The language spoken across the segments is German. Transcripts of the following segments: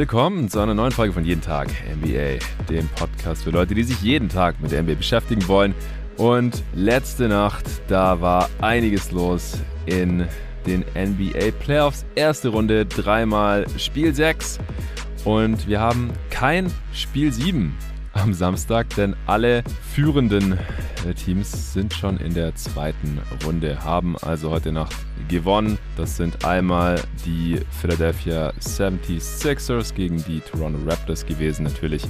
Willkommen zu einer neuen Folge von Jeden Tag NBA, dem Podcast für Leute, die sich jeden Tag mit der NBA beschäftigen wollen. Und letzte Nacht, da war einiges los in den NBA Playoffs. Erste Runde, dreimal Spiel 6. Und wir haben kein Spiel 7 am Samstag, denn alle führenden Teams sind schon in der zweiten Runde, haben also heute Nacht gewonnen. Das sind einmal die Philadelphia 76ers gegen die Toronto Raptors gewesen natürlich.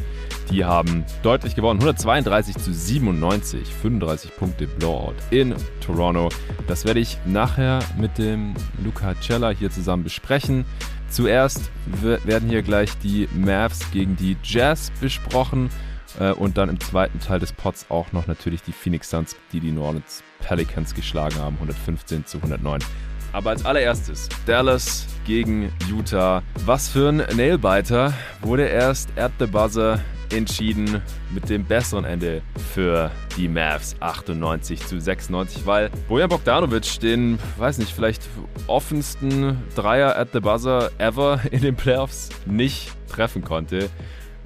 Die haben deutlich gewonnen, 132 zu 97, 35 Punkte Blowout in Toronto. Das werde ich nachher mit dem Luca Cella hier zusammen besprechen. Zuerst werden hier gleich die Mavs gegen die Jazz besprochen. Äh, und dann im zweiten Teil des Pots auch noch natürlich die Phoenix Suns, die die New Orleans Pelicans geschlagen haben, 115 zu 109. Aber als allererstes Dallas gegen Utah. Was für ein Nailbiter wurde erst at the buzzer entschieden mit dem besseren Ende für die Mavs 98 zu 96, weil Bojan Bogdanovic den, weiß nicht, vielleicht offensten Dreier at the buzzer ever in den Playoffs nicht treffen konnte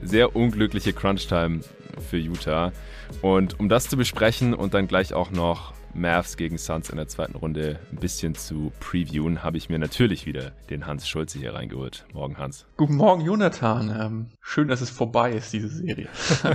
sehr unglückliche Crunch-Time für Utah. Und um das zu besprechen und dann gleich auch noch Mavs gegen Suns in der zweiten Runde ein bisschen zu previewen, habe ich mir natürlich wieder den Hans Schulze hier reingeholt. Morgen, Hans. Guten Morgen, Jonathan. Ähm, schön, dass es vorbei ist, diese Serie.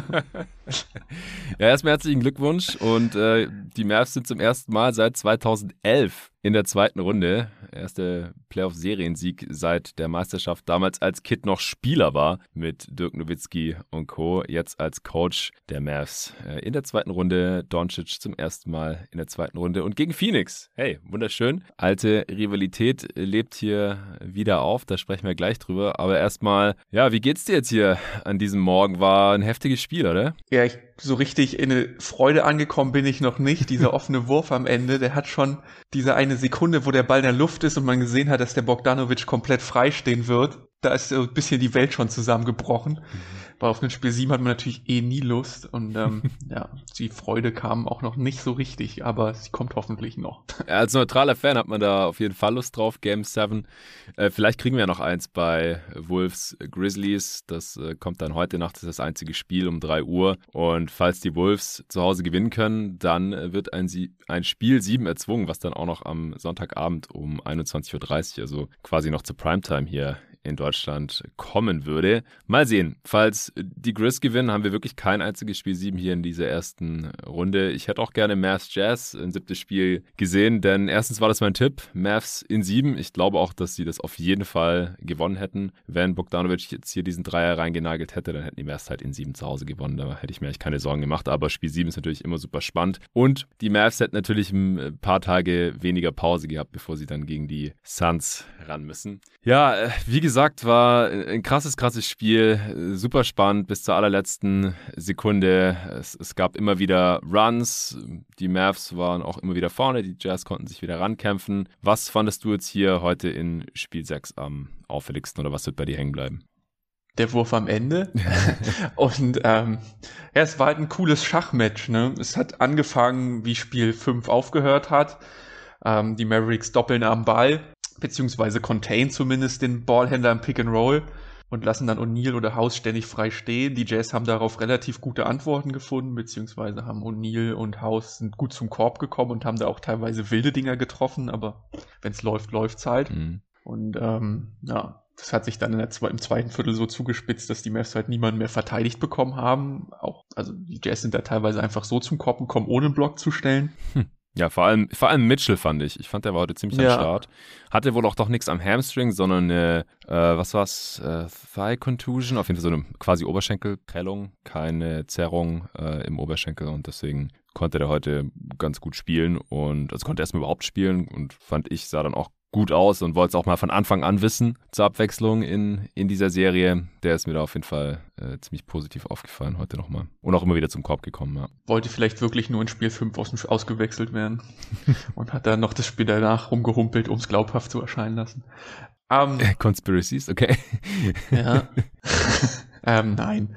ja, erstmal herzlichen Glückwunsch. Und äh, die Mavs sind zum ersten Mal seit 2011 in der zweiten Runde. Erste Playoff-Seriensieg seit der Meisterschaft. Damals als Kid noch Spieler war mit Dirk Nowitzki und Co. Jetzt als Coach der Mavs. Äh, in der zweiten Runde Doncic zum ersten Mal in der zweiten Runde und gegen Phoenix. Hey, wunderschön. Alte Rivalität lebt hier wieder auf. Da sprechen wir gleich drüber. Aber erstmal, ja, wie geht's dir jetzt hier an diesem Morgen? War ein heftiges Spiel, oder? Ja, ich so richtig in eine Freude angekommen bin ich noch nicht. Dieser offene Wurf am Ende, der hat schon diese eine Sekunde, wo der Ball in der Luft ist und man gesehen hat, dass der Bogdanovic komplett frei stehen wird. Da ist ein bisschen die Welt schon zusammengebrochen. Mhm weil auf ein Spiel 7 hat man natürlich eh nie Lust und ähm, ja, die Freude kam auch noch nicht so richtig, aber sie kommt hoffentlich noch. Als neutraler Fan hat man da auf jeden Fall Lust drauf, Game 7. Äh, vielleicht kriegen wir ja noch eins bei Wolves Grizzlies. Das äh, kommt dann heute Nacht, das ist das einzige Spiel um 3 Uhr. Und falls die Wolves zu Hause gewinnen können, dann wird ein, ein Spiel 7 erzwungen, was dann auch noch am Sonntagabend um 21.30 Uhr, also quasi noch zur Primetime hier in Deutschland kommen würde. Mal sehen. Falls die Grizz gewinnen, haben wir wirklich kein einziges Spiel 7 hier in dieser ersten Runde. Ich hätte auch gerne Mavs Jazz ein siebtes Spiel gesehen, denn erstens war das mein Tipp. Mavs in 7. Ich glaube auch, dass sie das auf jeden Fall gewonnen hätten. Wenn Bogdanovic jetzt hier diesen Dreier reingenagelt hätte, dann hätten die Mavs halt in 7 zu Hause gewonnen. Da hätte ich mir eigentlich keine Sorgen gemacht. Aber Spiel 7 ist natürlich immer super spannend. Und die Mavs hätten natürlich ein paar Tage weniger Pause gehabt, bevor sie dann gegen die Suns ran müssen. Ja, äh, wie gesagt, war ein krasses, krasses Spiel. Super spannend bis zur allerletzten Sekunde. Es, es, gab immer wieder Runs. Die Mavs waren auch immer wieder vorne. Die Jazz konnten sich wieder rankämpfen. Was fandest du jetzt hier heute in Spiel 6 am auffälligsten oder was wird bei dir hängen bleiben? der Wurf am Ende. und ähm, ja, es war halt ein cooles Schachmatch. Ne? Es hat angefangen, wie Spiel 5 aufgehört hat. Ähm, die Mavericks doppeln am Ball beziehungsweise contain zumindest den Ballhändler im Pick and Roll und lassen dann O'Neal oder House ständig frei stehen. Die Jazz haben darauf relativ gute Antworten gefunden, beziehungsweise haben O'Neal und House sind gut zum Korb gekommen und haben da auch teilweise wilde Dinger getroffen, aber wenn es läuft, läuft's halt. Mhm. Und ähm, ja, das hat sich dann der, im zweiten Viertel so zugespitzt, dass die Mavs halt niemanden mehr verteidigt bekommen haben. Auch, also die Jazz sind da teilweise einfach so zum Korb gekommen, ohne einen Block zu stellen. Hm. Ja, vor allem, vor allem Mitchell fand ich. Ich fand, der war heute ziemlich ja. am Start. Hatte wohl auch doch nichts am Hamstring, sondern eine, äh, was war's, äh, Thigh Contusion, auf jeden Fall so eine quasi Oberschenkelprellung, keine Zerrung äh, im Oberschenkel und deswegen konnte der heute ganz gut spielen und also konnte erstmal überhaupt spielen und fand ich, sah dann auch gut aus und wollte es auch mal von Anfang an wissen zur Abwechslung in, in dieser Serie. Der ist mir da auf jeden Fall äh, ziemlich positiv aufgefallen heute nochmal. Und auch immer wieder zum Korb gekommen, ja. Wollte vielleicht wirklich nur in Spiel 5 aus, ausgewechselt werden und hat dann noch das Spiel danach rumgehumpelt, um es glaubhaft zu erscheinen lassen. Um, ähm, Conspiracies, okay. ja. Ähm, nein,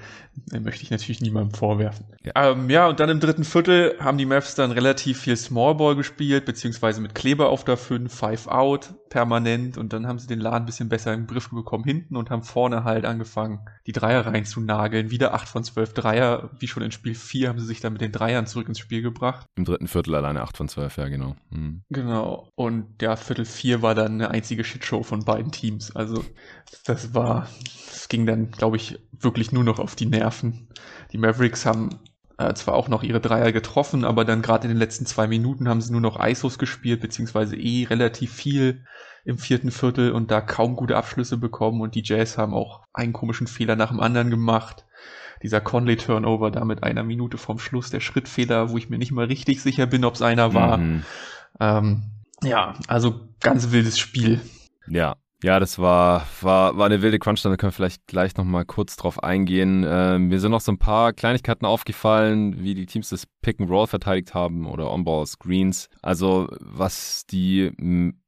möchte ich natürlich niemandem vorwerfen. Ja. Ähm, ja, und dann im dritten Viertel haben die Mavs dann relativ viel Smallball gespielt, beziehungsweise mit Kleber auf der 5, Five Out. permanent und dann haben sie den Laden ein bisschen besser im Griff bekommen hinten und haben vorne halt angefangen, die Dreier reinzunageln. Wieder 8 von 12 Dreier, wie schon in Spiel 4 haben sie sich dann mit den Dreiern zurück ins Spiel gebracht. Im dritten Viertel alleine 8 von 12, ja genau. Mhm. Genau. Und ja, Viertel 4 war dann eine einzige Shitshow von beiden Teams. Also das war, das ging dann, glaube ich, wirklich nur noch auf die Nerven. Die Mavericks haben äh, zwar auch noch ihre Dreier getroffen, aber dann gerade in den letzten zwei Minuten haben sie nur noch ISOs gespielt, beziehungsweise eh relativ viel im vierten Viertel und da kaum gute Abschlüsse bekommen und die Jazz haben auch einen komischen Fehler nach dem anderen gemacht. Dieser Conley-Turnover da mit einer Minute vom Schluss, der Schrittfehler, wo ich mir nicht mal richtig sicher bin, ob es einer war. Mhm. Ähm, ja, also ganz wildes Spiel. Ja, ja, das war, war, war eine wilde Crunch, da können wir vielleicht gleich nochmal kurz drauf eingehen. Äh, mir sind noch so ein paar Kleinigkeiten aufgefallen, wie die Teams das Pick and Roll verteidigt haben oder On-Ball Screens. Also was die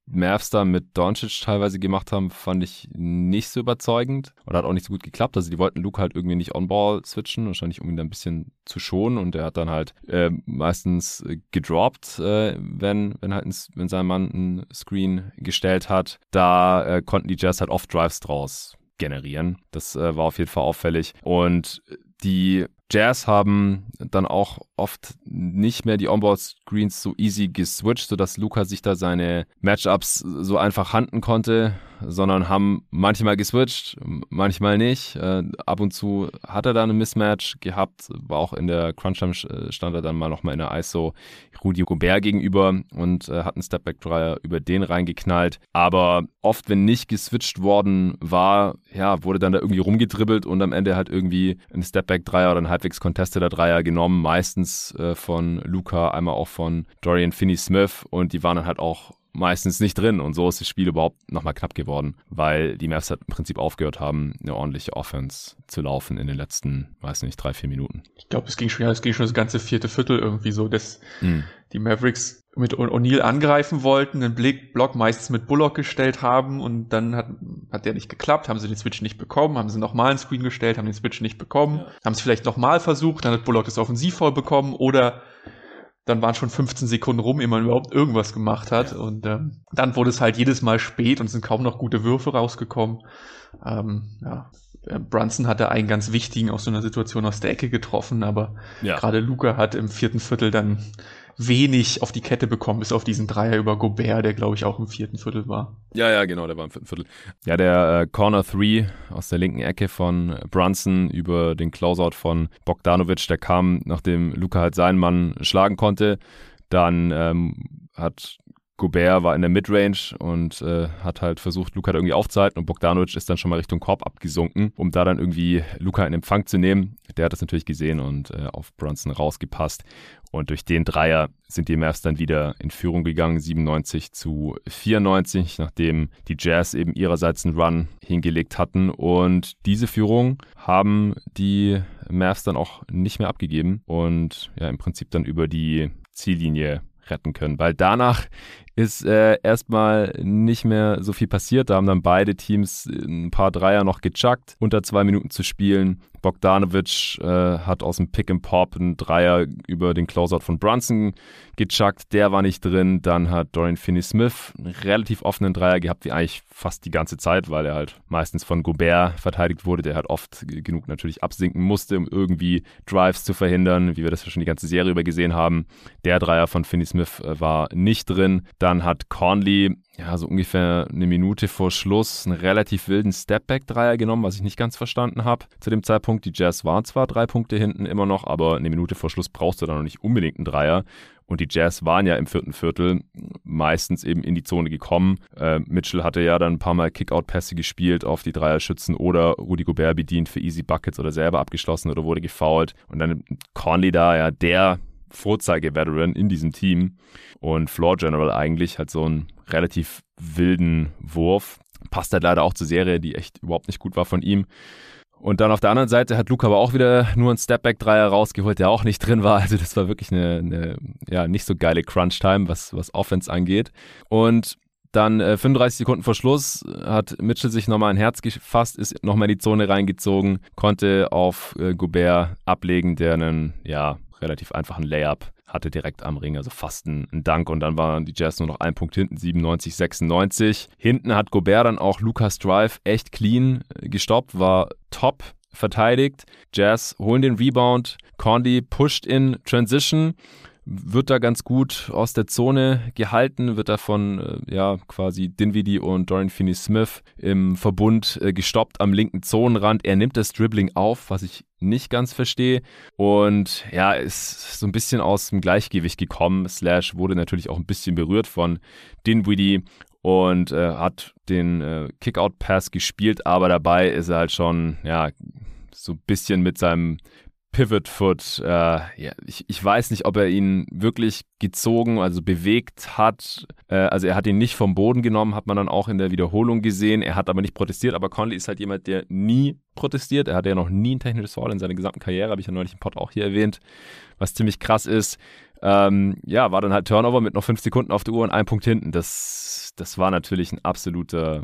Mavs da mit Doncic teilweise gemacht haben, fand ich nicht so überzeugend oder hat auch nicht so gut geklappt. Also die wollten Luke halt irgendwie nicht on-ball switchen, wahrscheinlich um ihn da ein bisschen zu schonen und er hat dann halt äh, meistens äh, gedroppt, äh, wenn, wenn halt ein, wenn sein Mann ein Screen gestellt hat. Da äh, konnten die Jazz halt oft Drives draus generieren. Das äh, war auf jeden Fall auffällig. Und die Jazz haben dann auch oft nicht mehr die Onboard-Screens so easy geswitcht, sodass Luca sich da seine Matchups so einfach handen konnte sondern haben manchmal geswitcht, manchmal nicht. Äh, ab und zu hat er da ein Mismatch gehabt, war auch in der Crunch-Time äh, stand er dann mal nochmal in der ISO Rudi Gobert gegenüber und äh, hat einen Stepback-Dreier über den reingeknallt. Aber oft, wenn nicht geswitcht worden war, ja, wurde dann da irgendwie rumgedribbelt und am Ende halt irgendwie ein Stepback-Dreier oder ein halbwegs contesteter Dreier genommen, meistens äh, von Luca, einmal auch von Dorian Finney-Smith und die waren dann halt auch meistens nicht drin. Und so ist das Spiel überhaupt nochmal knapp geworden, weil die Mavs halt im Prinzip aufgehört haben, eine ordentliche Offense zu laufen in den letzten, weiß nicht, drei, vier Minuten. Ich glaube, es ging schon, ja, es ging schon das ganze vierte Viertel irgendwie so, dass mhm. die Mavericks mit O'Neill angreifen wollten, den Block meistens mit Bullock gestellt haben und dann hat, hat der nicht geklappt, haben sie den Switch nicht bekommen, haben sie nochmal einen Screen gestellt, haben den Switch nicht bekommen, ja. haben es vielleicht nochmal versucht, dann hat Bullock das Offensivvoll bekommen oder dann waren schon 15 Sekunden rum, ehe man überhaupt irgendwas gemacht hat. Ja. Und ähm, dann wurde es halt jedes Mal spät und sind kaum noch gute Würfe rausgekommen. Ähm, ja. Äh, Brunson hatte einen ganz wichtigen aus so einer Situation aus der Ecke getroffen, aber ja. gerade Luca hat im vierten Viertel dann wenig auf die Kette bekommen, bis auf diesen Dreier über Gobert, der glaube ich auch im vierten Viertel war. Ja, ja, genau, der war im vierten Viertel. Ja, der äh, Corner 3 aus der linken Ecke von Brunson über den Closeout von Bogdanovic, der kam, nachdem Luca halt seinen Mann schlagen konnte. Dann ähm, hat Gobert war in der Midrange und äh, hat halt versucht, Luca da irgendwie aufzuhalten und Bogdanovic ist dann schon mal Richtung Korb abgesunken, um da dann irgendwie Luca in Empfang zu nehmen. Der hat das natürlich gesehen und äh, auf Brunson rausgepasst. Und durch den Dreier sind die Mavs dann wieder in Führung gegangen, 97 zu 94, nachdem die Jazz eben ihrerseits einen Run hingelegt hatten. Und diese Führung haben die Mavs dann auch nicht mehr abgegeben und ja im Prinzip dann über die Ziellinie retten können, weil danach ist äh, erstmal nicht mehr so viel passiert. Da haben dann beide Teams ein paar Dreier noch gechuckt, unter zwei Minuten zu spielen. Bogdanovic äh, hat aus dem Pick and Pop einen Dreier über den Closeout von Brunson gechuckt. Der war nicht drin. Dann hat Dorian Finney-Smith einen relativ offenen Dreier gehabt, wie eigentlich fast die ganze Zeit, weil er halt meistens von Gobert verteidigt wurde, der halt oft genug natürlich absinken musste, um irgendwie Drives zu verhindern, wie wir das schon die ganze Serie über gesehen haben. Der Dreier von Finney-Smith äh, war nicht drin. Dann hat Conley ja, so ungefähr eine Minute vor Schluss einen relativ wilden Stepback-Dreier genommen, was ich nicht ganz verstanden habe. Zu dem Zeitpunkt, die Jazz waren zwar drei Punkte hinten immer noch, aber eine Minute vor Schluss brauchst du dann noch nicht unbedingt einen Dreier. Und die Jazz waren ja im vierten Viertel meistens eben in die Zone gekommen. Äh, Mitchell hatte ja dann ein paar Mal Kickout-Pässe gespielt auf die Dreierschützen oder Rudy Gobert bedient für Easy Buckets oder selber abgeschlossen oder wurde gefoult. Und dann Conley da, ja, der Vorzeige-Veteran in diesem Team und Floor General eigentlich hat so einen relativ wilden Wurf. Passt halt leider auch zur Serie, die echt überhaupt nicht gut war von ihm. Und dann auf der anderen Seite hat Luca aber auch wieder nur einen Stepback-Dreier rausgeholt, der auch nicht drin war. Also das war wirklich eine, eine ja, nicht so geile Crunch-Time, was, was Offense angeht. Und dann äh, 35 Sekunden vor Schluss hat Mitchell sich nochmal ein Herz gefasst, ist nochmal in die Zone reingezogen, konnte auf äh, Gobert ablegen, der einen, ja, relativ einfachen Layup hatte direkt am Ring, also fast ein, ein Dank und dann waren die Jazz nur noch ein Punkt hinten, 97, 96. Hinten hat Gobert dann auch Lucas Drive echt clean äh, gestoppt, war top verteidigt. Jazz holen den Rebound, Condi pusht in Transition wird da ganz gut aus der Zone gehalten, wird da von äh, ja, quasi Dinwiddie und Dorian Finney-Smith im Verbund äh, gestoppt am linken Zonenrand. Er nimmt das Dribbling auf, was ich nicht ganz verstehe. Und ja, ist so ein bisschen aus dem Gleichgewicht gekommen. Slash wurde natürlich auch ein bisschen berührt von Dinwiddie und äh, hat den äh, Kickout-Pass gespielt, aber dabei ist er halt schon, ja, so ein bisschen mit seinem Pivot Foot, äh, ja, ich, ich weiß nicht, ob er ihn wirklich gezogen, also bewegt hat. Äh, also er hat ihn nicht vom Boden genommen, hat man dann auch in der Wiederholung gesehen. Er hat aber nicht protestiert, aber Conley ist halt jemand, der nie protestiert. Er hatte ja noch nie ein technisches Foul in seiner gesamten Karriere, habe ich ja neulich im Pod auch hier erwähnt, was ziemlich krass ist. Ähm, ja, war dann halt Turnover mit noch fünf Sekunden auf der Uhr und ein Punkt hinten. Das, das war natürlich ein absoluter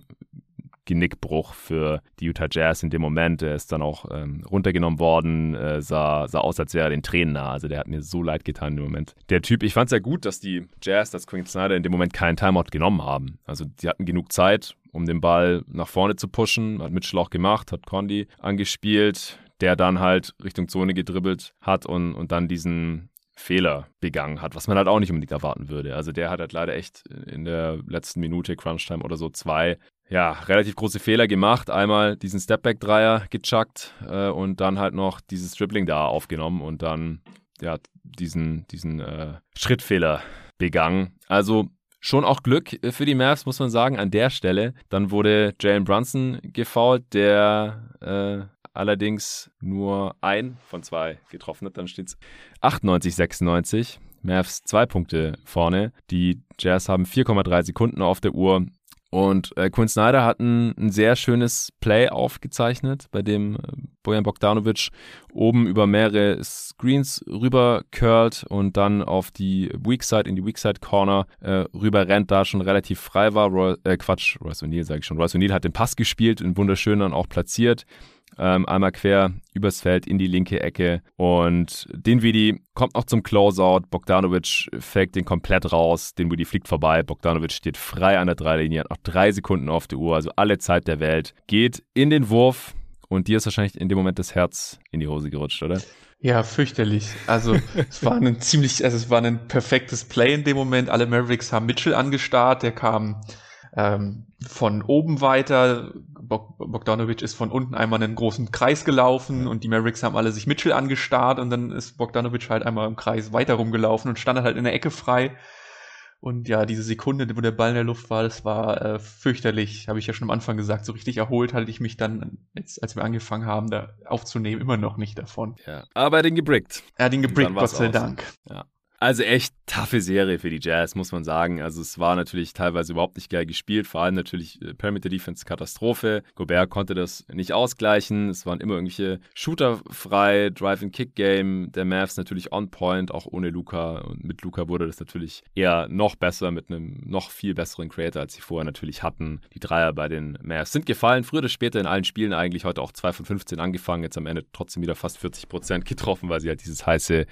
Genickbruch für die Utah Jazz in dem Moment. Er ist dann auch ähm, runtergenommen worden, äh, sah, sah aus, als wäre er den Tränen nah. Also der hat mir so leid getan im Moment. Der Typ, ich fand es ja gut, dass die Jazz, dass Quinn Snyder in dem Moment keinen Timeout genommen haben. Also die hatten genug Zeit, um den Ball nach vorne zu pushen. Hat Mitchell auch gemacht, hat Condi angespielt, der dann halt Richtung Zone gedribbelt hat und, und dann diesen Fehler begangen hat, was man halt auch nicht unbedingt erwarten würde. Also der hat halt leider echt in der letzten Minute Crunch-Time oder so zwei ja, relativ große Fehler gemacht. Einmal diesen Stepback-Dreier gechuckt äh, und dann halt noch dieses Dribbling da aufgenommen und dann ja, diesen, diesen äh, Schrittfehler begangen. Also schon auch Glück für die Mavs, muss man sagen, an der Stelle. Dann wurde Jalen Brunson gefoult, der äh, allerdings nur ein von zwei getroffen hat. Dann steht es 98, 96. Mavs zwei Punkte vorne. Die Jazz haben 4,3 Sekunden auf der Uhr. Und äh, Quinn Snyder hat ein, ein, sehr schönes Play aufgezeichnet, bei dem äh, Bojan Bogdanovic oben über mehrere Screens rüber curlt und dann auf die Weak Side, in die Weak Side Corner äh, rüber rennt, da schon relativ frei war. Roy, äh, Quatsch, Royce O'Neal sage ich schon. Royce O'Neal hat den Pass gespielt, und wunderschön dann auch platziert ähm, einmal quer übers Feld in die linke Ecke. Und Dinwiddie kommt noch zum Closeout. Bogdanovic fällt den komplett raus. Dinwiddie fliegt vorbei. Bogdanovic steht frei an der Dreilinie, hat noch drei Sekunden auf der Uhr, also alle Zeit der Welt. Geht in den Wurf und dir ist wahrscheinlich in dem Moment das Herz in die Hose gerutscht, oder? Ja, fürchterlich. Also es war ein ziemlich, also es war ein perfektes Play in dem Moment. Alle Mavericks haben Mitchell angestarrt, der kam ähm, von oben weiter. Bogdanovic ist von unten einmal einen großen Kreis gelaufen und die Mavericks haben alle sich Mitchell angestarrt und dann ist Bogdanovic halt einmal im Kreis weiter rumgelaufen und stand halt in der Ecke frei. Und ja, diese Sekunde, wo der Ball in der Luft war, das war äh, fürchterlich. Habe ich ja schon am Anfang gesagt. So richtig erholt hatte ich mich dann, jetzt, als wir angefangen haben, da aufzunehmen, immer noch nicht davon. Ja, aber er hat ihn gebrickt. Er hat ihn gebrickt, Gott sei aus. Dank. Ja. Also echt taffe Serie für die Jazz, muss man sagen. Also es war natürlich teilweise überhaupt nicht geil gespielt, vor allem natürlich äh, Perimeter Defense Katastrophe. Gobert konnte das nicht ausgleichen. Es waren immer irgendwelche Shooter frei, Drive-and-Kick-Game. Der Mavs natürlich on point, auch ohne Luca. Und mit Luca wurde das natürlich eher noch besser, mit einem noch viel besseren Creator, als sie vorher natürlich hatten. Die Dreier bei den Mavs sind gefallen, früher oder später in allen Spielen eigentlich. Heute auch 2 von 15 angefangen, jetzt am Ende trotzdem wieder fast 40 Prozent getroffen, weil sie halt dieses heiße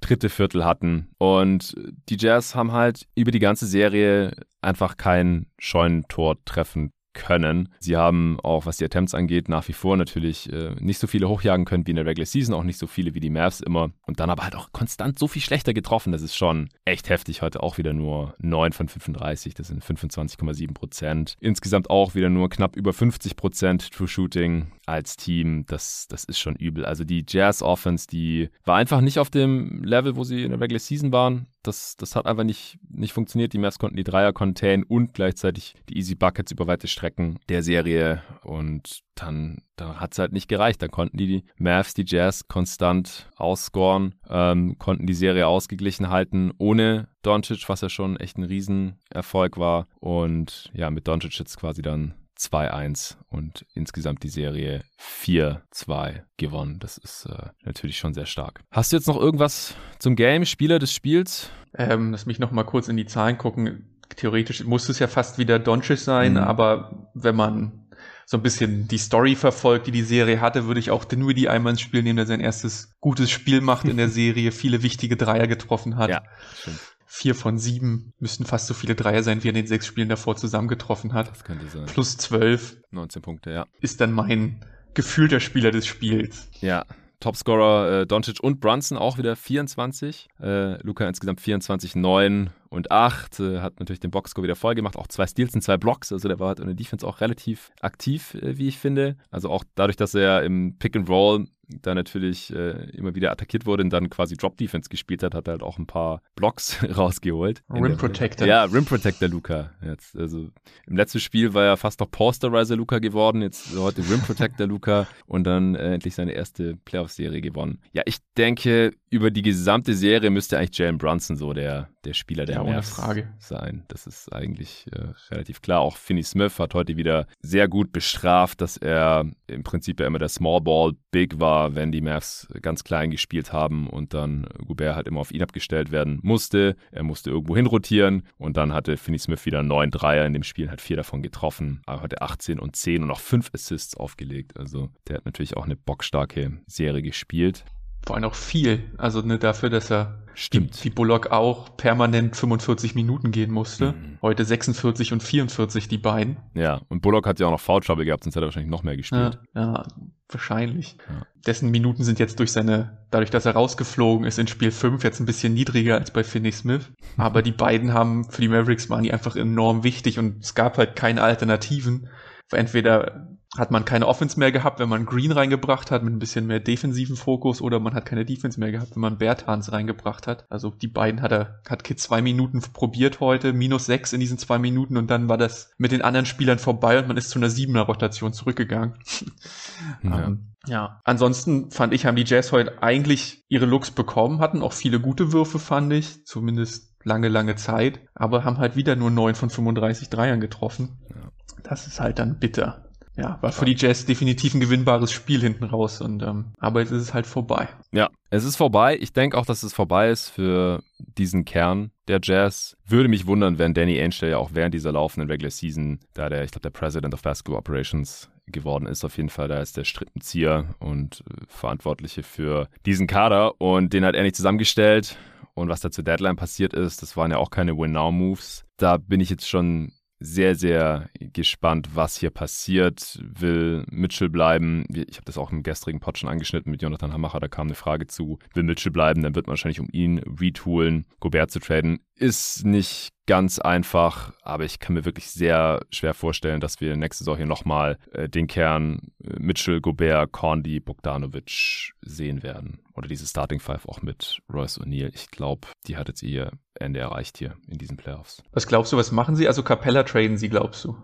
dritte Viertel hatten. Und die Jazz haben halt über die ganze Serie einfach kein Scheunentor treffen können. Sie haben auch, was die Attempts angeht, nach wie vor natürlich äh, nicht so viele hochjagen können wie in der Regular Season, auch nicht so viele wie die Mavs immer. Und dann aber halt auch konstant so viel schlechter getroffen. Das ist schon echt heftig. Heute auch wieder nur 9 von 35, das sind 25,7 Prozent. Insgesamt auch wieder nur knapp über 50 Prozent True Shooting als Team. Das, das ist schon übel. Also die Jazz Offense, die war einfach nicht auf dem Level, wo sie in der Regular Season waren das, das hat einfach nicht, nicht funktioniert. Die Mavs konnten die Dreier containen und gleichzeitig die Easy Buckets über weite Strecken der Serie. Und dann, dann hat es halt nicht gereicht. Dann konnten die, die Mavs, die Jazz konstant ausscoren, ähm, konnten die Serie ausgeglichen halten, ohne Doncic, was ja schon echt ein Riesenerfolg war. Und ja, mit Doncic jetzt quasi dann 2-1 und insgesamt die Serie 4-2 gewonnen. Das ist äh, natürlich schon sehr stark. Hast du jetzt noch irgendwas zum Game, Spieler des Spiels? Ähm, lass mich noch mal kurz in die Zahlen gucken. Theoretisch muss es ja fast wieder Doncic sein, mhm. aber wenn man so ein bisschen die Story verfolgt, die die Serie hatte, würde ich auch Dinwiddie einmal ins Spiel nehmen, der sein erstes gutes Spiel macht in der Serie, viele wichtige Dreier getroffen hat. Ja, stimmt. Vier von sieben müssten fast so viele Dreier sein, wie er in den sechs Spielen davor zusammengetroffen hat. Das könnte sein. Plus zwölf. 19 Punkte, ja. Ist dann mein gefühlter Spieler des Spiels. Ja, Topscorer äh, Doncic und Brunson auch wieder 24. Äh, Luca insgesamt 24, 9 und 8. Äh, hat natürlich den Boxscore wieder voll gemacht. Auch zwei Steals und zwei Blocks. Also der war halt in der Defense auch relativ aktiv, äh, wie ich finde. Also auch dadurch, dass er im Pick and Roll da natürlich äh, immer wieder attackiert wurde und dann quasi Drop Defense gespielt hat, hat er halt auch ein paar Blocks rausgeholt. Rim Protector. Ja, Rim Protector Luca. Jetzt, also im letzten Spiel war er fast noch Posterizer Luca geworden, jetzt heute Rim Protector Luca und dann äh, endlich seine erste Playoff-Serie gewonnen. Ja, ich denke, über die gesamte Serie müsste eigentlich Jalen Brunson so der, der Spieler der ja, Mavs sein. Das ist eigentlich äh, relativ klar. Auch Finney Smith hat heute wieder sehr gut bestraft, dass er im Prinzip ja immer der Small Ball Big war, wenn die Mavs ganz klein gespielt haben und dann Gobert halt immer auf ihn abgestellt werden musste. Er musste irgendwo hin rotieren und dann hatte Finney Smith wieder neun Dreier in dem Spiel, hat vier davon getroffen, aber hatte 18 und 10 und auch fünf Assists aufgelegt. Also der hat natürlich auch eine bockstarke Serie gespielt vor allem auch viel. Also ne, dafür, dass er Stimmt. Wie Bullock auch permanent 45 Minuten gehen musste. Mhm. Heute 46 und 44 die beiden. Ja, und Bullock hat ja auch noch Foul Trouble gehabt, sonst hätte er wahrscheinlich noch mehr gespielt. Ja, ja wahrscheinlich. Ja. Dessen Minuten sind jetzt durch seine, dadurch, dass er rausgeflogen ist in Spiel 5, jetzt ein bisschen niedriger als bei Finney Smith. Aber die beiden haben für die Mavericks waren die einfach enorm wichtig und es gab halt keine Alternativen. Entweder hat man keine Offense mehr gehabt, wenn man Green reingebracht hat mit ein bisschen mehr defensiven Fokus oder man hat keine Defense mehr gehabt, wenn man Bertans reingebracht hat. Also die beiden hat er, hat Kid zwei Minuten probiert heute, minus sechs in diesen zwei Minuten und dann war das mit den anderen Spielern vorbei und man ist zu einer siebener Rotation zurückgegangen. Ja. ähm, ja. Ansonsten fand ich, haben die Jazz heute eigentlich ihre Looks bekommen, hatten auch viele gute Würfe, fand ich, zumindest lange, lange Zeit, aber haben halt wieder nur neun von 35 Dreiern getroffen. Ja. Das ist halt dann bitter. Ja, war für die Jazz definitiv ein gewinnbares Spiel hinten raus. Und, ähm, aber jetzt ist es halt vorbei. Ja, es ist vorbei. Ich denke auch, dass es vorbei ist für diesen Kern der Jazz. Würde mich wundern, wenn Danny Ainge ja auch während dieser laufenden Regular Season, da der, ich glaube, der President of Basketball Operations geworden ist, auf jeden Fall. Da ist der Strippenzieher und äh, Verantwortliche für diesen Kader. Und den hat er nicht zusammengestellt. Und was da zur Deadline passiert ist, das waren ja auch keine Win-Now-Moves. Da bin ich jetzt schon sehr, sehr gespannt, was hier passiert. Will Mitchell bleiben? Ich habe das auch im gestrigen Pod schon angeschnitten mit Jonathan Hamacher, da kam eine Frage zu. Will Mitchell bleiben? Dann wird man wahrscheinlich um ihn retoolen. Gobert zu traden ist nicht ganz einfach, aber ich kann mir wirklich sehr schwer vorstellen, dass wir nächste Saison hier nochmal äh, den Kern äh, Mitchell, Gobert, Condi, Bogdanovic sehen werden. Oder diese Starting Five auch mit Royce O'Neill. Ich glaube, die hat jetzt ihr Ende erreicht hier in diesen Playoffs. Was glaubst du, was machen sie? Also Capella traden sie, glaubst du?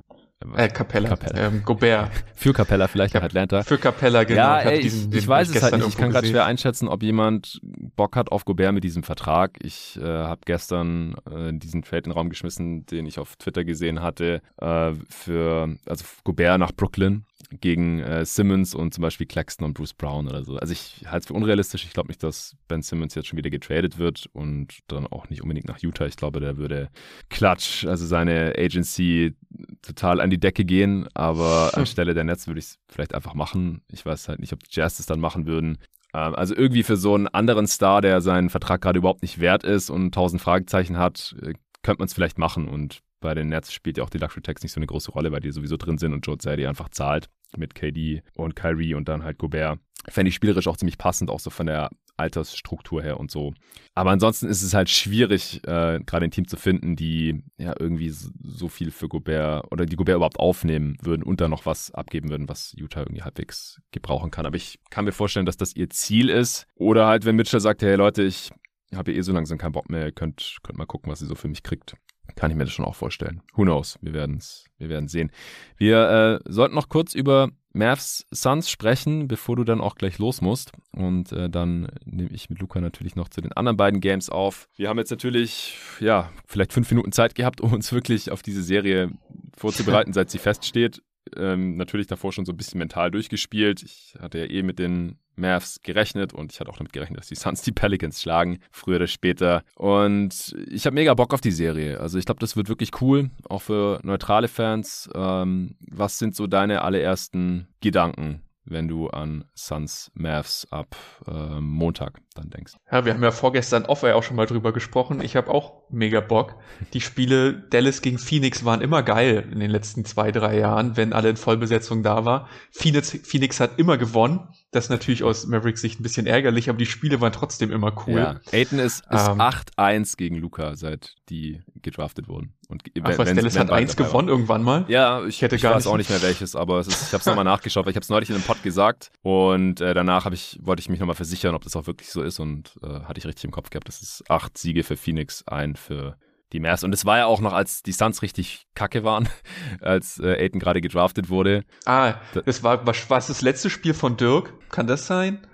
Äh, Capella. Capella. Ähm, Gobert. Für Capella vielleicht nach Atlanta. Für Capella, genau. Ja, ey, diesen, ich, ich weiß es halt nicht. Ich kann gerade schwer einschätzen, ob jemand Bock hat auf Gobert mit diesem Vertrag. Ich äh, habe gestern äh, diesen Trade in den Raum geschmissen, den ich auf Twitter gesehen hatte, äh, für also Gobert nach Brooklyn gegen äh, Simmons und zum Beispiel Claxton und Bruce Brown oder so. Also ich halte es für unrealistisch. Ich glaube nicht, dass Ben Simmons jetzt schon wieder getradet wird und dann auch nicht unbedingt nach Utah. Ich glaube, der würde Klatsch, also seine Agency, total an die Decke gehen. Aber anstelle der Nets würde ich es vielleicht einfach machen. Ich weiß halt nicht, ob die Jazz das dann machen würden. Ähm, also irgendwie für so einen anderen Star, der seinen Vertrag gerade überhaupt nicht wert ist und tausend Fragezeichen hat, äh, könnte man es vielleicht machen. Und bei den Nets spielt ja auch die Luxury Tax nicht so eine große Rolle, weil die sowieso drin sind und Joe Zadie einfach zahlt mit KD und Kyrie und dann halt Gobert. Fände ich spielerisch auch ziemlich passend, auch so von der Altersstruktur her und so. Aber ansonsten ist es halt schwierig, äh, gerade ein Team zu finden, die ja irgendwie so viel für Gobert oder die Gobert überhaupt aufnehmen würden und dann noch was abgeben würden, was Utah irgendwie halbwegs gebrauchen kann. Aber ich kann mir vorstellen, dass das ihr Ziel ist. Oder halt, wenn Mitchell sagt, hey Leute, ich habe eh so langsam keinen Bock mehr, ihr könnt, könnt mal gucken, was ihr so für mich kriegt. Kann ich mir das schon auch vorstellen. Who knows? Wir werden es wir werden sehen. Wir äh, sollten noch kurz über Mavs Suns sprechen, bevor du dann auch gleich los musst. Und äh, dann nehme ich mit Luca natürlich noch zu den anderen beiden Games auf. Wir haben jetzt natürlich, ja, vielleicht fünf Minuten Zeit gehabt, um uns wirklich auf diese Serie vorzubereiten, seit sie feststeht. Ähm, natürlich davor schon so ein bisschen mental durchgespielt. Ich hatte ja eh mit den Mavs gerechnet und ich hatte auch damit gerechnet, dass die Suns die Pelicans schlagen, früher oder später. Und ich habe mega Bock auf die Serie. Also ich glaube, das wird wirklich cool, auch für neutrale Fans. Ähm, was sind so deine allerersten Gedanken wenn du an Suns Mavs ab äh, Montag dann denkst. Ja, wir haben ja vorgestern off auch schon mal drüber gesprochen. Ich habe auch mega Bock. Die Spiele Dallas gegen Phoenix waren immer geil in den letzten zwei, drei Jahren, wenn alle in Vollbesetzung da war. Phoenix, Phoenix hat immer gewonnen. Das ist natürlich aus Mavericks Sicht ein bisschen ärgerlich, aber die Spiele waren trotzdem immer cool. Ja, Aiden ist, ist ähm, 8-1 gegen Luca, seit die gedraftet wurden. Und Ach, was, Dallas hat eins gewonnen war. irgendwann mal? Ja, ich, hätte ich gar weiß nicht. auch nicht mehr welches, aber ist, ich habe es nochmal nachgeschaut, weil ich habe es neulich in einem Pod gesagt und äh, danach ich, wollte ich mich nochmal versichern, ob das auch wirklich so ist und äh, hatte ich richtig im Kopf gehabt. Das ist acht Siege für Phoenix, ein für die Mavs. Und es war ja auch noch, als die Suns richtig kacke waren, als äh, Aiden gerade gedraftet wurde. Ah, das war, was, was das letzte Spiel von Dirk? Kann das sein?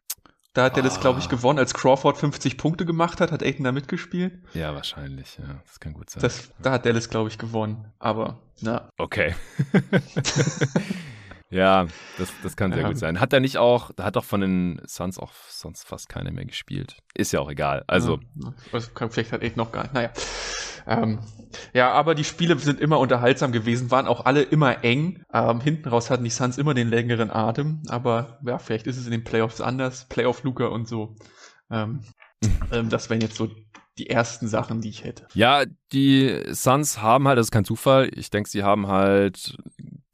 Da hat er das, glaube ich, ah. gewonnen, als Crawford 50 Punkte gemacht hat, hat Aiden da mitgespielt. Ja, wahrscheinlich, ja. Das kann gut sein. Das, da hat Dallas, glaube ich, gewonnen. Aber, na. Okay. ja, das, das kann sehr ja. gut sein. Hat er nicht auch, da hat doch von den Suns auch sonst fast keiner mehr gespielt. Ist ja auch egal. Also. Ja, vielleicht hat Aiden noch gar nicht. Naja. Ähm, ja, aber die Spiele sind immer unterhaltsam gewesen, waren auch alle immer eng. Ähm, hinten raus hatten die Suns immer den längeren Atem, aber ja, vielleicht ist es in den Playoffs anders. Playoff Luca und so. Ähm, ähm, das wären jetzt so die ersten Sachen, die ich hätte. Ja, die Suns haben halt, das ist kein Zufall, ich denke, sie haben halt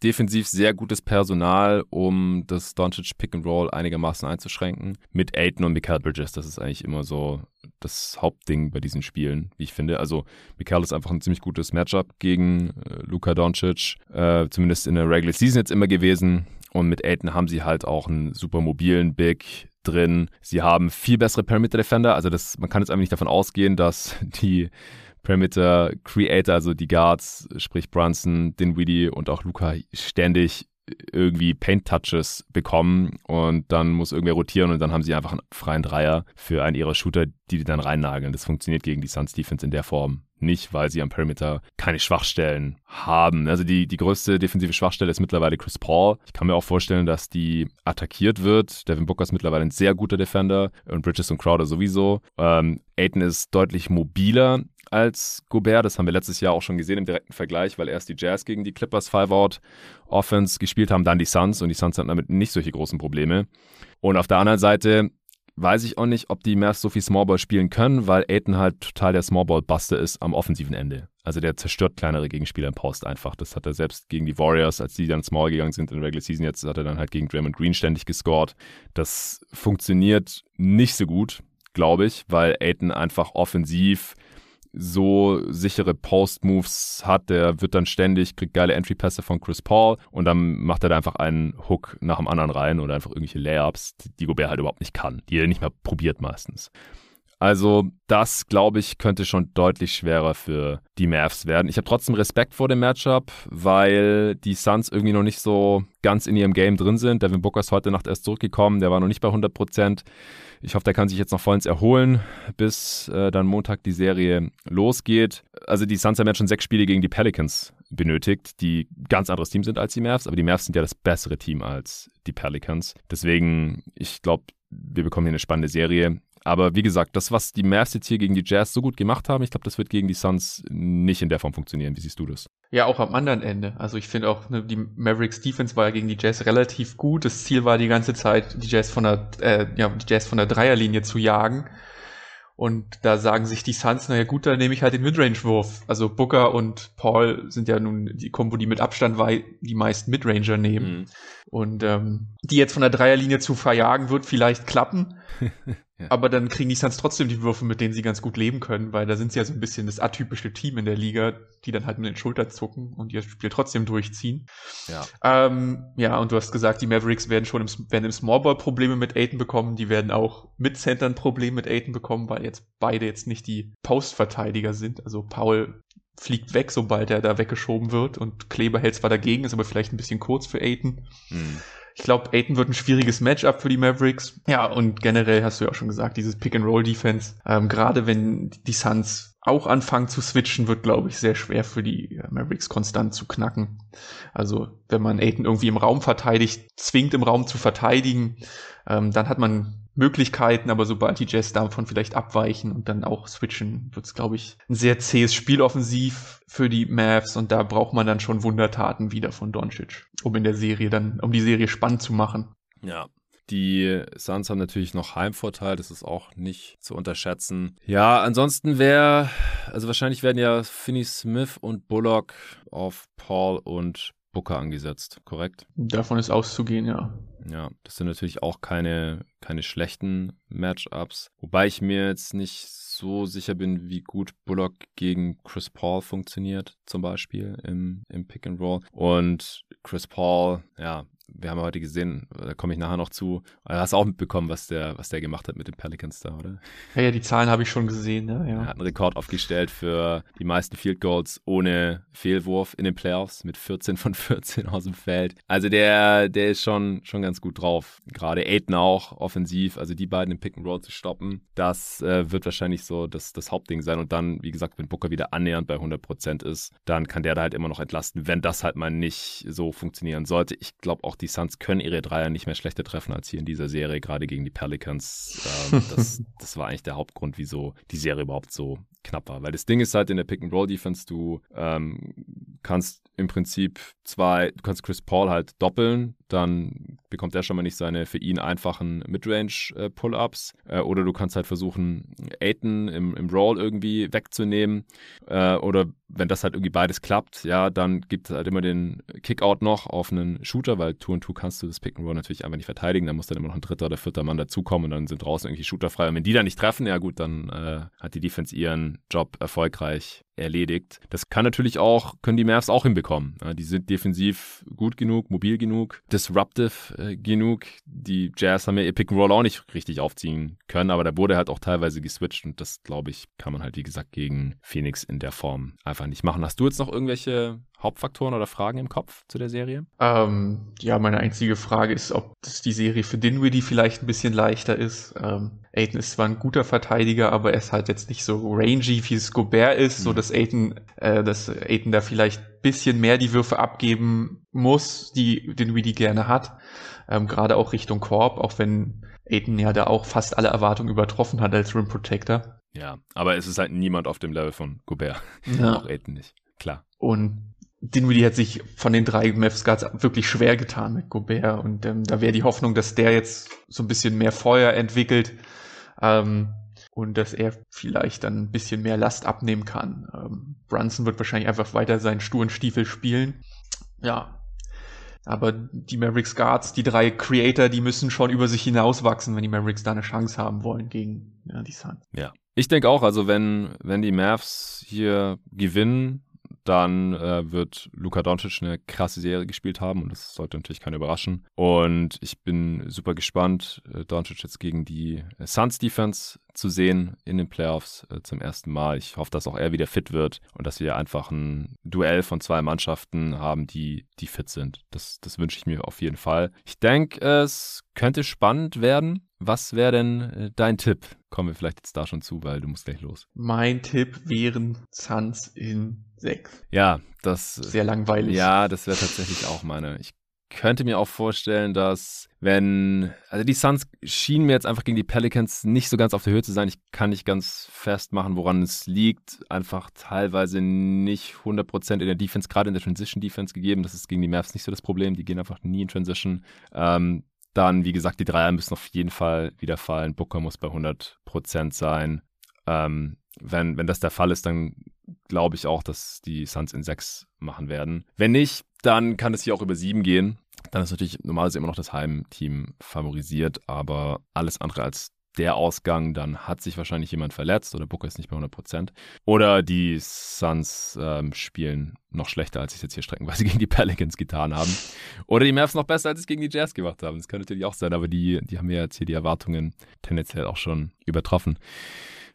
defensiv sehr gutes Personal, um das Doncic Pick and Roll einigermaßen einzuschränken. Mit Aiden und Mikael Bridges, das ist eigentlich immer so das Hauptding bei diesen Spielen, wie ich finde. Also Mikael ist einfach ein ziemlich gutes Matchup gegen äh, Luka Doncic, äh, zumindest in der Regular Season jetzt immer gewesen. Und mit Aiden haben sie halt auch einen super mobilen Big drin. Sie haben viel bessere Perimeter Defender, also das, man kann jetzt einfach nicht davon ausgehen, dass die Perimeter Creator, also die Guards, sprich Brunson, Dinwiddie und auch Luca ständig irgendwie Paint-Touches bekommen und dann muss irgendwer rotieren und dann haben sie einfach einen freien Dreier für einen ihrer Shooter, die die dann reinnageln. Das funktioniert gegen die Suns Defense in der Form nicht, weil sie am Perimeter keine Schwachstellen haben. Also die, die größte defensive Schwachstelle ist mittlerweile Chris Paul. Ich kann mir auch vorstellen, dass die attackiert wird. Devin Booker ist mittlerweile ein sehr guter Defender und Bridges und Crowder sowieso. Ähm, Aiton ist deutlich mobiler als Gobert. Das haben wir letztes Jahr auch schon gesehen im direkten Vergleich, weil erst die Jazz gegen die Clippers Five-Out Offense gespielt haben, dann die Suns und die Suns hatten damit nicht solche großen Probleme. Und auf der anderen Seite weiß ich auch nicht, ob die Mavs so viel Smallball spielen können, weil Aiton halt total der Smallball-Buster ist am offensiven Ende. Also der zerstört kleinere Gegenspieler im Post einfach. Das hat er selbst gegen die Warriors, als die dann Small gegangen sind in der Regular Season. Jetzt hat er dann halt gegen Draymond Green ständig gescored. Das funktioniert nicht so gut, glaube ich, weil Aiton einfach offensiv so sichere Post-Moves hat, der wird dann ständig, kriegt geile Entry-Pässe von Chris Paul und dann macht er da einfach einen Hook nach dem anderen rein oder einfach irgendwelche Layups, die Gobert halt überhaupt nicht kann, die er nicht mehr probiert meistens. Also das, glaube ich, könnte schon deutlich schwerer für die Mavs werden. Ich habe trotzdem Respekt vor dem Matchup, weil die Suns irgendwie noch nicht so ganz in ihrem Game drin sind. Devin Booker ist heute Nacht erst zurückgekommen, der war noch nicht bei 100 Prozent. Ich hoffe, der kann sich jetzt noch vollends erholen, bis äh, dann Montag die Serie losgeht. Also die Suns haben jetzt schon sechs Spiele gegen die Pelicans benötigt, die ganz anderes Team sind als die Mavs, aber die Mavs sind ja das bessere Team als die Pelicans. Deswegen, ich glaube, wir bekommen hier eine spannende Serie. Aber wie gesagt, das, was die Mavs jetzt hier gegen die Jazz so gut gemacht haben, ich glaube, das wird gegen die Suns nicht in der Form funktionieren. Wie siehst du das? Ja, auch am anderen Ende. Also ich finde auch, ne, die Mavericks Defense war ja gegen die Jazz relativ gut. Das Ziel war die ganze Zeit, die Jazz von der, äh, ja, die Jazz von der Dreierlinie zu jagen. Und da sagen sich die Suns, naja gut, dann nehme ich halt den Midrange-Wurf. Also Booker und Paul sind ja nun die Kombo, die mit Abstand die meisten Midranger nehmen. Mhm. Und ähm, die jetzt von der Dreierlinie zu verjagen, wird vielleicht klappen. Ja. Aber dann kriegen die Suns trotzdem die Würfe, mit denen sie ganz gut leben können, weil da sind sie ja so ein bisschen das atypische Team in der Liga, die dann halt mit den Schultern zucken und ihr Spiel trotzdem durchziehen. Ja. Ähm, ja, und du hast gesagt, die Mavericks werden schon im, werden im Smallball Probleme mit Aiton bekommen, die werden auch mit Centern Probleme mit Aiton bekommen, weil jetzt beide jetzt nicht die Postverteidiger sind. Also Paul fliegt weg, sobald er da weggeschoben wird und Kleber hält zwar dagegen, ist aber vielleicht ein bisschen kurz für Aiton. Mhm. Ich glaube, Aiton wird ein schwieriges Matchup für die Mavericks. Ja, und generell hast du ja auch schon gesagt, dieses Pick-and-Roll-Defense, ähm, gerade wenn die Suns auch anfangen zu switchen, wird, glaube ich, sehr schwer für die Mavericks konstant zu knacken. Also wenn man Aiden irgendwie im Raum verteidigt, zwingt im Raum zu verteidigen, ähm, dann hat man Möglichkeiten, aber sobald die Jazz davon vielleicht abweichen und dann auch switchen, wird es, glaube ich, ein sehr zähes Spiel offensiv für die Mavs und da braucht man dann schon Wundertaten wieder von Doncic, um in der Serie dann, um die Serie spannend zu machen. Ja, die Suns haben natürlich noch Heimvorteil, das ist auch nicht zu unterschätzen. Ja, ansonsten wäre, also wahrscheinlich werden ja Finney Smith und Bullock auf Paul und Booker angesetzt, korrekt? Davon ist auszugehen, ja. Ja, das sind natürlich auch keine, keine schlechten Matchups. Wobei ich mir jetzt nicht so sicher bin, wie gut Bullock gegen Chris Paul funktioniert, zum Beispiel im, im Pick and Roll. Und Chris Paul, ja, wir haben heute gesehen, da komme ich nachher noch zu. Du hast auch mitbekommen, was der, was der gemacht hat mit den Pelicans da, oder? Ja, ja die Zahlen habe ich schon gesehen, ja, ja. Er hat einen Rekord aufgestellt für die meisten Field Goals ohne Fehlwurf in den Playoffs mit 14 von 14 aus dem Feld. Also der, der ist schon, schon ganz gut drauf. Gerade Aiden auch offensiv, also die beiden im Pick and Roll zu stoppen, das äh, wird wahrscheinlich so das, das Hauptding sein. Und dann, wie gesagt, wenn Booker wieder annähernd bei 100 Prozent ist, dann kann der da halt immer noch entlasten, wenn das halt mal nicht so funktionieren sollte. Ich glaube auch, die Suns können ihre Dreier nicht mehr schlechter treffen als hier in dieser Serie, gerade gegen die Pelicans. Ähm, das, das war eigentlich der Hauptgrund, wieso die Serie überhaupt so knapp war. Weil das Ding ist halt in der Pick-and-Roll-Defense, du ähm, kannst im Prinzip zwei, du kannst Chris Paul halt doppeln, dann bekommt er schon mal nicht seine für ihn einfachen Midrange-Pull-Ups. Äh, oder du kannst halt versuchen, Aiton im, im Roll irgendwie wegzunehmen. Äh, oder wenn das halt irgendwie beides klappt, ja, dann gibt es halt immer den Kickout noch auf einen Shooter, weil Two and Two kannst du das Pick and Roll natürlich einfach nicht verteidigen. Da muss dann immer noch ein dritter oder vierter Mann dazukommen und dann sind draußen irgendwie Shooter frei. Und wenn die dann nicht treffen, ja gut, dann äh, hat die Defense ihren Job erfolgreich erledigt. Das kann natürlich auch, können die Mavs auch hinbekommen. Die sind defensiv gut genug, mobil genug, disruptive äh, genug. Die Jazz haben ja ihr Pick and Roll auch nicht richtig aufziehen können, aber da wurde halt auch teilweise geswitcht und das, glaube ich, kann man halt, wie gesagt, gegen Phoenix in der Form einfach nicht machen. Hast du jetzt noch irgendwelche Hauptfaktoren oder Fragen im Kopf zu der Serie? Ähm, ja, meine einzige Frage ist, ob das die Serie für Dinwiddie vielleicht ein bisschen leichter ist. Ähm, Aiden ist zwar ein guter Verteidiger, aber er ist halt jetzt nicht so rangy, wie es Gobert ist, mhm. so dass Aiden, äh, dass Aiden da vielleicht ein bisschen mehr die Würfe abgeben muss, die Dinwiddie gerne hat. Ähm, Gerade auch Richtung Korb, auch wenn Aiden ja da auch fast alle Erwartungen übertroffen hat als Rim Protector. Ja, aber es ist halt niemand auf dem Level von Gobert. Ja. auch Aiden nicht. Klar. Und Dinwiddie hat sich von den drei Mavs Guards wirklich schwer getan mit Gobert und ähm, da wäre die Hoffnung, dass der jetzt so ein bisschen mehr Feuer entwickelt ähm, und dass er vielleicht dann ein bisschen mehr Last abnehmen kann. Ähm, Brunson wird wahrscheinlich einfach weiter seinen sturen Stiefel spielen. Ja, aber die Mavericks Guards, die drei Creator, die müssen schon über sich hinauswachsen, wenn die Mavericks da eine Chance haben wollen gegen ja, die Suns. Ja, ich denke auch, also wenn, wenn die Mavs hier gewinnen, dann äh, wird Luka Doncic eine krasse Serie gespielt haben und das sollte natürlich keiner überraschen. Und ich bin super gespannt, äh, Doncic jetzt gegen die äh, Suns Defense zu sehen in den Playoffs äh, zum ersten Mal. Ich hoffe, dass auch er wieder fit wird und dass wir einfach ein Duell von zwei Mannschaften haben, die, die fit sind. Das, das wünsche ich mir auf jeden Fall. Ich denke, es könnte spannend werden. Was wäre denn äh, dein Tipp? Kommen wir vielleicht jetzt da schon zu, weil du musst gleich los. Mein Tipp wären Suns in 6. Ja, das. Sehr langweilig. Ja, das wäre tatsächlich auch meine. Ich könnte mir auch vorstellen, dass wenn, also die Suns schienen mir jetzt einfach gegen die Pelicans nicht so ganz auf der Höhe zu sein. Ich kann nicht ganz festmachen, woran es liegt. Einfach teilweise nicht 100% in der Defense, gerade in der Transition Defense gegeben. Das ist gegen die Mavs nicht so das Problem. Die gehen einfach nie in Transition. Ähm, dann, wie gesagt, die Dreier müssen auf jeden Fall wieder fallen. Booker muss bei 100% sein. Ähm, wenn, wenn das der Fall ist, dann glaube ich auch, dass die Suns in 6 machen werden. Wenn nicht, dann kann es hier auch über 7 gehen. Dann ist natürlich normalerweise immer noch das Heimteam favorisiert, aber alles andere als der Ausgang, dann hat sich wahrscheinlich jemand verletzt oder Booker ist nicht bei 100%. Oder die Suns ähm, spielen noch schlechter, als sie es jetzt hier streckenweise gegen die Pelicans getan haben. Oder die Mavs noch besser, als sie es gegen die Jazz gemacht haben. Das kann natürlich auch sein, aber die, die haben ja jetzt hier die Erwartungen tendenziell auch schon übertroffen.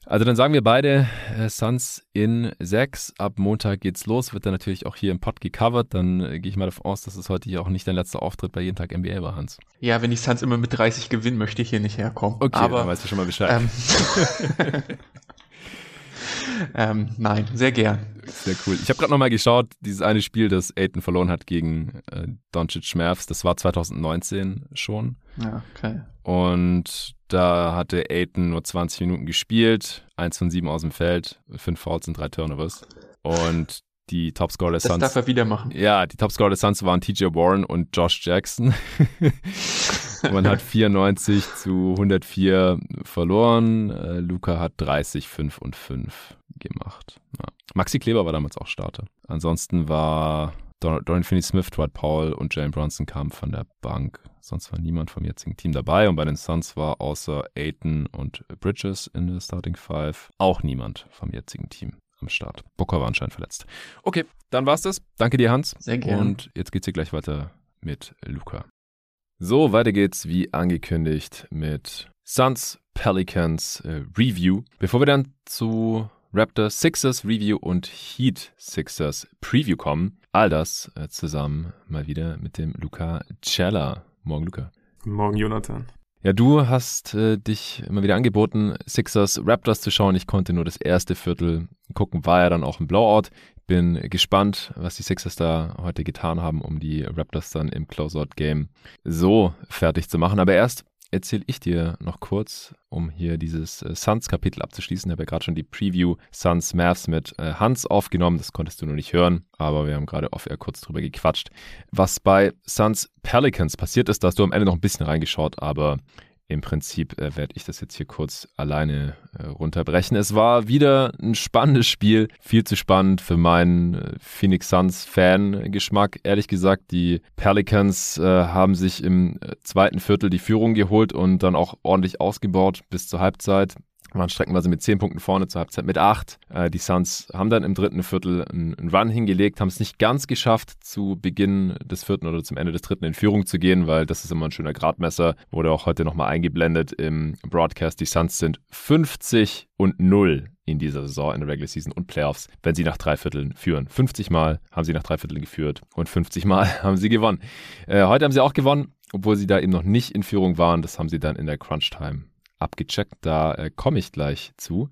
Also dann sagen wir beide äh, Suns in 6. Ab Montag geht's los. Wird dann natürlich auch hier im Pod gecovert. Dann äh, gehe ich mal davon aus, dass es heute hier auch nicht dein letzter Auftritt bei jeden Tag NBA war, Hans. Ja, wenn die Suns immer mit 30 gewinnen, möchte ich hier nicht herkommen. Okay, Aber, dann weißt du schon mal Bescheid. Ähm, ähm, nein, sehr gern. Sehr cool. Ich habe gerade nochmal geschaut, dieses eine Spiel, das Aiton verloren hat gegen äh, Doncic Schmerz, das war 2019 schon. Ja, okay. Und da hatte Aiton nur 20 Minuten gespielt, eins von sieben aus dem Feld, fünf Fouls und drei Turnovers. Und die Topscorer des Das Suns. darf er wieder machen. Ja, die Topscorer des Suns waren TJ Warren und Josh Jackson. Man hat 94 zu 104 verloren. Äh, Luca hat 30, 5 und 5 gemacht. Ja. Maxi Kleber war damals auch Starter. Ansonsten war Dorian Finney-Smith, Dwight Powell und Jalen Bronson kamen von der Bank. Sonst war niemand vom jetzigen Team dabei. Und bei den Suns war außer Aiton und Bridges in der Starting Five auch niemand vom jetzigen Team am Start. Booker war anscheinend verletzt. Okay, dann war's das. Danke dir, Hans. Sehr gerne. Und jetzt geht's hier gleich weiter mit Luca. So, weiter geht's wie angekündigt mit Suns Pelicans äh, Review. Bevor wir dann zu Raptors Sixers Review und Heat Sixers Preview kommen, all das äh, zusammen mal wieder mit dem Luca Cella. Morgen, Luca. Guten Morgen, Jonathan. Ja, du hast äh, dich immer wieder angeboten, Sixers Raptors zu schauen. Ich konnte nur das erste Viertel gucken, war ja dann auch ein Blowout. Bin gespannt, was die Sixers da heute getan haben, um die Raptors dann im Closeout-Game so fertig zu machen. Aber erst erzähle ich dir noch kurz, um hier dieses äh, Suns-Kapitel abzuschließen. Ich habe ja gerade schon die Preview Suns Mavs mit äh, Hans aufgenommen. Das konntest du nur nicht hören, aber wir haben gerade off-air kurz drüber gequatscht. Was bei Suns Pelicans passiert ist, da hast du am Ende noch ein bisschen reingeschaut, aber im Prinzip äh, werde ich das jetzt hier kurz alleine äh, runterbrechen. Es war wieder ein spannendes Spiel, viel zu spannend für meinen äh, Phoenix Suns Fan-Geschmack. Ehrlich gesagt, die Pelicans äh, haben sich im äh, zweiten Viertel die Führung geholt und dann auch ordentlich ausgebaut bis zur Halbzeit waren streckenweise mit 10 Punkten vorne, zur Halbzeit mit 8. Äh, die Suns haben dann im dritten Viertel einen, Run hingelegt, haben es nicht ganz geschafft, zu Beginn des vierten oder zum Ende des dritten in Führung zu gehen, weil das ist immer ein schöner Gradmesser. Wurde auch heute nochmal eingeblendet im Broadcast. Die Suns sind 50 und 0 in dieser Saison, in der Regular Season und Playoffs, wenn sie nach drei Vierteln führen. 50 Mal haben sie nach drei Vierteln geführt und 50 Mal haben sie gewonnen. Äh, heute haben sie auch gewonnen, obwohl sie da eben noch nicht in Führung waren. Das haben sie dann in der Crunch-Time abgecheckt. Da äh, komme ich gleich zu.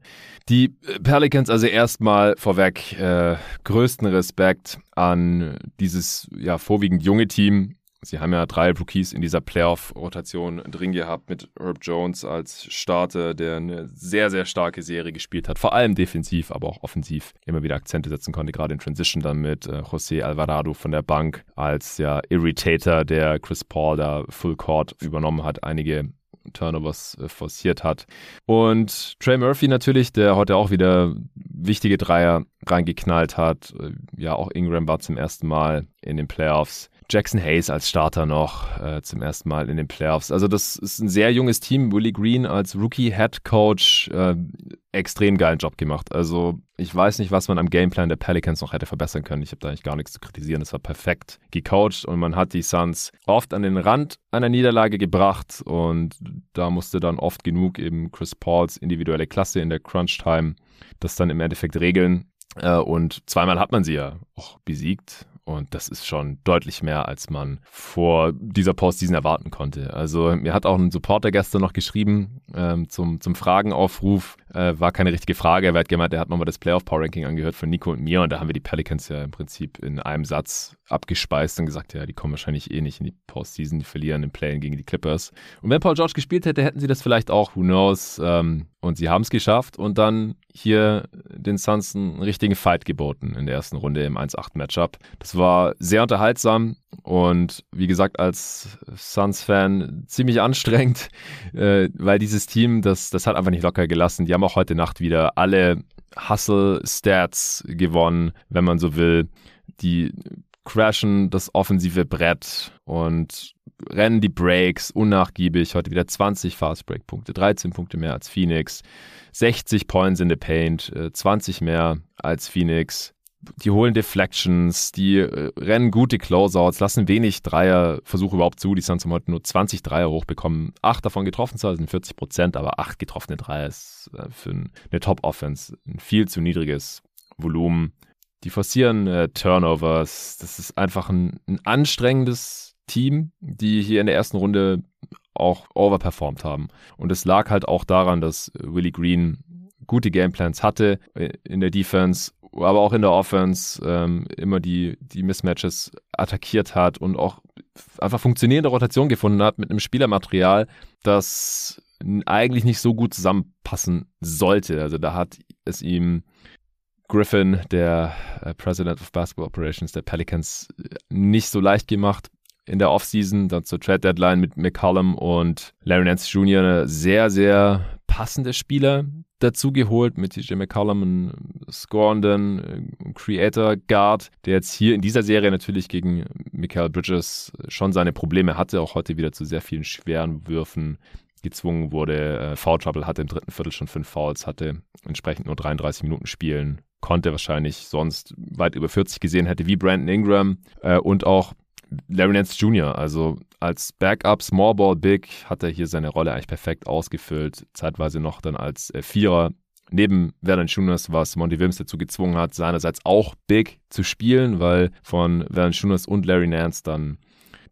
Die Pelicans also erstmal vorweg äh, größten Respekt an dieses ja vorwiegend junge Team. Sie haben ja drei Rookies in dieser Playoff-Rotation drin gehabt mit Herb Jones als Starter, der eine sehr, sehr starke Serie gespielt hat. Vor allem defensiv, aber auch offensiv immer wieder Akzente setzen konnte, gerade in Transition dann mit äh, José Alvarado von der Bank als ja Irritator, der Chris Paul da Full Court übernommen hat, einige Turnovers äh, forciert hat. Und Trey Murphy natürlich, der heute auch wieder wichtige Dreier reingeknallt hat. Äh, Ja, auch Ingram war zum ersten Mal in den Playoffs. Jackson Hayes als Starter noch äh, zum ersten Mal in den Playoffs. Also das ist ein sehr junges Team. Willie Green als Rookie Head Coach äh, extrem geilen Job gemacht. Also ich weiß nicht, was man am Gameplan der Pelicans noch hätte verbessern können. Ich habe da eigentlich gar nichts zu kritisieren. Es war perfekt gecoacht und man hat die Suns oft an den Rand einer Niederlage gebracht und da musste dann oft genug eben Chris Pauls individuelle Klasse in der Crunch Time das dann im Endeffekt regeln. Äh, und zweimal hat man sie ja auch besiegt. Und das ist schon deutlich mehr, als man vor dieser Postseason erwarten konnte. Also mir hat auch ein Supporter gestern noch geschrieben ähm, zum, zum Fragenaufruf. Äh, war keine richtige Frage. Er hat gemeint, er hat nochmal das Playoff Power Ranking angehört von Nico und mir. Und da haben wir die Pelicans ja im Prinzip in einem Satz abgespeist und gesagt, ja, die kommen wahrscheinlich eh nicht in die Postseason. Die verlieren im Play gegen die Clippers. Und wenn Paul George gespielt hätte, hätten sie das vielleicht auch. Who knows? Ähm, und sie haben es geschafft und dann hier den Suns einen richtigen Fight geboten in der ersten Runde im 1-8-Matchup. Das war sehr unterhaltsam und wie gesagt, als Suns-Fan ziemlich anstrengend, äh, weil dieses Team, das, das hat einfach nicht locker gelassen. Die haben auch heute Nacht wieder alle Hustle-Stats gewonnen, wenn man so will. Die crashen das offensive Brett und rennen die Breaks unnachgiebig. Heute wieder 20 Fast-Break-Punkte, 13 Punkte mehr als Phoenix, 60 Points in the Paint, 20 mehr als Phoenix. Die holen Deflections, die äh, rennen gute Closeouts, lassen wenig Dreierversuche überhaupt zu. Die Suns haben heute nur 20 Dreier hochbekommen. Acht davon getroffen, zwar sind 40 Prozent, aber acht getroffene Dreier ist äh, für eine Top-Offense ein viel zu niedriges Volumen. Die forcieren äh, Turnovers. Das ist einfach ein, ein anstrengendes Team, die hier in der ersten Runde auch overperformed haben. Und es lag halt auch daran, dass Willie Green gute Gameplans hatte in der Defense, aber auch in der Offense ähm, immer die, die Mismatches attackiert hat und auch einfach funktionierende Rotation gefunden hat mit einem Spielermaterial, das eigentlich nicht so gut zusammenpassen sollte. Also da hat es ihm Griffin, der äh, President of Basketball Operations der Pelicans, nicht so leicht gemacht in der Offseason, dann zur Trade Deadline mit McCollum und Larry Nance Jr. sehr, sehr passende Spieler dazu geholt mit DJ McCollum, einen scorenden äh, Creator Guard, der jetzt hier in dieser Serie natürlich gegen Michael Bridges schon seine Probleme hatte, auch heute wieder zu sehr vielen schweren Würfen gezwungen wurde, äh, Foul Trouble hatte im dritten Viertel schon fünf Fouls, hatte entsprechend nur 33 Minuten spielen, konnte wahrscheinlich sonst weit über 40 gesehen hätte, wie Brandon Ingram äh, und auch Larry Nance Jr., also als Backup Small Ball Big hat er hier seine Rolle eigentlich perfekt ausgefüllt, zeitweise noch dann als äh, Vierer neben Vernon Schunas, was Monty Williams dazu gezwungen hat, seinerseits auch Big zu spielen, weil von Vernon Schunas und Larry Nance dann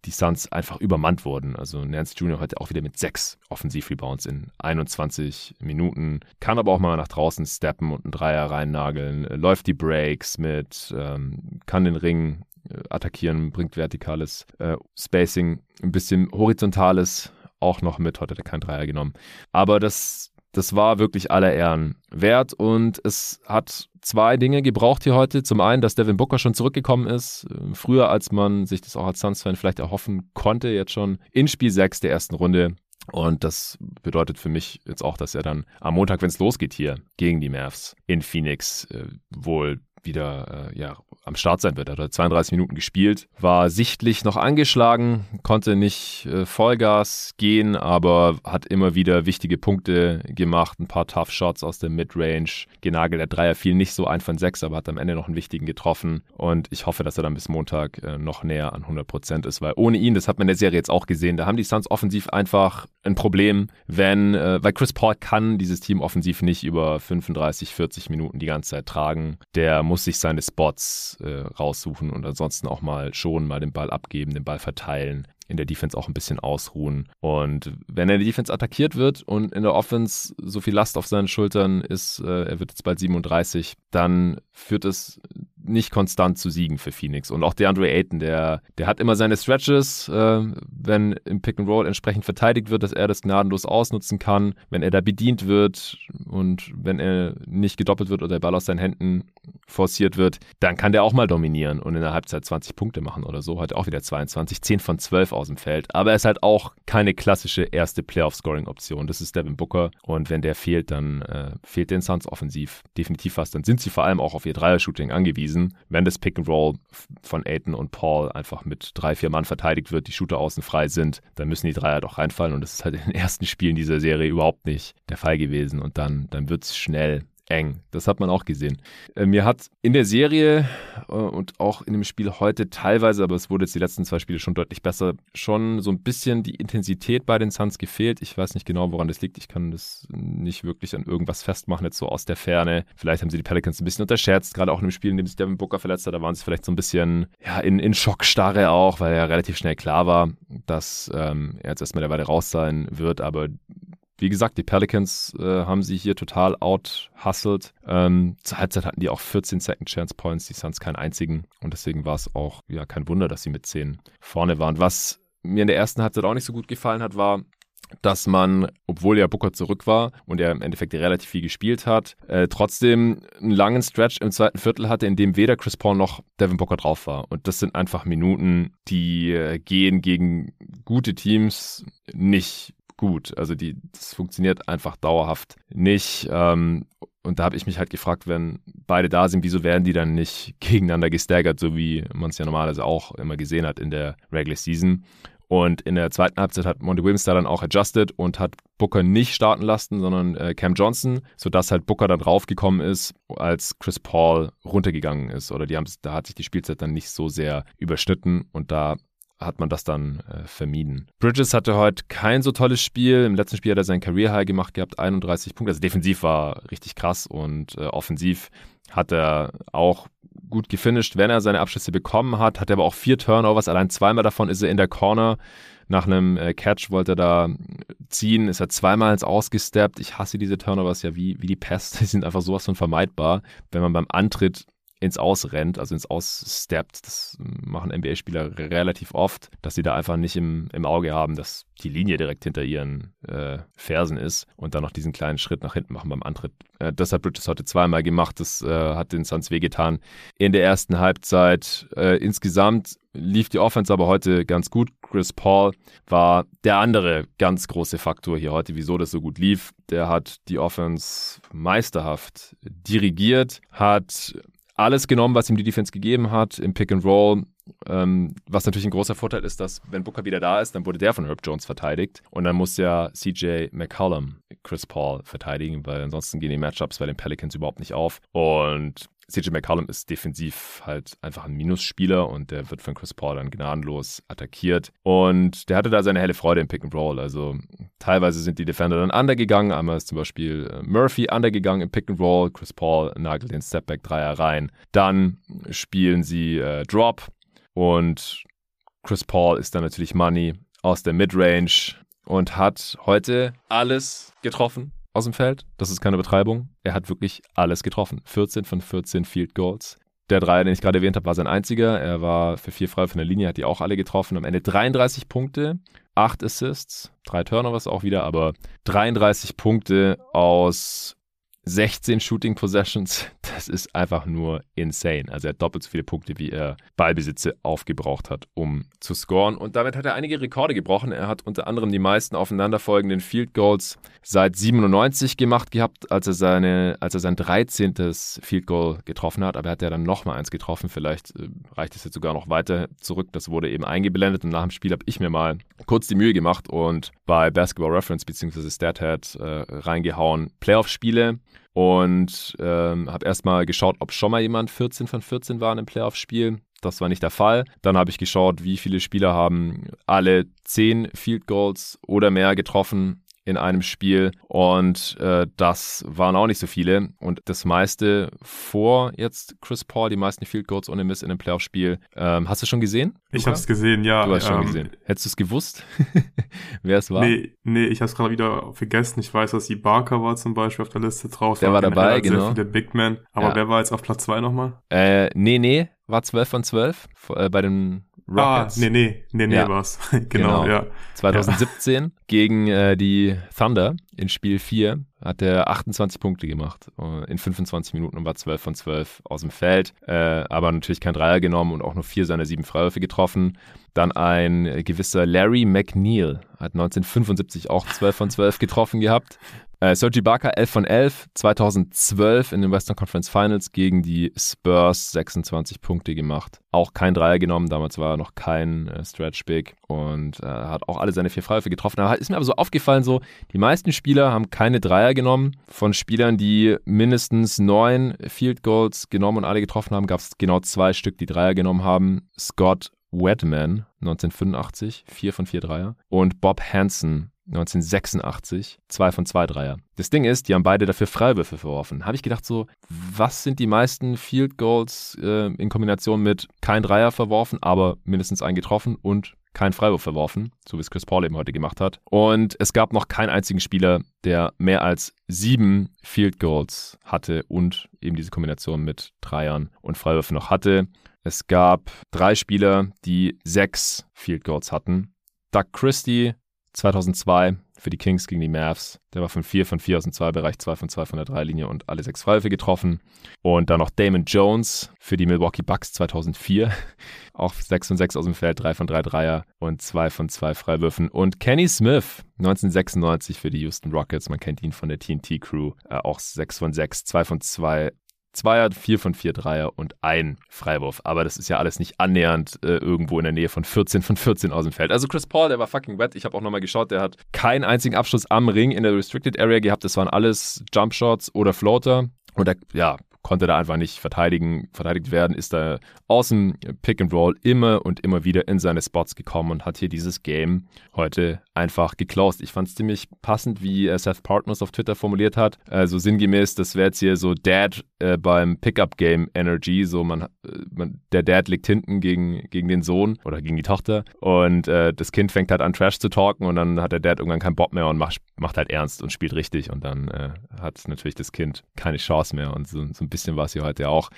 die Suns einfach übermannt wurden. Also Nance Jr. heute auch wieder mit sechs Offensiv-Rebounds in 21 Minuten, kann aber auch mal nach draußen steppen und einen Dreier reinnageln, läuft die Breaks mit, ähm, kann den Ring attackieren, bringt vertikales äh, Spacing, ein bisschen horizontales auch noch mit. Heute hat er keinen Dreier genommen. Aber das, das war wirklich aller Ehren wert und es hat zwei Dinge gebraucht hier heute. Zum einen, dass Devin Booker schon zurückgekommen ist, äh, früher als man sich das auch als Suns-Fan vielleicht erhoffen konnte, jetzt schon in Spiel 6 der ersten Runde. Und das bedeutet für mich jetzt auch, dass er dann am Montag, wenn es losgeht hier gegen die Mavs in Phoenix, äh, wohl wieder äh, ja, am Start sein wird. Er hat 32 Minuten gespielt, war sichtlich noch angeschlagen, konnte nicht äh, Vollgas gehen, aber hat immer wieder wichtige Punkte gemacht, ein paar Tough Shots aus der Midrange, genagelt. Der Dreier fiel nicht so ein von sechs, aber hat am Ende noch einen wichtigen getroffen und ich hoffe, dass er dann bis Montag äh, noch näher an 100 Prozent ist, weil ohne ihn, das hat man in der Serie jetzt auch gesehen, da haben die Suns offensiv einfach ein Problem, wenn, äh, weil Chris Paul kann dieses Team offensiv nicht über 35, 40 Minuten die ganze Zeit tragen. Der muss sich seine Spots äh, raussuchen und ansonsten auch mal schon mal den Ball abgeben, den Ball verteilen in der Defense auch ein bisschen ausruhen. Und wenn er in der Defense attackiert wird und in der Offense so viel Last auf seinen Schultern ist, äh, er wird jetzt bald 37, dann führt es nicht konstant zu Siegen für Phoenix. Und auch DeAndre Ayton, der, der hat immer seine Stretches, äh, wenn im Pick and Roll entsprechend verteidigt wird, dass er das gnadenlos ausnutzen kann, wenn er da bedient wird und wenn er nicht gedoppelt wird oder der Ball aus seinen Händen forciert wird, dann kann der auch mal dominieren und in der Halbzeit 20 Punkte machen oder so. Hat auch wieder 22, 10 von 12 aus dem Feld. Aber er ist halt auch keine klassische erste Playoff-Scoring-Option. Das ist Devin Booker. Und wenn der fehlt, dann äh, fehlt den Suns offensiv definitiv was. Dann sind sie vor allem auch auf ihr Dreier-Shooting angewiesen. Wenn das Pick and Roll von Aiton und Paul einfach mit drei, vier Mann verteidigt wird, die Shooter außen frei sind, dann müssen die Dreier doch reinfallen. Und das ist halt in den ersten Spielen dieser Serie überhaupt nicht der Fall gewesen. Und dann, dann wird es schnell eng. Das hat man auch gesehen. Äh, mir hat in der Serie äh, und auch in dem Spiel heute teilweise, aber es wurde jetzt die letzten zwei Spiele schon deutlich besser, schon so ein bisschen die Intensität bei den Suns gefehlt. Ich weiß nicht genau, woran das liegt. Ich kann das nicht wirklich an irgendwas festmachen, jetzt so aus der Ferne. Vielleicht haben sie die Pelicans ein bisschen unterschätzt, gerade auch in dem Spiel, in dem sich Devin Booker verletzt hat. Da waren sie vielleicht so ein bisschen ja, in, in Schockstarre auch, weil ja relativ schnell klar war, dass ähm, er jetzt erstmal der Weile raus sein wird. Aber wie gesagt, die Pelicans äh, haben sie hier total out-hustled. Ähm, zur Halbzeit hatten die auch 14 Second Chance Points, die Suns keinen einzigen. Und deswegen war es auch ja kein Wunder, dass sie mit 10 vorne waren. Was mir in der ersten Halbzeit auch nicht so gut gefallen hat, war, dass man, obwohl ja Booker zurück war und er im Endeffekt relativ viel gespielt hat, äh, trotzdem einen langen Stretch im zweiten Viertel hatte, in dem weder Chris Paul noch Devin Booker drauf war. Und das sind einfach Minuten, die äh, gehen gegen gute Teams nicht gut. Also die, das funktioniert einfach dauerhaft nicht. Ähm, und da habe ich mich halt gefragt, wenn beide da sind, wieso werden die dann nicht gegeneinander gestaggert, so wie man es ja normalerweise auch immer gesehen hat in der Regular Season. Und in der zweiten Halbzeit hat Monty Williams da dann auch adjusted und hat Booker nicht starten lassen, sondern äh, Cam Johnson, sodass halt Booker dann raufgekommen ist, als Chris Paul runtergegangen ist. Oder die haben da hat sich die Spielzeit dann nicht so sehr überschnitten und da hat man das dann äh, vermieden. Bridges hatte heute kein so tolles Spiel. Im letzten Spiel hat er sein Career High gemacht gehabt, 31 Punkte. Also defensiv war richtig krass und äh, offensiv hat er auch gut gefinisht, wenn er seine Abschlüsse bekommen hat. Hat er aber auch vier Turnovers, allein zweimal davon ist er in der Corner Nach einem äh, Catch wollte er da ziehen, ist er zweimal ins Ausgesteppt. Ich hasse diese Turnovers ja wie, wie die Pest. Die sind einfach sowas von vermeidbar. Wenn man beim Antritt ins Aus rennt, also ins Aus steppt. Das machen NBA-Spieler relativ oft, dass sie da einfach nicht im, im Auge haben, dass die Linie direkt hinter ihren äh, Fersen ist und dann noch diesen kleinen Schritt nach hinten machen beim Antritt. Äh, das hat Bridges heute zweimal gemacht. Das äh, hat den Suns wehgetan. In der ersten Halbzeit äh, insgesamt lief die Offense aber heute ganz gut. Chris Paul war der andere ganz große Faktor hier heute, wieso das so gut lief. Der hat die Offense meisterhaft dirigiert, hat alles genommen, was ihm die Defense gegeben hat im Pick and Roll. Ähm, was natürlich ein großer Vorteil ist, dass wenn Booker wieder da ist, dann wurde der von Herb Jones verteidigt und dann muss ja CJ McCollum Chris Paul verteidigen, weil ansonsten gehen die Matchups bei den Pelicans überhaupt nicht auf. Und CJ McCollum ist defensiv halt einfach ein Minusspieler und der wird von Chris Paul dann gnadenlos attackiert. Und der hatte da seine helle Freude im Pick and Roll. Also teilweise sind die Defender dann undergegangen. Einmal ist zum Beispiel äh, Murphy undergegangen im Pick and Roll. Chris Paul nagelt den Stepback-Dreier rein. Dann spielen sie äh, Drop und Chris Paul ist dann natürlich Money aus der Midrange und hat heute alles getroffen aus dem Feld. Das ist keine Betreibung. Er hat wirklich alles getroffen. 14 von 14 Field Goals. Der Dreier, den ich gerade erwähnt habe, war sein einziger. Er war für vier frei von der Linie, hat die auch alle getroffen. Am Ende 33 Punkte, 8 Assists, 3 Turnovers auch wieder, aber 33 Punkte aus 16 Shooting Possessions, das ist einfach nur insane. Also er hat doppelt so viele Punkte, wie er Ballbesitze aufgebraucht hat, um zu scoren. Und damit hat er einige Rekorde gebrochen. Er hat unter anderem die meisten aufeinanderfolgenden Field Goals seit 97 gemacht gehabt, als er, seine, als er sein 13. Field Goal getroffen hat. Aber er hat ja dann nochmal eins getroffen. Vielleicht äh, reicht es jetzt sogar noch weiter zurück. Das wurde eben eingeblendet. Und nach dem Spiel habe ich mir mal kurz die Mühe gemacht und bei Basketball Reference bzw. StatHead äh, reingehauen. Playoff-Spiele und ähm, habe erstmal geschaut, ob schon mal jemand 14 von 14 war einem Playoff-Spiel. Das war nicht der Fall. Dann habe ich geschaut, wie viele Spieler haben alle 10 Field Goals oder mehr getroffen in einem Spiel und äh, das waren auch nicht so viele und das meiste vor jetzt Chris Paul, die meisten Field Goals ohne Miss in einem Playoff-Spiel. Ähm, hast du schon gesehen? Ich habe es gesehen, ja. Du hast ähm, schon gesehen. Hättest du es gewusst, wer es war? Nee, nee ich habe es gerade wieder vergessen. Ich weiß, dass die Barker war zum Beispiel auf der Liste drauf. Der war, war dabei, genau. Viele Big Men. Aber ja. wer war jetzt auf Platz 2 nochmal? Äh, nee, nee, war 12 von 12 äh, bei den Rockets. Ah, nee, nee, nee, nee ja. war's. genau, genau, ja. 2017 ja. gegen äh, die Thunder in Spiel 4 hat er 28 Punkte gemacht äh, in 25 Minuten und war 12 von 12 aus dem Feld, äh, aber natürlich kein Dreier genommen und auch nur vier seiner sieben Freiwürfe getroffen. Dann ein gewisser Larry McNeil hat 1975 auch 12 von 12 getroffen gehabt. Äh, Sergi Barker 11 von 11, 2012 in den Western Conference Finals gegen die Spurs 26 Punkte gemacht. Auch kein Dreier genommen, damals war er noch kein äh, Stretch Big und äh, hat auch alle seine vier Freiwürfe getroffen. Da ist mir aber so aufgefallen, so die meisten Spieler haben keine Dreier genommen. Von Spielern, die mindestens neun Field Goals genommen und alle getroffen haben, gab es genau zwei Stück, die Dreier genommen haben. Scott Wedman 1985, vier von vier Dreier und Bob Hansen 1986, zwei von zwei Dreier. Das Ding ist, die haben beide dafür Freiwürfe verworfen. Habe ich gedacht so, was sind die meisten Field Goals äh, in Kombination mit kein Dreier verworfen, aber mindestens ein getroffen und kein Freiwurf verworfen, so wie es Chris Paul eben heute gemacht hat. Und es gab noch keinen einzigen Spieler, der mehr als sieben Field Goals hatte und eben diese Kombination mit Dreiern und Freiwürfen noch hatte. Es gab drei Spieler, die sechs Field Goals hatten. Doug Christie 2002 für die Kings gegen die Mavs. Der war von 4 von 4 aus dem 2-Bereich, 2 von 2 von der 3-Linie und alle sechs Freiwürfe getroffen. Und dann noch Damon Jones für die Milwaukee Bucks 2004. Auch 6 von 6 aus dem Feld, 3 von 3 Dreier und 2 von 2 Freiwürfen. Und Kenny Smith 1996 für die Houston Rockets. Man kennt ihn von der TNT Crew. Äh, auch 6 von 6, 2 von 2 Zweier, vier von vier Dreier und ein Freiwurf. Aber das ist ja alles nicht annähernd äh, irgendwo in der Nähe von 14 von 14 aus dem Feld. Also Chris Paul, der war fucking wet. Ich habe auch nochmal geschaut, der hat keinen einzigen Abschluss am Ring in der Restricted Area gehabt. Das waren alles Jump Shots oder Floater. Und er, ja, konnte da einfach nicht verteidigen, verteidigt werden, ist da aus dem Pick and Roll immer und immer wieder in seine Spots gekommen und hat hier dieses Game heute einfach geclosed. Ich fand es ziemlich passend, wie äh, Seth Partners auf Twitter formuliert hat. Also sinngemäß, das wäre jetzt hier so Dad äh, beim Pickup-Game Energy. So, man, äh, man, der Dad liegt hinten gegen, gegen den Sohn oder gegen die Tochter und äh, das Kind fängt halt an, Trash zu talken und dann hat der Dad irgendwann keinen Bock mehr und macht, macht halt ernst und spielt richtig und dann äh, hat natürlich das Kind keine Chance mehr und so, so ein bisschen war es hier heute auch.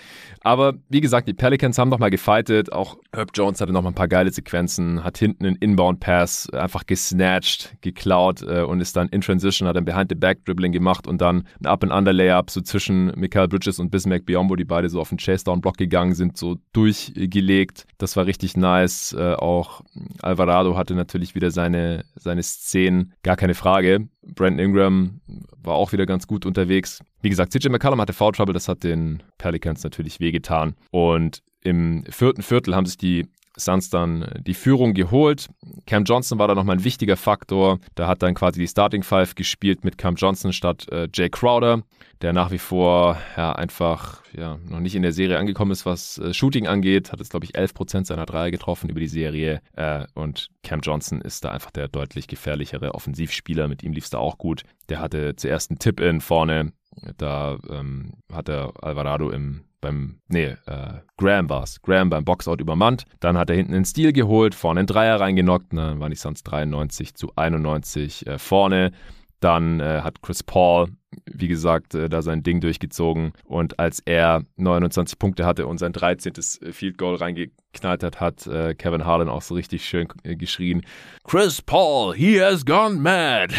Aber wie gesagt, die Pelicans haben nochmal gefightet. Auch Herb Jones hatte nochmal ein paar geile Sequenzen, hat hinten einen Inbound-Pass einfach gesnatcht, geklaut äh, und ist dann in Transition, hat ein Behind-the-Back-Dribbling gemacht und dann ein Up-and-Under-Layup so zwischen Michael Bridges und Bismack Biombo, die beide so auf den Chase-Down-Block gegangen sind, so durchgelegt. Das war richtig nice. Äh, auch Alvarado hatte natürlich wieder seine, seine Szenen, gar keine Frage. Brandon Ingram war auch wieder ganz gut unterwegs. Wie gesagt, CJ McCallum hatte Foul Trouble, das hat den Pelicans natürlich wehgetan. Und im vierten Viertel haben sich die Suns dann die Führung geholt. Cam Johnson war da nochmal ein wichtiger Faktor. Da hat dann quasi die Starting Five gespielt mit Cam Johnson statt äh, Jay Crowder, der nach wie vor ja einfach ja, noch nicht in der Serie angekommen ist, was äh, Shooting angeht. Hat jetzt, glaube ich, 11% seiner Dreier getroffen über die Serie. Äh, und Cam Johnson ist da einfach der deutlich gefährlichere Offensivspieler. Mit ihm lief es da auch gut. Der hatte zuerst einen Tip-In vorne. Da ähm, hat er Alvarado im beim, nee, äh, Graham war es. Graham beim Boxout übermannt. Dann hat er hinten einen Stil geholt, vorne einen Dreier reingenockt. Dann waren die Suns 93 zu 91 äh, vorne. Dann äh, hat Chris Paul, wie gesagt, äh, da sein Ding durchgezogen. Und als er 29 Punkte hatte und sein 13. Field Goal reingeknallt hat, hat äh, Kevin Harlan auch so richtig schön äh, geschrien: Chris Paul, he has gone mad.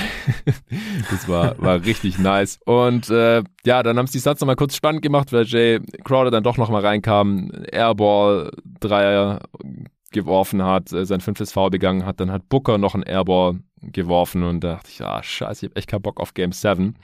das war, war richtig nice. Und äh, ja, dann haben es die Suns nochmal kurz spannend gemacht, weil Jay Crowder dann doch nochmal reinkam. Airball, Dreier geworfen hat, äh, sein fünftes Foul begangen hat. Dann hat Booker noch einen Airball geworfen und da dachte ich, ah, scheiße, ich habe echt keinen Bock auf Game 7.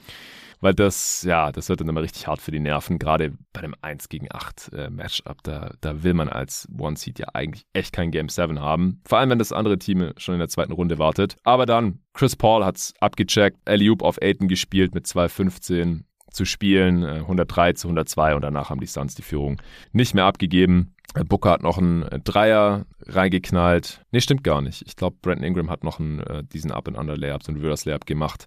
Weil das, ja, das wird dann immer richtig hart für die Nerven, gerade bei dem 1 gegen 8 äh, Matchup. Da, da will man als One-Seed ja eigentlich echt kein Game 7 haben. Vor allem, wenn das andere Team schon in der zweiten Runde wartet. Aber dann, Chris Paul hat's abgecheckt, Eliup auf Aiton gespielt mit 2,15 zu spielen, 103 äh, zu 102 und danach haben die Suns die Führung nicht mehr abgegeben. Booker hat noch einen Dreier reingeknallt. Nee, stimmt gar nicht. Ich glaube, Brandon Ingram hat noch einen, äh, diesen Up-and-Under-Layup, so einen Reverse-Layup gemacht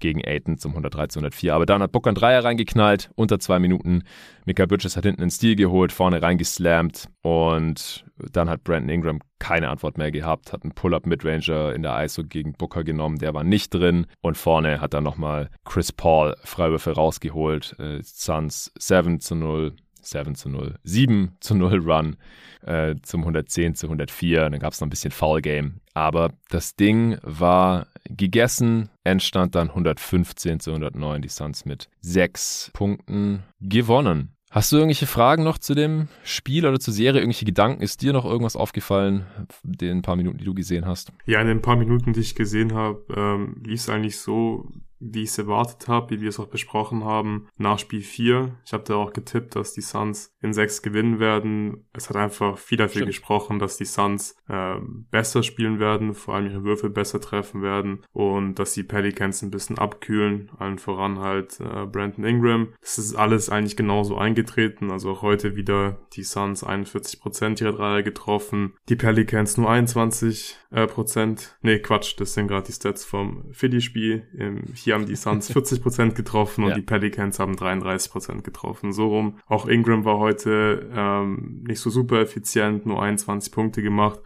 gegen Aiton zum 113, 104. Aber dann hat Booker einen Dreier reingeknallt, unter zwei Minuten. Mika Bridges hat hinten einen Stil geholt, vorne reingeslammt und dann hat Brandon Ingram keine Antwort mehr gehabt, hat einen Pull-Up-Midranger in der ISO gegen Booker genommen, der war nicht drin und vorne hat dann nochmal Chris Paul Freiwürfe rausgeholt. Äh, Suns 7 zu 0 7 zu 0, 7 zu 0 Run äh, zum 110 zu 104. Dann gab es noch ein bisschen Foul Game. Aber das Ding war gegessen. Endstand dann 115 zu 109. Die Suns mit sechs Punkten gewonnen. Hast du irgendwelche Fragen noch zu dem Spiel oder zur Serie? Irgendwelche Gedanken? Ist dir noch irgendwas aufgefallen, den paar Minuten, die du gesehen hast? Ja, in den paar Minuten, die ich gesehen habe, ähm, lief es eigentlich so, wie ich es erwartet habe, wie wir es auch besprochen haben, nach Spiel 4. Ich habe da auch getippt, dass die Suns in 6 gewinnen werden. Es hat einfach viel dafür Stimmt. gesprochen, dass die Suns äh, besser spielen werden, vor allem ihre Würfel besser treffen werden und dass die Pelicans ein bisschen abkühlen, allen voran halt äh, Brandon Ingram. Das ist alles eigentlich genauso eingetreten, also auch heute wieder die Suns 41% ihrer Dreier getroffen, die Pelicans nur 21 äh, Prozent. Nee, Quatsch, das sind gerade die Stats vom Philly-Spiel. Hier hier haben die Suns 40% getroffen und ja. die Pelicans haben 33% getroffen. So rum. Auch Ingram war heute ähm, nicht so super effizient, nur 21 Punkte gemacht.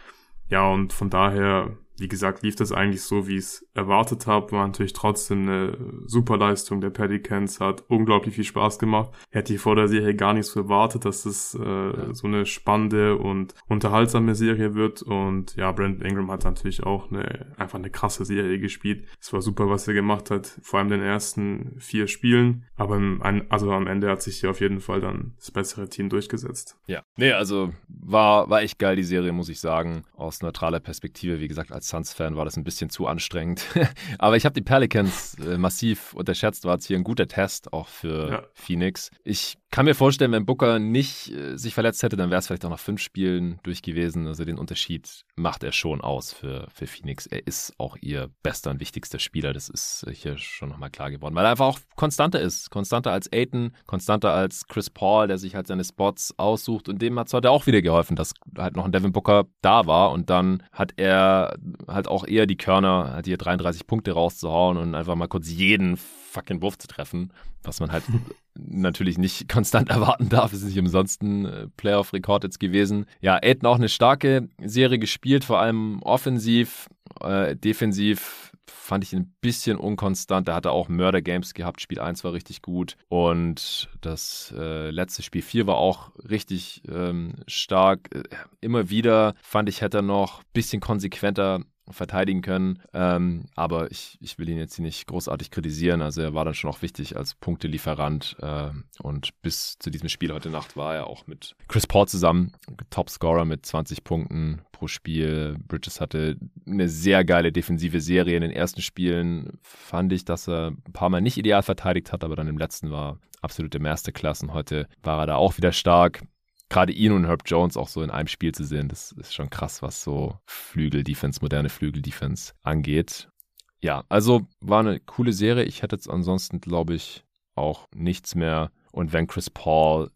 Ja, und von daher wie gesagt, lief das eigentlich so, wie ich es erwartet habe. War natürlich trotzdem eine super Leistung der Pelicans, hat unglaublich viel Spaß gemacht. Hätte ich vor der Serie gar nicht so erwartet, dass es äh, ja. so eine spannende und unterhaltsame Serie wird. Und ja, Brandon Ingram hat natürlich auch eine einfach eine krasse Serie gespielt. Es war super, was er gemacht hat, vor allem den ersten vier Spielen. Aber im, also am Ende hat sich hier auf jeden Fall dann das bessere Team durchgesetzt. Ja, nee, also war, war echt geil, die Serie, muss ich sagen. Aus neutraler Perspektive, wie gesagt, als als Suns-Fan war das ein bisschen zu anstrengend. Aber ich habe die Pelicans äh, massiv unterschätzt, war jetzt hier ein guter Test auch für ja. Phoenix. Ich kann mir vorstellen, wenn Booker nicht äh, sich verletzt hätte, dann wäre es vielleicht auch nach fünf Spielen durch gewesen. Also den Unterschied macht er schon aus für, für Phoenix. Er ist auch ihr bester und wichtigster Spieler. Das ist hier schon nochmal klar geworden, weil er einfach auch konstanter ist. Konstanter als Aiton, konstanter als Chris Paul, der sich halt seine Spots aussucht. Und dem hat es heute auch wieder geholfen, dass halt noch ein Devin Booker da war. Und dann hat er halt auch eher die Körner, hat hier 33 Punkte rauszuhauen und einfach mal kurz jeden fucking Wurf zu treffen, was man halt natürlich nicht konstant erwarten darf. Es ist nicht umsonst ein äh, Playoff-Rekord jetzt gewesen. Ja, Aiden auch eine starke Serie gespielt, vor allem offensiv, äh, defensiv fand ich ein bisschen unkonstant. Er hatte auch Murder-Games gehabt. Spiel 1 war richtig gut. Und das äh, letzte Spiel 4 war auch richtig ähm, stark. Äh, immer wieder fand ich, hätte er noch ein bisschen konsequenter verteidigen können. Ähm, aber ich, ich will ihn jetzt hier nicht großartig kritisieren. Also er war dann schon auch wichtig als Punktelieferant. Äh, und bis zu diesem Spiel heute Nacht war er auch mit Chris Paul zusammen Topscorer mit 20 Punkten pro Spiel. Bridges hatte eine sehr geile defensive Serie. In den ersten Spielen fand ich, dass er ein paar Mal nicht ideal verteidigt hat, aber dann im letzten war absolute Masterclass und heute war er da auch wieder stark gerade ihn und Herb Jones auch so in einem Spiel zu sehen, das ist schon krass, was so Flügel-Defense, moderne Flügel-Defense angeht. Ja, also war eine coole Serie. Ich hätte jetzt ansonsten, glaube ich, auch nichts mehr und wenn Chris Paul,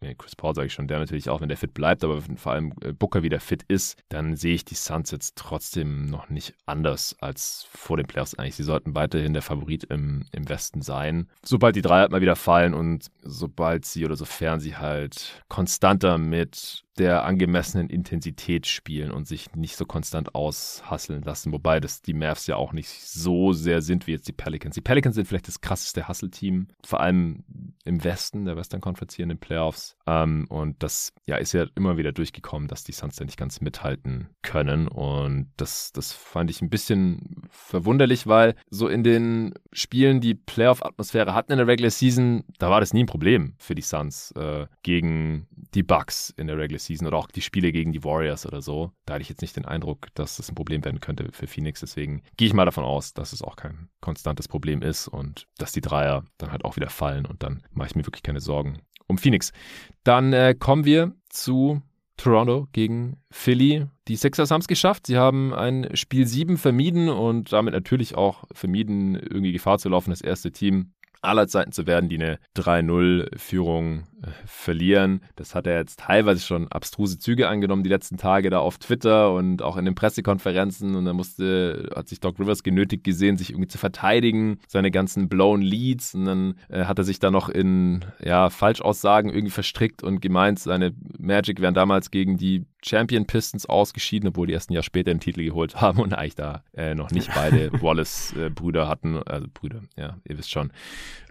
nee, Chris Paul sage ich schon, der natürlich auch, wenn der fit bleibt, aber vor allem äh, Booker wieder fit ist, dann sehe ich die Suns jetzt trotzdem noch nicht anders als vor den Playoffs eigentlich. Sie sollten weiterhin der Favorit im, im Westen sein. Sobald die drei halt mal wieder fallen und sobald sie oder sofern sie halt konstanter mit der angemessenen Intensität spielen und sich nicht so konstant aushasseln lassen. Wobei das die Mavs ja auch nicht so sehr sind wie jetzt die Pelicans. Die Pelicans sind vielleicht das krasseste Hustle-Team, vor allem im Westen, der Western Conference hier in den Playoffs. Ähm, und das ja, ist ja immer wieder durchgekommen, dass die Suns da nicht ganz mithalten können. Und das, das fand ich ein bisschen verwunderlich, weil so in den Spielen, die Playoff-Atmosphäre hatten in der Regular Season, da war das nie ein Problem für die Suns äh, gegen die Bucks in der Regular Season. Season oder auch die Spiele gegen die Warriors oder so. Da hatte ich jetzt nicht den Eindruck, dass das ein Problem werden könnte für Phoenix. Deswegen gehe ich mal davon aus, dass es auch kein konstantes Problem ist und dass die Dreier dann halt auch wieder fallen und dann mache ich mir wirklich keine Sorgen um Phoenix. Dann äh, kommen wir zu Toronto gegen Philly. Die Sixers haben es geschafft. Sie haben ein Spiel 7 vermieden und damit natürlich auch vermieden, irgendwie Gefahr zu laufen, das erste Team aller Zeiten zu werden, die eine 3-0-Führung äh, verlieren. Das hat er jetzt teilweise schon abstruse Züge angenommen, die letzten Tage da auf Twitter und auch in den Pressekonferenzen. Und da musste, hat sich Doc Rivers genötigt gesehen, sich irgendwie zu verteidigen, seine ganzen blown Leads. Und dann äh, hat er sich da noch in ja, Falschaussagen irgendwie verstrickt und gemeint, seine Magic wären damals gegen die Champion Pistons ausgeschieden, obwohl die erst ein Jahr später den Titel geholt haben und eigentlich da äh, noch nicht beide Wallace-Brüder äh, hatten. Also Brüder, ja, ihr wisst schon.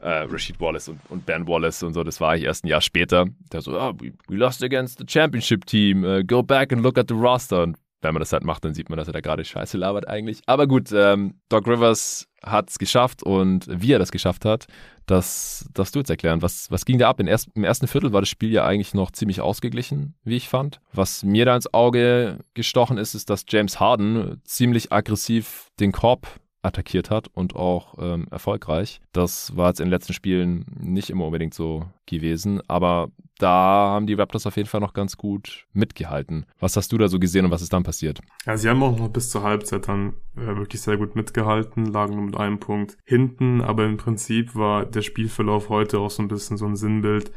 Äh, Rashid Wallace und, und, Ben Wallace und so, das war ich erst ein Jahr später. Der so, oh, we, we lost against the championship team, uh, go back and look at the roster. Und wenn man das halt macht, dann sieht man, dass er da gerade Scheiße labert eigentlich. Aber gut, ähm, Doc Rivers hat es geschafft und wie er das geschafft hat, das darfst du jetzt erklären. Was, was ging da ab? Erst, Im ersten Viertel war das Spiel ja eigentlich noch ziemlich ausgeglichen, wie ich fand. Was mir da ins Auge gestochen ist, ist, dass James Harden ziemlich aggressiv den Korb attackiert hat und auch ähm, erfolgreich. Das war jetzt in den letzten Spielen nicht immer unbedingt so gewesen, aber da haben die Raptors auf jeden Fall noch ganz gut mitgehalten. Was hast du da so gesehen und was ist dann passiert? Ja, sie haben auch noch bis zur Halbzeit dann äh, wirklich sehr gut mitgehalten, lagen nur mit einem Punkt hinten, aber im Prinzip war der Spielverlauf heute auch so ein bisschen so ein Sinnbild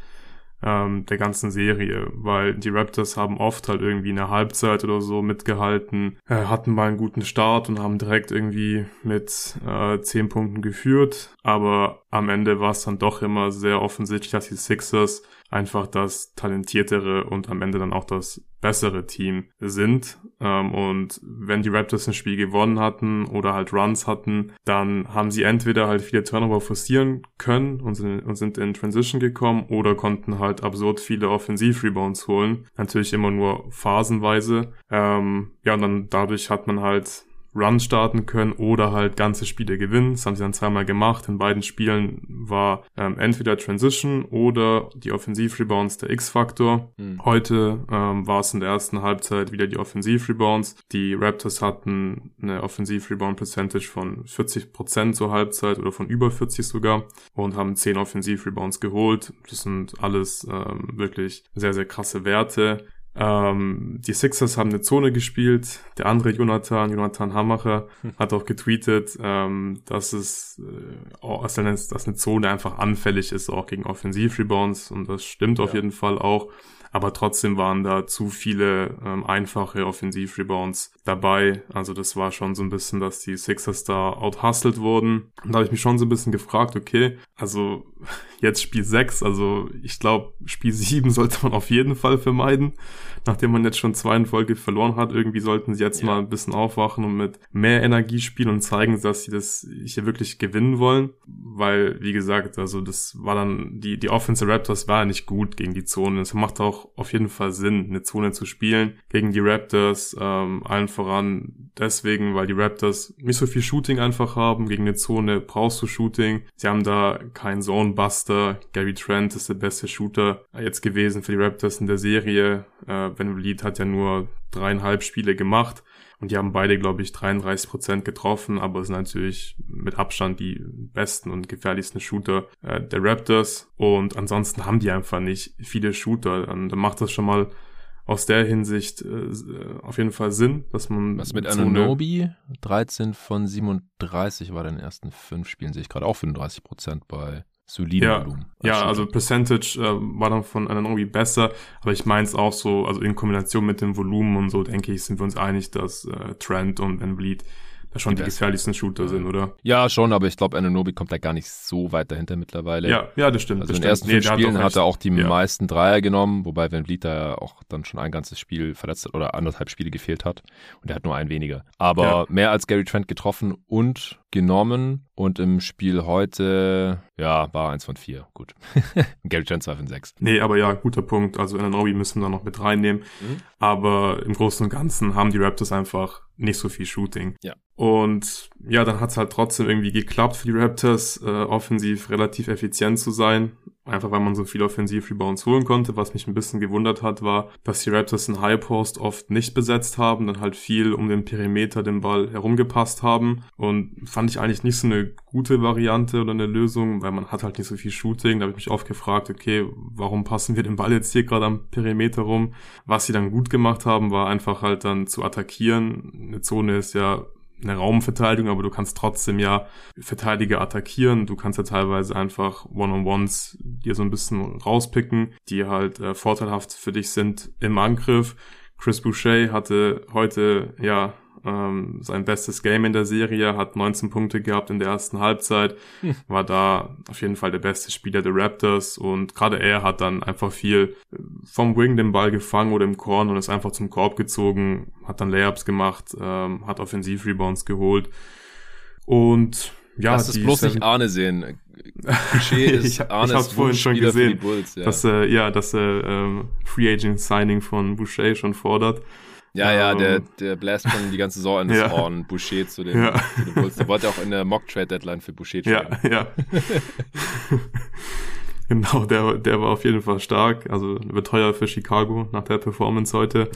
ähm, der ganzen Serie, weil die Raptors haben oft halt irgendwie in der Halbzeit oder so mitgehalten, äh, hatten mal einen guten Start und haben direkt irgendwie mit äh, zehn Punkten geführt, aber am Ende war es dann doch immer sehr offensichtlich, dass die Sixers einfach das talentiertere und am Ende dann auch das bessere Team sind. Ähm, und wenn die Raptors ein Spiel gewonnen hatten oder halt Runs hatten, dann haben sie entweder halt viele Turnover forcieren können und sind, in Transition gekommen oder konnten halt absurd viele Offensiv-Rebounds holen. Natürlich immer nur phasenweise. Ähm, ja, und dann dadurch hat man halt Run starten können oder halt ganze Spiele gewinnen. Das haben sie dann zweimal gemacht. In beiden Spielen war ähm, entweder Transition oder die Offensiv-Rebounds der X-Faktor. Mhm. Heute ähm, war es in der ersten Halbzeit wieder die Offensiv-Rebounds. Die Raptors hatten eine Offensiv-Rebound-Percentage von 40% zur Halbzeit oder von über 40 sogar und haben 10 Offensiv-Rebounds geholt. Das sind alles ähm, wirklich sehr, sehr krasse Werte. Ähm, die Sixers haben eine Zone gespielt. Der andere Jonathan, Jonathan Hammacher, hm. hat auch getweetet, ähm, dass es äh, dass eine Zone einfach anfällig ist, auch gegen Offensivrebounds. Und das stimmt ja. auf jeden Fall auch aber trotzdem waren da zu viele ähm, einfache Offensiv-Rebounds dabei. Also das war schon so ein bisschen, dass die Sixers da outhustelt wurden. Und da habe ich mich schon so ein bisschen gefragt, okay, also jetzt Spiel 6, also ich glaube, Spiel 7 sollte man auf jeden Fall vermeiden. Nachdem man jetzt schon zwei in Folge verloren hat, irgendwie sollten sie jetzt ja. mal ein bisschen aufwachen und mit mehr Energie spielen und zeigen, dass sie das hier wirklich gewinnen wollen. Weil, wie gesagt, also das war dann, die, die Offensive Raptors war ja nicht gut gegen die Zone. Es macht auch auf jeden Fall Sinn, eine Zone zu spielen gegen die Raptors, ähm, allen voran deswegen, weil die Raptors nicht so viel Shooting einfach haben. Gegen eine Zone brauchst du Shooting. Sie haben da keinen Zone-Buster. Gary Trent ist der beste Shooter jetzt gewesen für die Raptors in der Serie. Äh, Van Vliet hat ja nur dreieinhalb Spiele gemacht. Und die haben beide, glaube ich, 33 Prozent getroffen, aber es sind natürlich mit Abstand die besten und gefährlichsten Shooter äh, der Raptors. Und ansonsten haben die einfach nicht viele Shooter. Und dann macht das schon mal aus der Hinsicht äh, auf jeden Fall Sinn, dass man. Was mit Ananobi? 13 von 37 war in den ersten fünf Spielen, sehe ich gerade auch 35 Prozent bei soliden ja, Volumen. Ja, also Percentage äh, war dann von Ananobi besser, aber ich meine es auch so, also in Kombination mit dem Volumen und so, denke ich, sind wir uns einig, dass äh, Trent und Van Vliet da schon die, die gefährlichsten Shooter sind, oder? Ja, schon, aber ich glaube, Ananobi kommt da gar nicht so weit dahinter mittlerweile. Ja, ja, das stimmt. Also das in den ersten fünf Spielen hat, hat, er auch die ja. meisten Dreier genommen, wobei Van Vliet da auch dann schon ein ganzes Spiel verletzt hat oder anderthalb Spiele gefehlt hat und er hat nur ein weniger. Aber ja. mehr als Gary Trent getroffen und genommen und im Spiel heute, ja, war eins von vier. Gut. Gary Trent 2 von 6. Nee, aber ja, guter Punkt. Also Ananobi müssen wir da noch mit reinnehmen. Mhm. Aber im Großen und Ganzen haben die Raptors einfach nicht so viel Shooting. Ja. Und ja, dann hat es halt trotzdem irgendwie geklappt für die Raptors, äh, offensiv relativ effizient zu sein. Einfach weil man so viel Offensiv-Rebounds holen konnte. Was mich ein bisschen gewundert hat, war, dass die Raptors in High Post oft nicht besetzt haben, dann halt viel um den Perimeter den Ball herumgepasst haben. Und fand ich eigentlich nicht so eine gute Variante oder eine Lösung, weil man hat halt nicht so viel Shooting. Da habe ich mich oft gefragt, okay, warum passen wir den Ball jetzt hier gerade am Perimeter rum? Was sie dann gut gemacht haben, war einfach halt dann zu attackieren. Eine Zone ist ja eine Raumverteidigung, aber du kannst trotzdem ja Verteidiger attackieren. Du kannst ja teilweise einfach One-on-Ones dir so ein bisschen rauspicken, die halt äh, vorteilhaft für dich sind im Angriff. Chris Boucher hatte heute ja ähm, sein bestes Game in der Serie, hat 19 Punkte gehabt in der ersten Halbzeit, hm. war da auf jeden Fall der beste Spieler der Raptors und gerade er hat dann einfach viel äh, vom Wing den Ball gefangen oder im Korn und ist einfach zum Korb gezogen, hat dann Layups gemacht, ähm, hat Offensiv-Rebounds geholt und ja, Lass es bloß nicht Arne sehen. Klischee ist ich, Arnes ich hab's vorhin schon gesehen, Bulls, ja. dass er, ja, dass er ähm, Free Agent Signing von Boucher schon fordert. Ja, ja, der, ähm. der bläst schon die ganze Saison in das ja. Ohren Boucher zu den, ja. zu den Bulls. Der wollte auch in der Mock-Trade-Deadline für Boucher traden. Ja, ja. genau, der, der war auf jeden Fall stark. Also wird teuer für Chicago nach der Performance heute.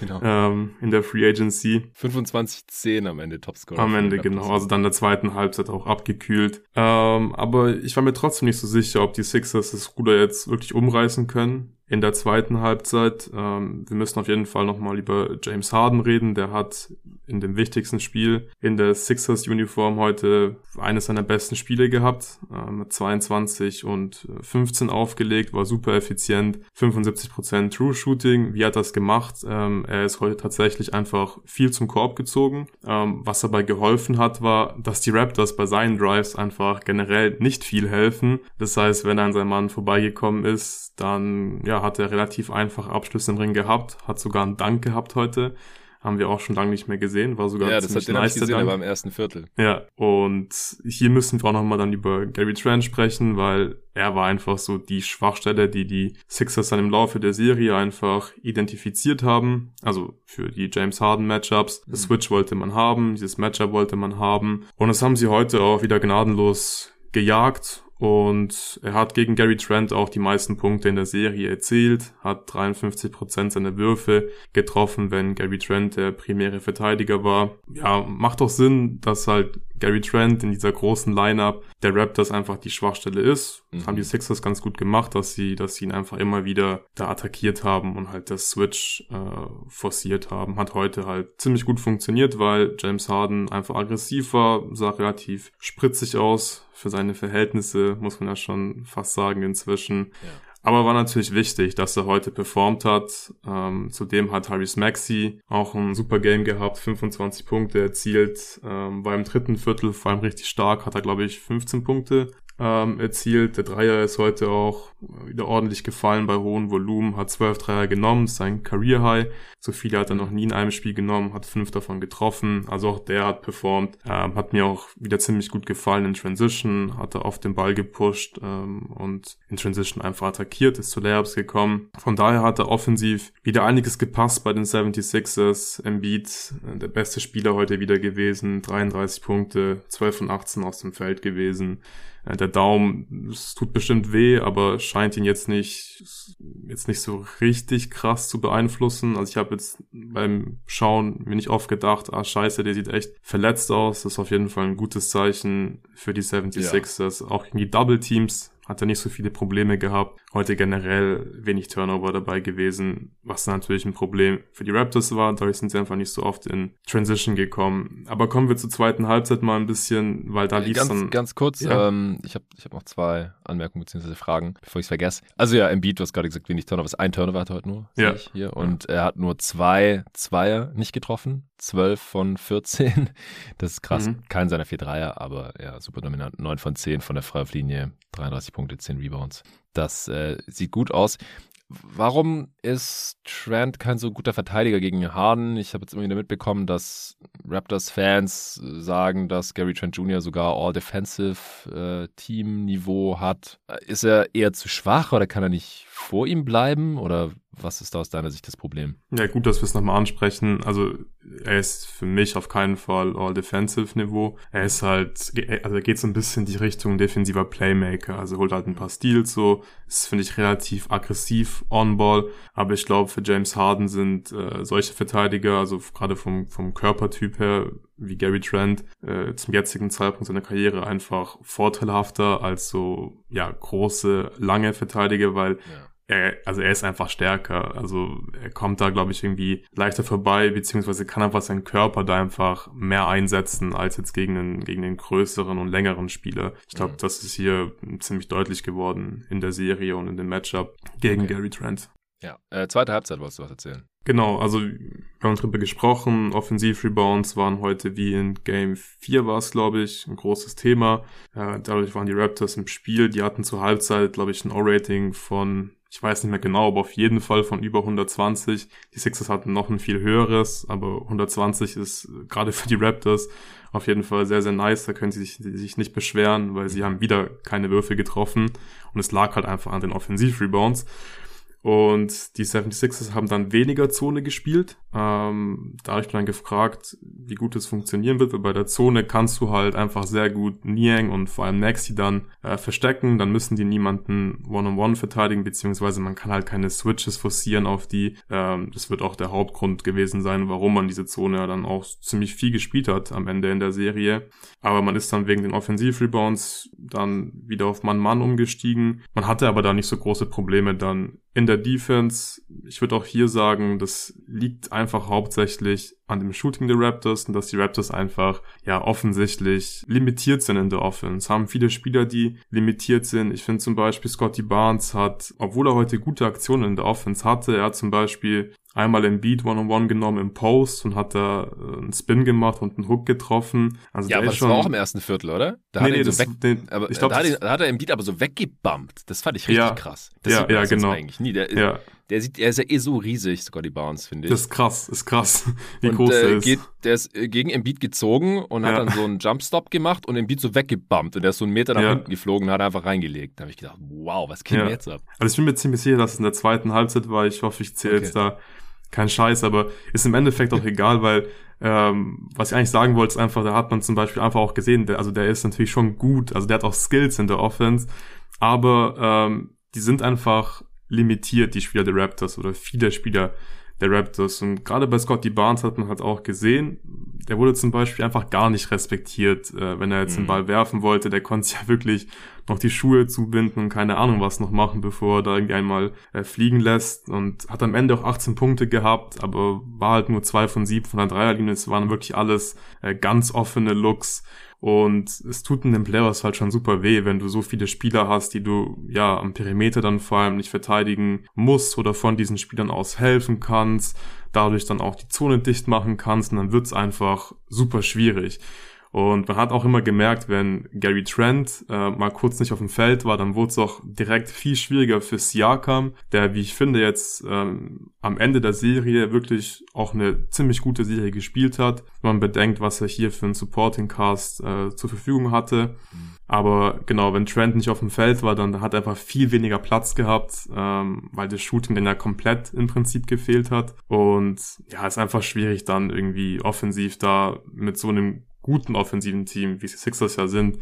genau. Ähm, in der Free Agency. 25-10 am Ende Topscorer. Am Ende, genau. Also dann der zweiten Halbzeit auch abgekühlt. Ähm, aber ich war mir trotzdem nicht so sicher, ob die Sixers das Ruder jetzt wirklich umreißen können in der zweiten Halbzeit. Ähm, wir müssen auf jeden Fall nochmal über James Harden reden. Der hat in dem wichtigsten Spiel in der Sixers-Uniform heute eines seiner besten Spiele gehabt. Äh, mit 22 und 15 aufgelegt, war super effizient. 75% True Shooting. Wie hat das gemacht? Ähm, er ist heute tatsächlich einfach viel zum Korb gezogen. Ähm, was dabei geholfen hat, war, dass die Raptors bei seinen Drives einfach generell nicht viel helfen. Das heißt, wenn er an seinem Mann vorbeigekommen ist, dann ja, hat er relativ einfach Abschlüsse im Ring gehabt, hat sogar einen Dank gehabt heute. haben wir auch schon lange nicht mehr gesehen, war sogar ja, das hat den nice gesehen, aber im ersten Viertel. Ja, und hier müssen wir auch nochmal dann über Gary Trent sprechen, weil er war einfach so die Schwachstelle, die die Sixers dann im Laufe der Serie einfach identifiziert haben. Also für die James Harden Matchups. Das mhm. Switch wollte man haben, dieses Matchup wollte man haben. Und das haben sie heute auch wieder gnadenlos gejagt und er hat gegen Gary Trent auch die meisten Punkte in der Serie erzielt, hat 53% seiner Würfe getroffen, wenn Gary Trent der primäre Verteidiger war. Ja, macht doch Sinn, dass halt Gary Trent in dieser großen Lineup der Raptors einfach die Schwachstelle ist. Das mhm. haben die Sixers ganz gut gemacht, dass sie, dass sie ihn einfach immer wieder da attackiert haben und halt das Switch äh, forciert haben. Hat heute halt ziemlich gut funktioniert, weil James Harden einfach aggressiv war, sah relativ spritzig aus für seine Verhältnisse, muss man ja schon fast sagen inzwischen. Ja. Aber war natürlich wichtig, dass er heute performt hat. Ähm, zudem hat Harris Maxi auch ein super Game gehabt, 25 Punkte erzielt, ähm, war im dritten Viertel vor allem richtig stark, hat er glaube ich 15 Punkte ähm, erzielt. Der Dreier ist heute auch wieder ordentlich gefallen bei hohem Volumen, hat zwölf Dreier genommen, sein Career High. So viele hat er noch nie in einem Spiel genommen, hat fünf davon getroffen. Also auch der hat performt, ähm, hat mir auch wieder ziemlich gut gefallen in Transition, hat er auf den Ball gepusht ähm, und in Transition einfach attackiert, ist zu Layups gekommen. Von daher hat er offensiv wieder einiges gepasst bei den 76ers. Embiid, äh, der beste Spieler heute wieder gewesen, 33 Punkte, 12 von 18 aus dem Feld gewesen. Äh, der Daumen, es tut bestimmt weh, aber scheint ihn jetzt nicht, jetzt nicht so richtig krass zu beeinflussen. Also ich habe jetzt beim Schauen mir nicht oft gedacht, ah scheiße, der sieht echt verletzt aus. Das ist auf jeden Fall ein gutes Zeichen für die 76ers. Ja. Auch gegen die Double Teams hat er nicht so viele Probleme gehabt. Heute generell wenig Turnover dabei gewesen, was natürlich ein Problem für die Raptors war. Dadurch sind sie einfach nicht so oft in Transition gekommen. Aber kommen wir zur zweiten Halbzeit mal ein bisschen, weil da lief ganz, dann... Ganz kurz, ja. ähm, ich habe ich hab noch zwei Anmerkungen bzw. Fragen, bevor ich es vergesse. Also ja, Embiid, du hast gerade gesagt, wenig Turnover. Ein Turnover hat er heute nur, ja. ich hier. Und ja. er hat nur zwei Zweier nicht getroffen. 12 von 14. Das ist krass. Mhm. Kein seiner vier Dreier, aber ja, super dominant. 9 von 10 von der Freiwurflinie, 33 Punkte, 10 Rebounds. Das äh, sieht gut aus. Warum ist Trent kein so guter Verteidiger gegen Harden? Ich habe jetzt immer wieder mitbekommen, dass Raptors-Fans sagen, dass Gary Trent Jr. sogar All-Defensive-Team-Niveau äh, hat. Ist er eher zu schwach oder kann er nicht vor ihm bleiben? Oder was ist da aus deiner Sicht das Problem? Ja, gut, dass wir es nochmal ansprechen. Also er ist für mich auf keinen Fall All-Defensive-Niveau. Er ist halt, also er geht so ein bisschen die Richtung defensiver Playmaker. Also holt halt ein paar Steals so. Ist, finde ich, relativ aggressiv on-ball. Aber ich glaube, für James Harden sind äh, solche Verteidiger, also gerade vom, vom Körpertyp her, wie Gary Trent, äh, zum jetzigen Zeitpunkt seiner Karriere einfach vorteilhafter als so, ja, große, lange Verteidiger, weil ja er, also er ist einfach stärker. Also er kommt da, glaube ich, irgendwie leichter vorbei, beziehungsweise kann einfach seinen Körper da einfach mehr einsetzen als jetzt gegen den, gegen den größeren und längeren Spieler. Ich glaube, mhm. das ist hier ziemlich deutlich geworden in der Serie und in dem Matchup gegen okay. Gary Trent. Ja, äh, zweite Halbzeit wolltest du was erzählen. Genau, also wir haben drüber gesprochen. Offensiv-Rebounds waren heute wie in Game 4 war es, glaube ich, ein großes Thema. Äh, dadurch waren die Raptors im Spiel. Die hatten zur Halbzeit, glaube ich, ein O-Rating von ich weiß nicht mehr genau, aber auf jeden Fall von über 120. Die Sixers hatten noch ein viel höheres, aber 120 ist äh, gerade für die Raptors auf jeden Fall sehr, sehr nice. Da können sie sich, sich nicht beschweren, weil sie haben wieder keine Würfe getroffen und es lag halt einfach an den Offensiv-Rebounds. Und die 76ers haben dann weniger Zone gespielt. Ähm, da habe ich dann gefragt, wie gut es funktionieren wird, weil bei der Zone kannst du halt einfach sehr gut Niang und vor allem Maxi dann äh, verstecken. Dann müssen die niemanden One-on-One -on -one verteidigen, beziehungsweise man kann halt keine Switches forcieren auf die. Ähm, das wird auch der Hauptgrund gewesen sein, warum man diese Zone dann auch ziemlich viel gespielt hat am Ende in der Serie. Aber man ist dann wegen den Offensiv-Rebounds dann wieder auf Mann-Mann umgestiegen. Man hatte aber da nicht so große Probleme dann in der Defense, ich würde auch hier sagen, das liegt einfach hauptsächlich an dem Shooting der Raptors und dass die Raptors einfach ja offensichtlich limitiert sind in der Offense. Haben viele Spieler, die limitiert sind. Ich finde zum Beispiel Scotty Barnes hat, obwohl er heute gute Aktionen in der Offense hatte, er hat zum Beispiel einmal im Beat One-on-One genommen im Post und hat da äh, einen Spin gemacht und einen Hook getroffen. Also ja, aber das schon... war auch im ersten Viertel, oder? Da nee, hat nee, er so weg... den, aber, ich glaub, da, hat er, da hat er im Beat aber so weggebumpt. Das fand ich richtig ja, krass. Das ja, ja, genau. Eigentlich nie. Der, ja. Der sieht, er ist ja eh so riesig, Scotty Barnes, finde ich. Das ist krass, ist krass, wie und, groß äh, der ist. Geht, der ist äh, gegen Embiid gezogen und hat Ja. dann so einen Jumpstop gemacht und Embiid so weggebumpt und der ist so einen Meter nach Ja. hinten geflogen und hat einfach reingelegt. Da habe ich gedacht, wow, was geht Ja. denn jetzt ab? Also ich bin mir ziemlich sicher, dass es in der zweiten Halbzeit war. Ich hoffe, ich zähle Okay. jetzt da keinen Scheiß, aber ist im Endeffekt auch egal, weil ähm, was ich eigentlich sagen wollte, ist einfach, da hat man zum Beispiel einfach auch gesehen, der, also der ist natürlich schon gut, also der hat auch Skills in der Offense, aber ähm, die sind einfach limitiert, die Spieler der Raptors oder viele Spieler der Raptors. Und gerade bei Scotty Barnes hat man halt auch gesehen, der wurde zum Beispiel einfach gar nicht respektiert, äh, wenn er jetzt den Mhm. Ball werfen wollte. Der konnte sich ja wirklich noch die Schuhe zubinden und keine Ahnung was noch machen, bevor er da irgendwie einmal äh, fliegen lässt. Und hat am Ende auch 18 Punkte gehabt, aber war halt nur zwei von sieben von der Dreierlinie. Es waren wirklich alles äh, ganz offene Looks. Und es tut in den Playoffs halt schon super weh, wenn du so viele Spieler hast, die du ja am Perimeter dann vor allem nicht verteidigen musst oder von diesen Spielern aus helfen kannst, dadurch dann auch die Zone dicht machen kannst und dann wird's einfach super schwierig. Und man hat auch immer gemerkt, wenn Gary Trent äh, mal kurz nicht auf dem Feld war, dann wurde es auch direkt viel schwieriger für Siakam, der, wie ich finde, jetzt ähm, am Ende der Serie wirklich auch eine ziemlich gute Serie gespielt hat. Wenn man bedenkt, was er hier für einen Supporting Cast äh, zur Verfügung hatte. Aber genau, wenn Trent nicht auf dem Feld war, dann hat er einfach viel weniger Platz gehabt, ähm, weil das Shooting dann ja komplett im Prinzip gefehlt hat. Und ja, ist einfach schwierig dann irgendwie offensiv da mit so einem guten offensiven Team, wie die Sixers ja sind,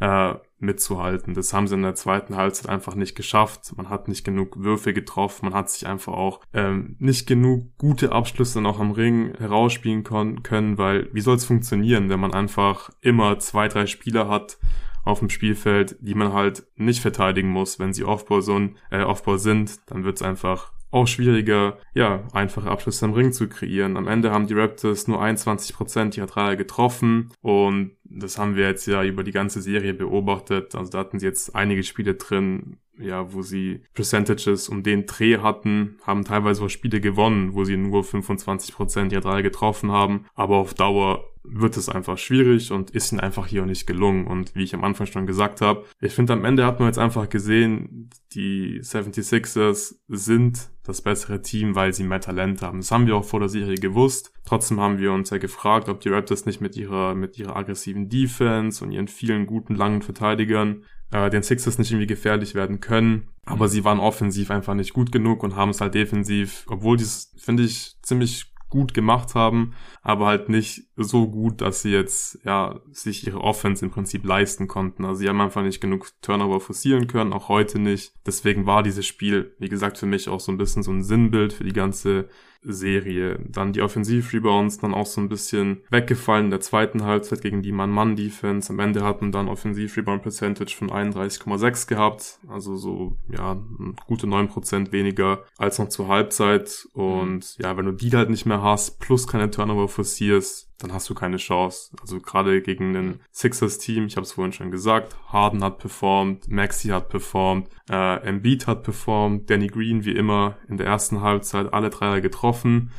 äh, mitzuhalten. Das haben sie in der zweiten Halbzeit einfach nicht geschafft. Man hat nicht genug Würfe getroffen, man hat sich einfach auch ähm, nicht genug gute Abschlüsse noch am Ring herausspielen können, weil wie soll es funktionieren, wenn man einfach immer zwei, drei Spieler hat auf dem Spielfeld, die man halt nicht verteidigen muss, wenn sie ein, äh, Aufbau sind, dann wird es einfach auch schwieriger, ja, einfache Abschlüsse am Ring zu kreieren. Am Ende haben die Raptors nur 21% ihrer Dreier getroffen und das haben wir jetzt ja über die ganze Serie beobachtet. Also da hatten sie jetzt einige Spiele drin, ja, wo sie Percentages um den Dreh hatten, haben teilweise auch Spiele gewonnen, wo sie nur 25% ihrer Dreier getroffen haben, aber auf Dauer wird es einfach schwierig und ist ihnen einfach hier auch nicht gelungen. Und wie ich am Anfang schon gesagt habe, ich finde am Ende hat man jetzt einfach gesehen, die 76ers sind das bessere Team, weil sie mehr Talent haben. Das haben wir auch vor der Serie gewusst. Trotzdem haben wir uns ja gefragt, ob die Raptors nicht mit ihrer, mit ihrer aggressiven Defense und ihren vielen guten langen Verteidigern äh, den Sixers nicht irgendwie gefährlich werden können. Aber sie waren offensiv einfach nicht gut genug und haben es halt defensiv, obwohl die es, finde ich, ziemlich gut gemacht haben, aber halt nicht so gut, dass sie jetzt ja sich ihre Offense im Prinzip leisten konnten. Also sie haben einfach nicht genug Turnover forcieren können, auch heute nicht. Deswegen war dieses Spiel, wie gesagt, für mich auch so ein bisschen so ein Sinnbild für die ganze Serie. Dann die Offensiv-Rebounds dann auch so ein bisschen weggefallen in der zweiten Halbzeit gegen die Mann-Mann-Defense. Am Ende hat man dann Offensiv-Rebound-Percentage von 31,6 gehabt. Also so, ja, gute 9% weniger als noch zur Halbzeit. Und ja, wenn du die halt nicht mehr hast, plus keine Turnover forcierst, dann hast du keine Chance. Also gerade gegen ein Sixers-Team, ich habe es vorhin schon gesagt, Harden hat performt, Maxi hat performt, äh, Embiid hat performt, Danny Green wie immer in der ersten Halbzeit alle Dreier getroffen.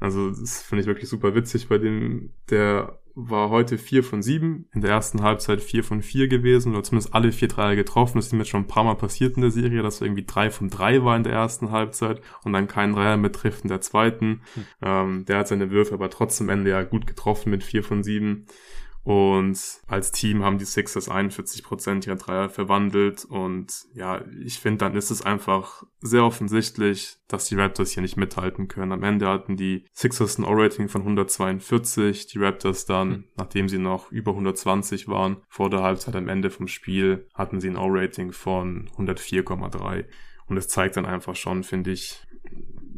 Also das finde ich wirklich super witzig bei dem, der war heute vier von sieben, in der ersten Halbzeit vier von vier gewesen, oder zumindest alle vier Dreier getroffen. Das ist ihm jetzt schon ein paar Mal passiert in der Serie, dass er irgendwie drei von drei war in der ersten Halbzeit und dann keinen Dreier mehr trifft in der zweiten. Ähm, der hat seine Würfe aber trotzdem am Ende ja gut getroffen mit vier von sieben. Und als Team haben die Sixers 41% ihrer Dreier verwandelt. Und ja, ich finde, dann ist es einfach sehr offensichtlich, dass die Raptors hier nicht mithalten können. Am Ende hatten die Sixers ein O-Rating von 142, die Raptors dann, Hm. nachdem sie noch über 120 waren, vor der Halbzeit am Ende vom Spiel, hatten sie ein O-Rating von 104,3. Und es zeigt dann einfach schon, finde ich,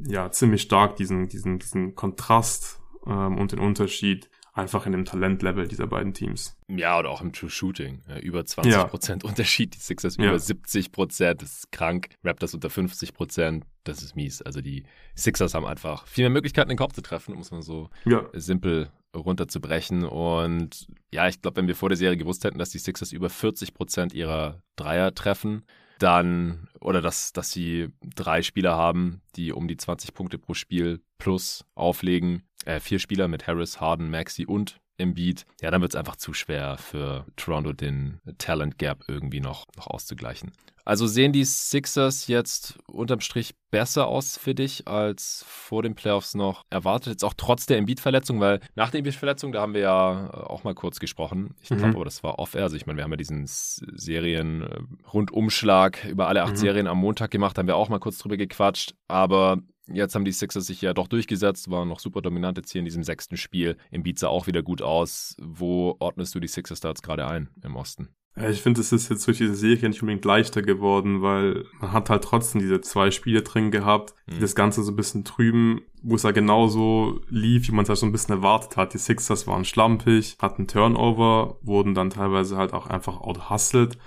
ja, ziemlich stark diesen, diesen, diesen Kontrast ähm, und den Unterschied einfach in dem Talentlevel dieser beiden Teams. Ja, oder auch im True Shooting. Ja, über 20% Unterschied. Die Sixers Ja. über 70%. Das ist krank. Raptors unter 50%. Das ist mies. Also die Sixers haben einfach viel mehr Möglichkeiten, den Korb zu treffen, muss man so Ja, simpel runterzubrechen. Und ja, ich glaube, wenn wir vor der Serie gewusst hätten, dass die Sixers über 40% ihrer Dreier treffen, dann, oder dass, dass sie drei Spieler haben, die um die 20 Punkte pro Spiel plus auflegen, äh, vier Spieler mit Harris, Harden, Maxi und Embiid, ja, dann wird es einfach zu schwer für Toronto den Talent Gap irgendwie noch, noch auszugleichen. Also sehen die Sixers jetzt unterm Strich besser aus für dich als vor den Playoffs noch erwartet? Jetzt auch trotz der Embiid-Verletzung, weil nach der Embiid-Verletzung, da haben wir ja auch mal kurz gesprochen. Ich glaube mhm. aber, das war off-air. Also ich meine, wir haben ja diesen Serien-Rundumschlag über alle acht mhm. Serien am Montag gemacht, haben wir auch mal kurz drüber gequatscht. Aber Jetzt haben die Sixers sich ja doch durchgesetzt, waren noch super dominant jetzt hier in diesem sechsten Spiel. Embiid sah auch wieder gut aus. Wo ordnest du die Sixers da jetzt gerade ein im Osten? Ja, ich finde, es ist jetzt durch diese Serie nicht unbedingt leichter geworden, weil man hat halt trotzdem diese zwei Spiele drin gehabt, die mhm. das Ganze so ein bisschen trüben, wo es ja genauso lief, wie man es halt so ein bisschen erwartet hat. Die Sixers waren schlampig, hatten Turnover, wurden dann teilweise halt auch einfach out-hustled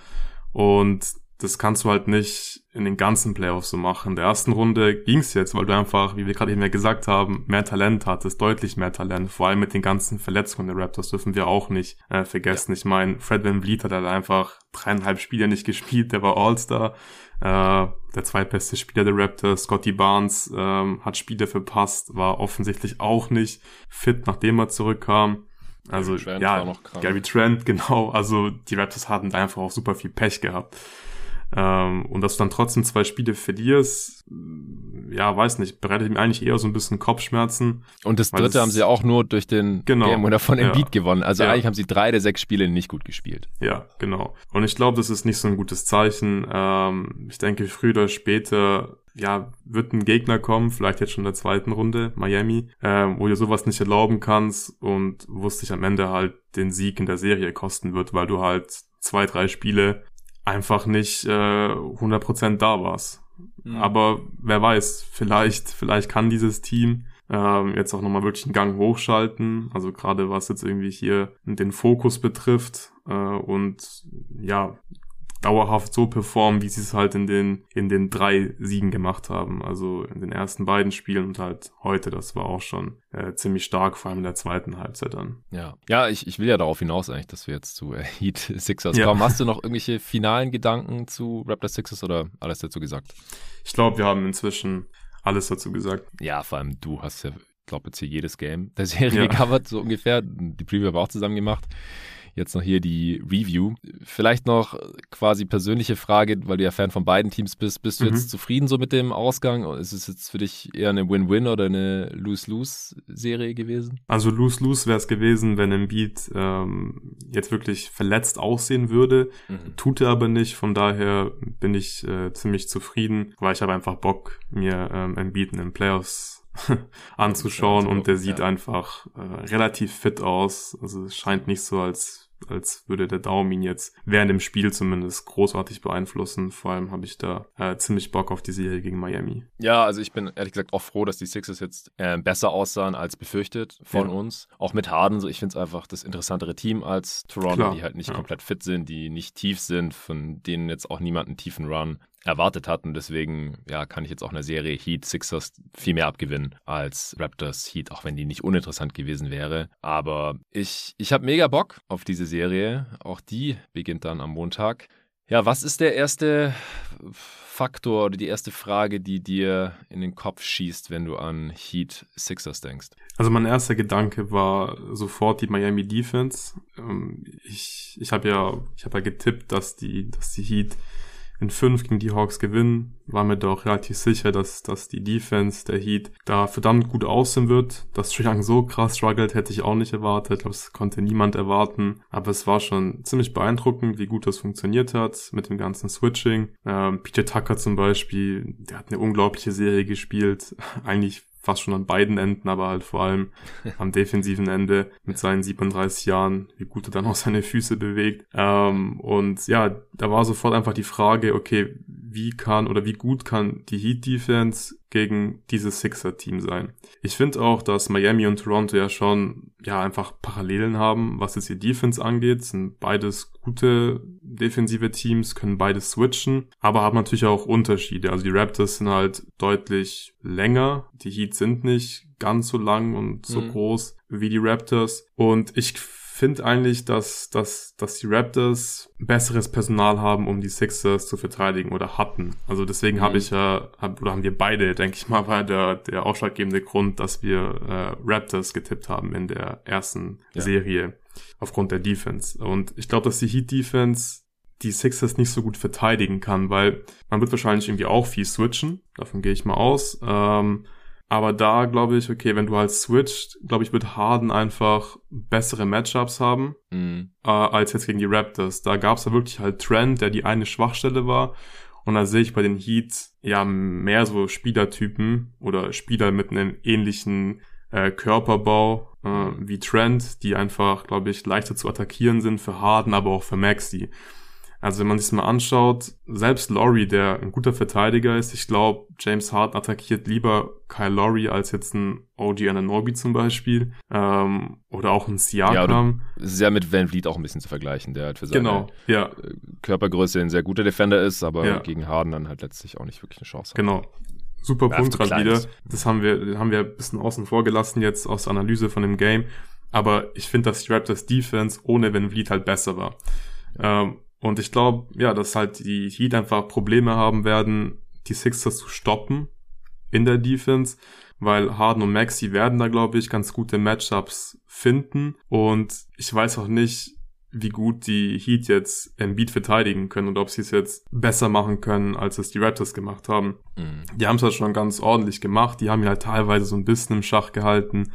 und das kannst du halt nicht in den ganzen Playoffs so machen. In der ersten Runde ging's jetzt, weil du einfach, wie wir gerade eben ja gesagt haben, mehr Talent hattest, deutlich mehr Talent. Vor allem mit den ganzen Verletzungen der Raptors dürfen wir auch nicht äh, vergessen. Ich meine, Fred Van Vliet hat halt einfach dreieinhalb Spiele nicht gespielt, der war All-Star. Äh, der zweitbeste Spieler der Raptors, Scotty Barnes, ähm, hat Spiele verpasst, war offensichtlich auch nicht fit, nachdem er zurückkam. Also ja, Gary Trent, genau. Also die Raptors hatten einfach auch super viel Pech gehabt. Ähm, und dass du dann trotzdem zwei Spiele verlierst, ja, weiß nicht, bereitet mir eigentlich eher so ein bisschen Kopfschmerzen. Und das dritte das, haben sie auch nur durch den genau, Game oder von Embiid ja, gewonnen. Also ja. eigentlich haben sie drei der sechs Spiele nicht gut gespielt. Ja, genau. Und ich glaube, das ist nicht so ein gutes Zeichen. Ähm, ich denke, früher oder später ja, wird ein Gegner kommen, vielleicht jetzt schon in der zweiten Runde, Miami, äh, wo du sowas nicht erlauben kannst und wusste ich am Ende halt den Sieg in der Serie kosten wird, weil du halt zwei, drei Spiele einfach nicht äh, 100% da warst. Mhm. Aber wer weiß, vielleicht, vielleicht kann dieses Team ähm, jetzt auch nochmal wirklich einen Gang hochschalten. Also gerade was jetzt irgendwie hier den Fokus betrifft äh, und ja, dauerhaft so performen, wie sie es halt in den, in den drei Siegen gemacht haben. Also in den ersten beiden Spielen und halt heute, das war auch schon äh, ziemlich stark, vor allem in der zweiten Halbzeit dann. Ja, ja ich, ich will ja darauf hinaus eigentlich, dass wir jetzt zu äh, Heat Sixers ja. kommen. Hast du noch irgendwelche finalen Gedanken zu Raptor Sixers oder alles dazu gesagt? Ich glaube, wir haben inzwischen alles dazu gesagt. Ja, vor allem du hast ja, glaube jetzt hier jedes Game der Serie ja. gecovert, so ungefähr. Die Preview haben wir auch zusammen gemacht jetzt noch hier die Review. Vielleicht noch quasi persönliche Frage, weil du ja Fan von beiden Teams bist. Bist du mhm. jetzt zufrieden so mit dem Ausgang? Ist es jetzt für dich eher eine Win-Win oder eine Lose-Lose-Serie gewesen? Also Lose-Lose wäre es gewesen, wenn Embiid ähm, jetzt wirklich verletzt aussehen würde. Mhm. Tut er aber nicht. Von daher bin ich äh, ziemlich zufrieden, weil ich habe einfach Bock, mir ähm, Embiid in den Playoffs anzuschauen und der sieht einfach äh, relativ fit aus. Also es scheint nicht so, als als würde der Daumen ihn jetzt während dem Spiel zumindest großartig beeinflussen. Vor allem habe ich da äh, ziemlich Bock auf die Serie gegen Miami. Ja, also ich bin ehrlich gesagt auch froh, dass die Sixers jetzt äh, besser aussahen als befürchtet von ja. uns. Auch mit Harden, so ich finde es einfach das interessantere Team als Toronto, Klar. die halt nicht ja. komplett fit sind, die nicht tief sind, von denen jetzt auch niemand einen tiefen Run erwartet hatten. Deswegen ja, kann ich jetzt auch eine Serie Heat Sixers viel mehr abgewinnen als Raptors Heat, auch wenn die nicht uninteressant gewesen wäre. Aber ich, ich habe mega Bock auf diese Serie. Auch die beginnt dann am Montag. Ja, was ist der erste Faktor oder die erste Frage, die dir in den Kopf schießt, wenn du an Heat Sixers denkst? Also mein erster Gedanke war sofort die Miami Defense. Ähm, ich, ich habe ja, habe ja getippt, dass die, dass die Heat in fünf gegen die Hawks gewinnen. War mir doch relativ sicher, dass, dass die Defense der Heat da verdammt gut aussehen wird. Dass Triang so krass struggelt, hätte ich auch nicht erwartet. Ich glaube, das konnte niemand erwarten. Aber es war schon ziemlich beeindruckend, wie gut das funktioniert hat mit dem ganzen Switching. Ähm, PJ Tucker zum Beispiel, der hat eine unglaubliche Serie gespielt. Eigentlich fast schon an beiden Enden, aber halt vor allem am defensiven Ende mit seinen 37 Jahren, wie gut er dann auch seine Füße bewegt. Ähm, und ja, da war sofort einfach die Frage, okay, wie kann oder wie gut kann die Heat Defense gegen dieses Sixer-Team sein. Ich finde auch, dass Miami und Toronto ja schon ja einfach Parallelen haben, was jetzt ihr Defense angeht. Sind beides gute defensive Teams, können beides switchen, aber haben natürlich auch Unterschiede. Also die Raptors sind halt deutlich länger, die Heat sind nicht ganz so lang und so mhm. groß wie die Raptors. Und ich finde eigentlich, dass, dass, dass die Raptors besseres Personal haben, um die Sixers zu verteidigen oder hatten. Also deswegen mhm. habe ich ja, hab, oder haben wir beide, denke ich mal, war der, der ausschlaggebende Grund, dass wir äh, Raptors getippt haben in der ersten ja. Serie aufgrund der Defense. Und ich glaube, dass die Heat Defense die Sixers nicht so gut verteidigen kann, weil man wird wahrscheinlich irgendwie auch viel switchen, davon gehe ich mal aus. Ähm, aber da glaube ich, okay, wenn du halt switcht, glaube ich, wird Harden einfach bessere Matchups haben mhm. äh, als jetzt gegen die Raptors. Da gab es ja wirklich halt Trend, der die eine Schwachstelle war. Und da sehe ich bei den Heats ja mehr so Spielertypen oder Spieler mit einem ähnlichen äh, Körperbau äh, wie Trent, die einfach, glaube ich, leichter zu attackieren sind für Harden, aber auch für Maxi. Also wenn man sich mal anschaut, selbst Laurie, der ein guter Verteidiger ist, ich glaube, James Harden attackiert lieber Kyle Laurie als jetzt ein OG Ananobi zum Beispiel ähm, oder auch ein Siakam. Ja, ist ja mit Van Vliet auch ein bisschen zu vergleichen, der halt für seine genau, ja. Körpergröße ein sehr guter Defender ist, aber ja. gegen Harden dann halt letztlich auch nicht wirklich eine Chance hat. Genau. Super Punkt gerade wieder. Das haben wir, haben wir ein bisschen außen vor gelassen jetzt aus Analyse von dem Game. Aber ich finde, dass die Raptors Defense ohne Van Vliet halt besser war. Ähm, und ich glaube, ja, dass halt die Heat einfach Probleme haben werden, die Sixers zu stoppen in der Defense, weil Harden und Maxi werden da, glaube ich, ganz gute Matchups finden. Und ich weiß auch nicht, wie gut die Heat jetzt Embiid verteidigen können und ob sie es jetzt besser machen können, als es die Raptors gemacht haben. Mhm. Die haben es halt schon ganz ordentlich gemacht. Die haben ihn halt teilweise so ein bisschen im Schach gehalten.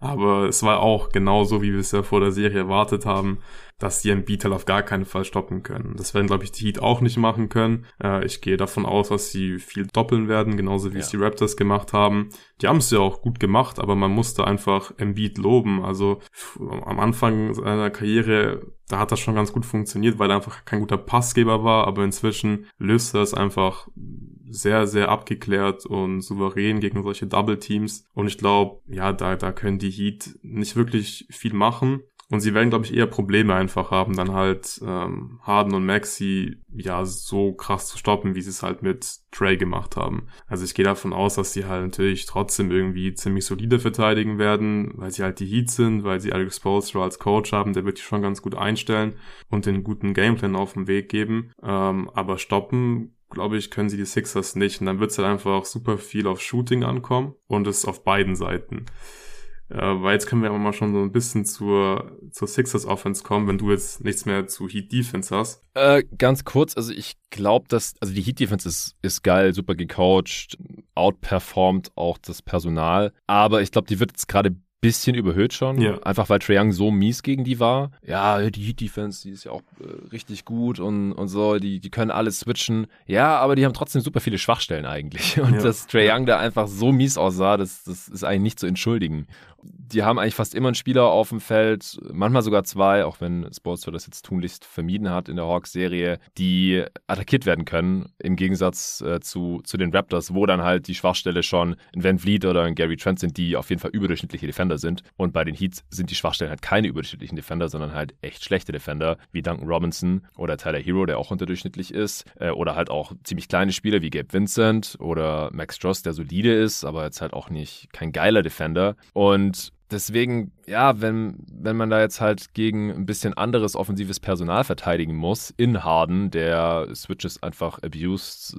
Aber es war auch genauso, wie wir es ja vor der Serie erwartet haben, dass die Embiid halt auf gar keinen Fall stoppen können. Das werden, glaube ich, die Heat auch nicht machen können. Äh, ich gehe davon aus, dass sie viel doppeln werden, genauso wie ja. es die Raptors gemacht haben. Die haben es ja auch gut gemacht, aber man musste einfach Embiid loben. Also am Anfang seiner Karriere, da hat das schon ganz gut funktioniert, weil er einfach kein guter Passgeber war, aber inzwischen löst er es einfach sehr, sehr abgeklärt und souverän gegen solche Double Teams. Und ich glaube, ja, da, da können die Heat nicht wirklich viel machen. Und sie werden, glaube ich, eher Probleme einfach haben, dann halt ähm, Harden und Maxi ja so krass zu stoppen, wie sie es halt mit Trey gemacht haben. Also ich gehe davon aus, dass sie halt natürlich trotzdem irgendwie ziemlich solide verteidigen werden, weil sie halt die Heat sind, weil sie Alex Polstra als Coach haben, der wird die schon ganz gut einstellen und den guten Gameplan auf den Weg geben. Ähm, aber stoppen glaube ich, können sie die Sixers nicht. Und dann wird es halt einfach super viel auf Shooting ankommen und es auf beiden Seiten. Äh, weil jetzt können wir aber mal schon so ein bisschen zur, zur Sixers Offense kommen, wenn du jetzt nichts mehr zu Heat Defense hast. Äh, ganz kurz, also ich glaube, dass, also die Heat Defense ist, ist geil, super gecoacht, outperformt auch das Personal, aber ich glaube, die wird jetzt gerade bisschen überhöht schon. Ja. Einfach weil Trae Young so mies gegen die war. Ja, die Heat Defense, die ist ja auch äh, richtig gut und, und so. Die, die können alles switchen. Ja, aber die haben trotzdem super viele Schwachstellen eigentlich. Und ja. dass Trae Young da einfach so mies aussah, das, das ist eigentlich nicht zu entschuldigen die haben eigentlich fast immer einen Spieler auf dem Feld, manchmal sogar zwei, auch wenn Sportstor das jetzt tunlichst vermieden hat in der Hawks-Serie, die attackiert werden können, im Gegensatz äh, zu, zu den Raptors, wo dann halt die Schwachstelle schon ein Van Vliet oder ein Gary Trent sind, die auf jeden Fall überdurchschnittliche Defender sind. Und bei den Heats sind die Schwachstellen halt keine überdurchschnittlichen Defender, sondern halt echt schlechte Defender, wie Duncan Robinson oder Tyler Hero, der auch unterdurchschnittlich ist, äh, oder halt auch ziemlich kleine Spieler wie Gabe Vincent oder Max Stross, der solide ist, aber jetzt halt auch nicht kein geiler Defender. Und deswegen, ja, wenn, wenn man da jetzt halt gegen ein bisschen anderes offensives Personal verteidigen muss, in Harden, der Switches einfach abused,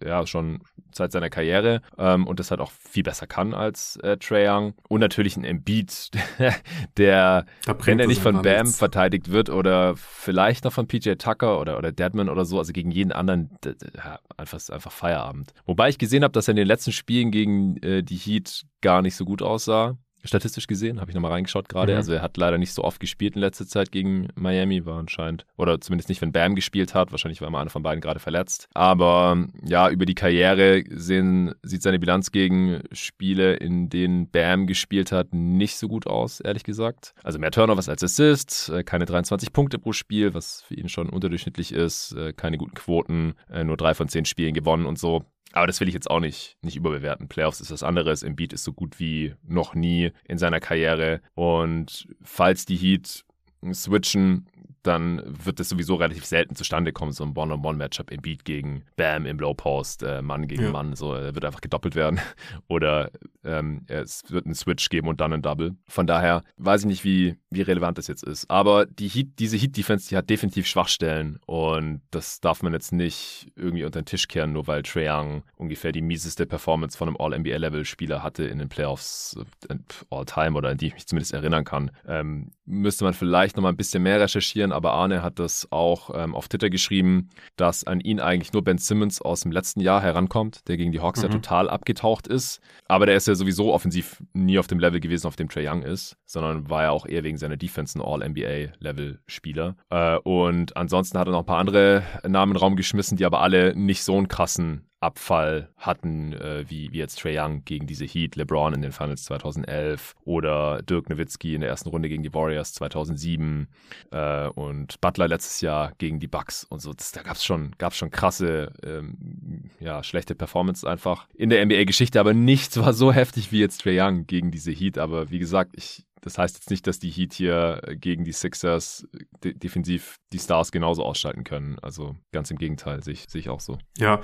äh, ja, schon seit seiner Karriere ähm, und das halt auch viel besser kann als äh, Trae Young. Und natürlich ein Embiid, der, wenn er nicht von Bam nichts. verteidigt wird oder vielleicht noch von PJ Tucker oder, oder Deadman oder so, also gegen jeden anderen, ja, einfach, einfach Feierabend. Wobei ich gesehen habe, dass er in den letzten Spielen gegen äh, die Heat gar nicht so gut aussah statistisch gesehen, habe ich nochmal reingeschaut gerade. Mhm. Also er hat leider nicht so oft gespielt in letzter Zeit gegen Miami, war anscheinend, oder zumindest nicht, wenn Bam gespielt hat. Wahrscheinlich war immer einer von beiden gerade verletzt. Aber ja, über die Karriere sehen, sieht seine Bilanz gegen Spiele, in denen Bam gespielt hat, nicht so gut aus, ehrlich gesagt. Also mehr Turnovers als Assist, äh, keine 23 Punkte pro Spiel, was für ihn schon unterdurchschnittlich ist, äh, keine guten Quoten, äh, nur drei von zehn Spielen gewonnen und so. Aber das will ich jetzt auch nicht, nicht überbewerten. Playoffs ist was anderes. Embiid ist so gut wie noch nie in seiner Karriere. Und falls die Heat switchen, dann wird das sowieso relativ selten zustande kommen, so ein One-on-One-Matchup im Beat gegen Bam im Low-Post, äh, Mann gegen ja. Mann, so er wird einfach gedoppelt werden. Oder ähm, es wird einen Switch geben und dann ein Double. Von daher weiß ich nicht, wie, wie relevant das jetzt ist. Aber die Heat, diese Heat-Defense, die hat definitiv Schwachstellen und das darf man jetzt nicht irgendwie unter den Tisch kehren, nur weil Trae Young ungefähr die mieseste Performance von einem All-NBA-Level-Spieler hatte in den Playoffs äh, all-time oder an die ich mich zumindest erinnern kann. Ähm, müsste man vielleicht nochmal ein bisschen mehr recherchieren, aber Arne hat das auch ähm, auf Twitter geschrieben, dass an ihn eigentlich nur Ben Simmons aus dem letzten Jahr herankommt, der gegen die Hawks mhm. ja total abgetaucht ist. Aber der ist ja sowieso offensiv nie auf dem Level gewesen, auf dem Trey Young ist, sondern war ja auch eher wegen seiner Defense ein All-NBA-Level-Spieler. Äh, und ansonsten hat er noch ein paar andere Namen in den Raum geschmissen, die aber alle nicht so einen krassen Abfall hatten, äh, wie, wie jetzt Trey Young gegen diese Heat, LeBron in den Finals 2011 oder Dirk Nowitzki in der ersten Runde gegen die Warriors 2007 äh, und Butler letztes Jahr gegen die Bucks und so. Das, da gab es schon, gab's schon krasse, ähm, ja, schlechte Performance einfach in der NBA-Geschichte, aber nichts war so heftig wie jetzt Trey Young gegen diese Heat. Aber wie gesagt, ich, das heißt jetzt nicht, dass die Heat hier äh, gegen die Sixers de defensiv die Stars genauso ausschalten können. Also ganz im Gegenteil, sehe ich, sehe ich auch so. Ja,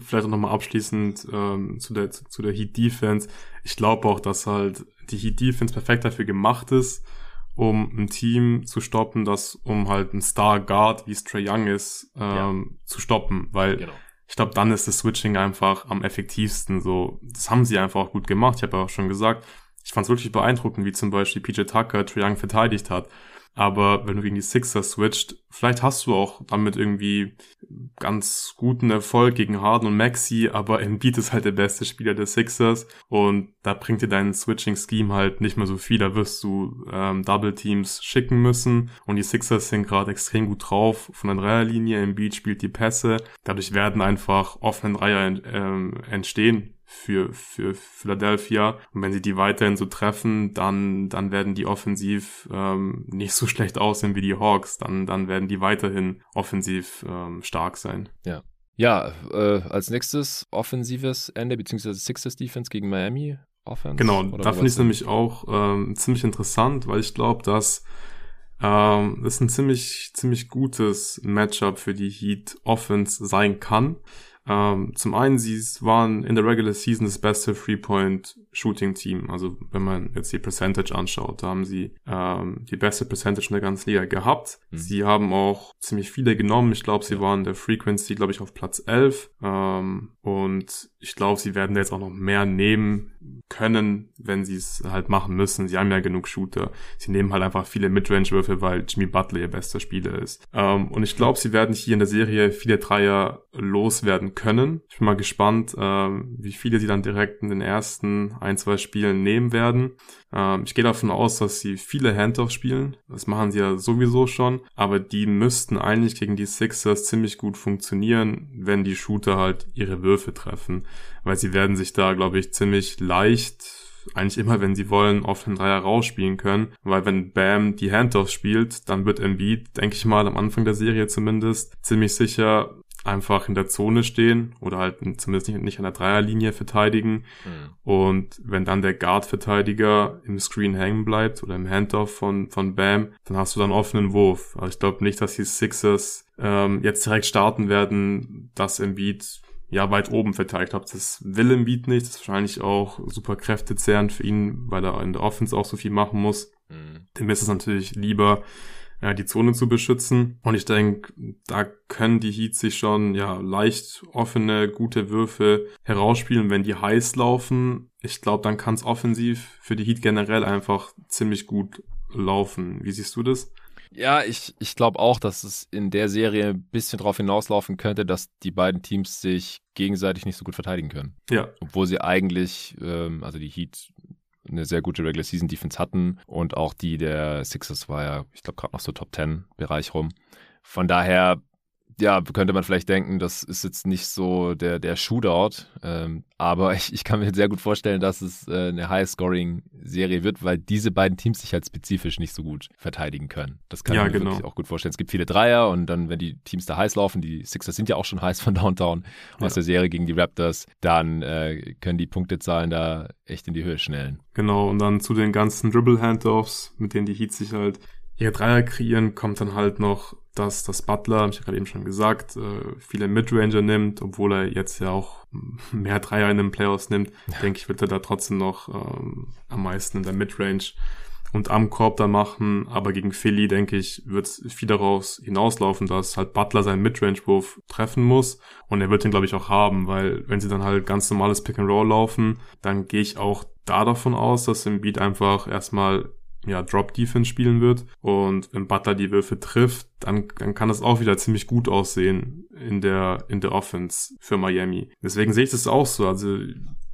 vielleicht auch nochmal abschließend ähm, zu der, zu, der Heat Defense. Ich glaube auch, dass halt die Heat Defense perfekt dafür gemacht ist, um ein Team zu stoppen, das um halt ein Star Guard, wie es Trey Young ist, ähm, ja. zu stoppen, weil genau. ich glaube, dann ist das Switching einfach am effektivsten. So, das haben sie einfach auch gut gemacht. Ich habe ja auch schon gesagt, ich fand es wirklich beeindruckend, wie zum Beispiel PJ Tucker Trae verteidigt hat. Aber wenn du gegen die Sixers switcht, vielleicht hast du auch damit irgendwie ganz guten Erfolg gegen Harden und Maxi, aber Embiid ist halt der beste Spieler der Sixers und da bringt dir dein Switching-Scheme halt nicht mehr so viel. Da wirst du ähm, Double-Teams schicken müssen und die Sixers sind gerade extrem gut drauf von der Dreierlinie. Embiid spielt die Pässe. Dadurch werden einfach offene Dreier ähm, entstehen für, für Philadelphia. Und wenn sie die weiterhin so treffen, dann, dann werden die offensiv ähm, nicht so schlecht aussehen wie die Hawks. Dann, dann werden die weiterhin offensiv ähm, stark sein. Ja. Ja, äh, als nächstes offensives Ende, beziehungsweise Sixers Defense gegen Miami Offense. Genau, da finde ich es nämlich auch ähm, ziemlich interessant, weil ich glaube, dass ähm, das ein ziemlich, ziemlich gutes Matchup für die Heat Offense sein kann. Ähm, zum einen, sie waren in der Regular Season das beste Three-Point-Shooting-Team. Also wenn man jetzt die Percentage anschaut, da haben sie ähm, die beste Percentage in der ganzen Liga gehabt. Mhm. Sie haben auch ziemlich viele genommen. Ich glaube, sie waren der Frequency, glaube ich, auf Platz 11. Ähm, und ich glaube, sie werden jetzt auch noch mehr nehmen können, wenn sie es halt machen müssen. Sie haben ja genug Shooter. Sie nehmen halt einfach viele Midrange-Würfe, weil Jimmy Butler ihr bester Spieler ist. Ähm, und ich glaube, sie werden hier in der Serie viele Dreier loswerden können. Ich bin mal gespannt, ähm, wie viele sie dann direkt in den ersten ein, zwei Spielen nehmen werden. Ähm, ich gehe davon aus, dass sie viele Handoffs spielen. Das machen sie ja sowieso schon. Aber die müssten eigentlich gegen die Sixers ziemlich gut funktionieren, wenn die Shooter halt ihre Würfe treffen. Weil sie werden sich da, glaube ich, ziemlich leicht eigentlich immer, wenn sie wollen, auf den Dreier rausspielen können. Weil wenn Bam die Handoffs spielt, dann wird Embiid, denke ich mal, am Anfang der Serie zumindest, ziemlich sicher einfach in der Zone stehen oder halt zumindest nicht, nicht an der Dreierlinie verteidigen. Mhm. Und wenn dann der Guard-Verteidiger im Screen hängen bleibt oder im Handoff von, von Bam, dann hast du dann offenen Wurf. Also ich glaube nicht, dass die Sixers ähm, jetzt direkt starten werden, dass Embiid ja weit oben verteidigt habe. Das will Embiid nicht. Das ist wahrscheinlich auch super kräftezehrend für ihn, weil er in der Offense auch so viel machen muss. Mhm. Dem ist es natürlich lieber, ja, die Zone zu beschützen. Und ich denke, da können die Heats sich schon ja leicht offene, gute Würfe herausspielen, wenn die heiß laufen. Ich glaube, dann kann es offensiv für die Heat generell einfach ziemlich gut laufen. Wie siehst du das? Ja, ich, ich glaube auch, dass es in der Serie ein bisschen darauf hinauslaufen könnte, dass die beiden Teams sich gegenseitig nicht so gut verteidigen können. Ja. Obwohl sie eigentlich, ähm, also die Heat eine sehr gute Regular Season Defense hatten und auch die der Sixers war ja, ich glaube, gerade noch so Top 10 Bereich rum. Von daher ja, könnte man vielleicht denken, das ist jetzt nicht so der, der Shootout, ähm, aber ich, ich kann mir sehr gut vorstellen, dass es äh, eine High-Scoring-Serie wird, weil diese beiden Teams sich halt spezifisch nicht so gut verteidigen können. Das kann ja, ich mir genau. wirklich auch gut vorstellen. Es gibt viele Dreier und dann, wenn die Teams da heiß laufen, die Sixers sind ja auch schon heiß von Downtown ja. aus der Serie gegen die Raptors, dann äh, können die Punktezahlen da echt in die Höhe schnellen. Genau, und dann zu den ganzen Dribble-Handoffs, mit denen die Heats sich halt ihre Dreier kreieren, kommt dann halt noch dass das Butler, ich habe gerade eben schon gesagt, äh, viele Midranger nimmt, obwohl er jetzt ja auch mehr Dreier in den Playoffs nimmt, ja. denke ich, wird er da trotzdem noch ähm, am meisten in der Midrange und am Korb da machen. Aber gegen Philly, denke ich, wird viel daraus hinauslaufen, dass halt Butler seinen Midrange-Wurf treffen muss. Und er wird den, glaube ich, auch haben, weil wenn sie dann halt ganz normales Pick and Roll laufen, dann gehe ich auch da davon aus, dass im Beat einfach erstmal ja, Drop-Defense spielen wird. Und wenn Butler die Würfe trifft, dann, dann kann das auch wieder ziemlich gut aussehen in der, in der Offense für Miami. Deswegen sehe ich das auch so. Also,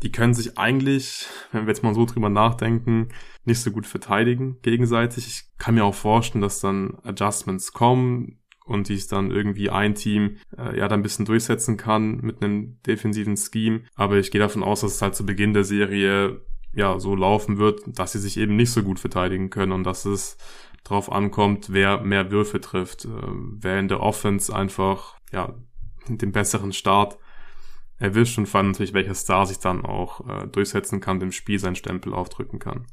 die können sich eigentlich, wenn wir jetzt mal so drüber nachdenken, nicht so gut verteidigen gegenseitig. Ich kann mir auch vorstellen, dass dann Adjustments kommen und sich dann irgendwie ein Team äh, ja dann ein bisschen durchsetzen kann mit einem defensiven Scheme. Aber ich gehe davon aus, dass es halt zu Beginn der Serie ja so laufen wird, dass sie sich eben nicht so gut verteidigen können und dass es drauf ankommt, wer mehr Würfe trifft, äh, wer in der Offense einfach ja den besseren Start erwischt und vor allem natürlich welcher Star sich dann auch äh, durchsetzen kann, dem Spiel seinen Stempel aufdrücken kann.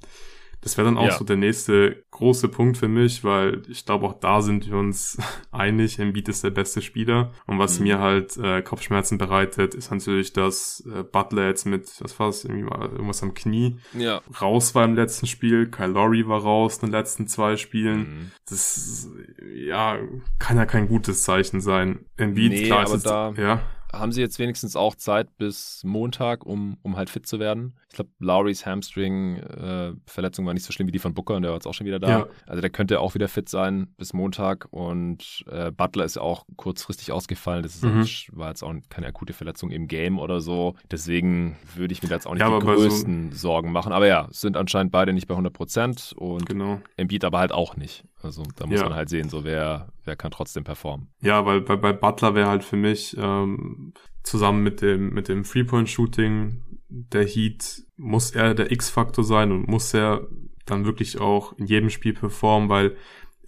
Das wäre dann auch ja. so der nächste große Punkt für mich, weil ich glaube, auch da sind wir uns einig, Embiid ist der beste Spieler. Und was mhm. mir halt äh, Kopfschmerzen bereitet, ist natürlich, dass äh, Butler jetzt mit, was war es, irgendwie mal irgendwas am Knie ja. raus war im letzten Spiel. Kyle Lowry war raus in den letzten zwei Spielen. Mhm. Das, ja, kann ja kein gutes Zeichen sein. Embiid, nee, klar, ist es, ja haben sie jetzt wenigstens auch Zeit bis Montag, um, um halt fit zu werden. Ich glaube, Lowrys Hamstring-Verletzung äh, war nicht so schlimm wie die von Booker und der war jetzt auch schon wieder da. Ja. Also der könnte auch wieder fit sein bis Montag und äh, Butler ist ja auch kurzfristig ausgefallen. Das mhm. jetzt, war jetzt auch keine akute Verletzung im Game oder so. Deswegen würde ich mir da jetzt auch nicht ja, die größten so Sorgen machen. Aber ja, sind anscheinend beide nicht bei 100 Prozent und genau. Embiid aber halt auch nicht. Also da muss ja. man halt sehen, so wer, wer kann trotzdem performen. Ja, weil bei, bei Butler wäre halt für mich ähm, zusammen mit dem, mit dem Three-Point-Shooting der Heat muss er der X-Faktor sein und muss er dann wirklich auch in jedem Spiel performen, weil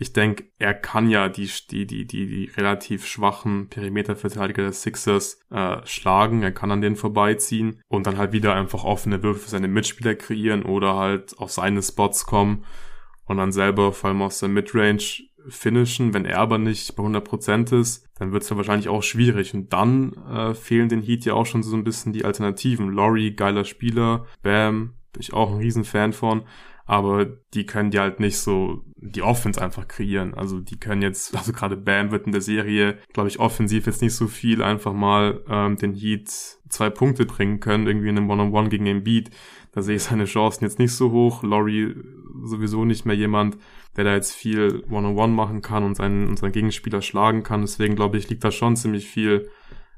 ich denke, er kann ja die, die, die, die, die relativ schwachen Perimeterverteidiger des Sixers äh, schlagen, er kann an denen vorbeiziehen und dann halt wieder einfach offene Würfe für seine Mitspieler kreieren oder halt auf seine Spots kommen und dann selber vor allem aus der Midrange finishen. Wenn er aber nicht bei 100% ist, dann wird es ja wahrscheinlich auch schwierig. Und dann äh, fehlen den Heat ja auch schon so ein bisschen die Alternativen. Laurie, geiler Spieler. Bam, bin ich auch ein Riesenfan von. Aber die können die halt nicht so die Offense einfach kreieren. Also die können jetzt, also gerade Bam wird in der Serie, glaube ich, offensiv jetzt nicht so viel einfach mal ähm, den Heat zwei Punkte bringen können, irgendwie in einem One-on-One -on -One gegen den Beat. Da sehe ich seine Chancen jetzt nicht so hoch. Laurie sowieso nicht mehr jemand, der da jetzt viel One-on-One machen kann und seinen, unseren Gegenspieler schlagen kann. Deswegen glaube ich, liegt da schon ziemlich viel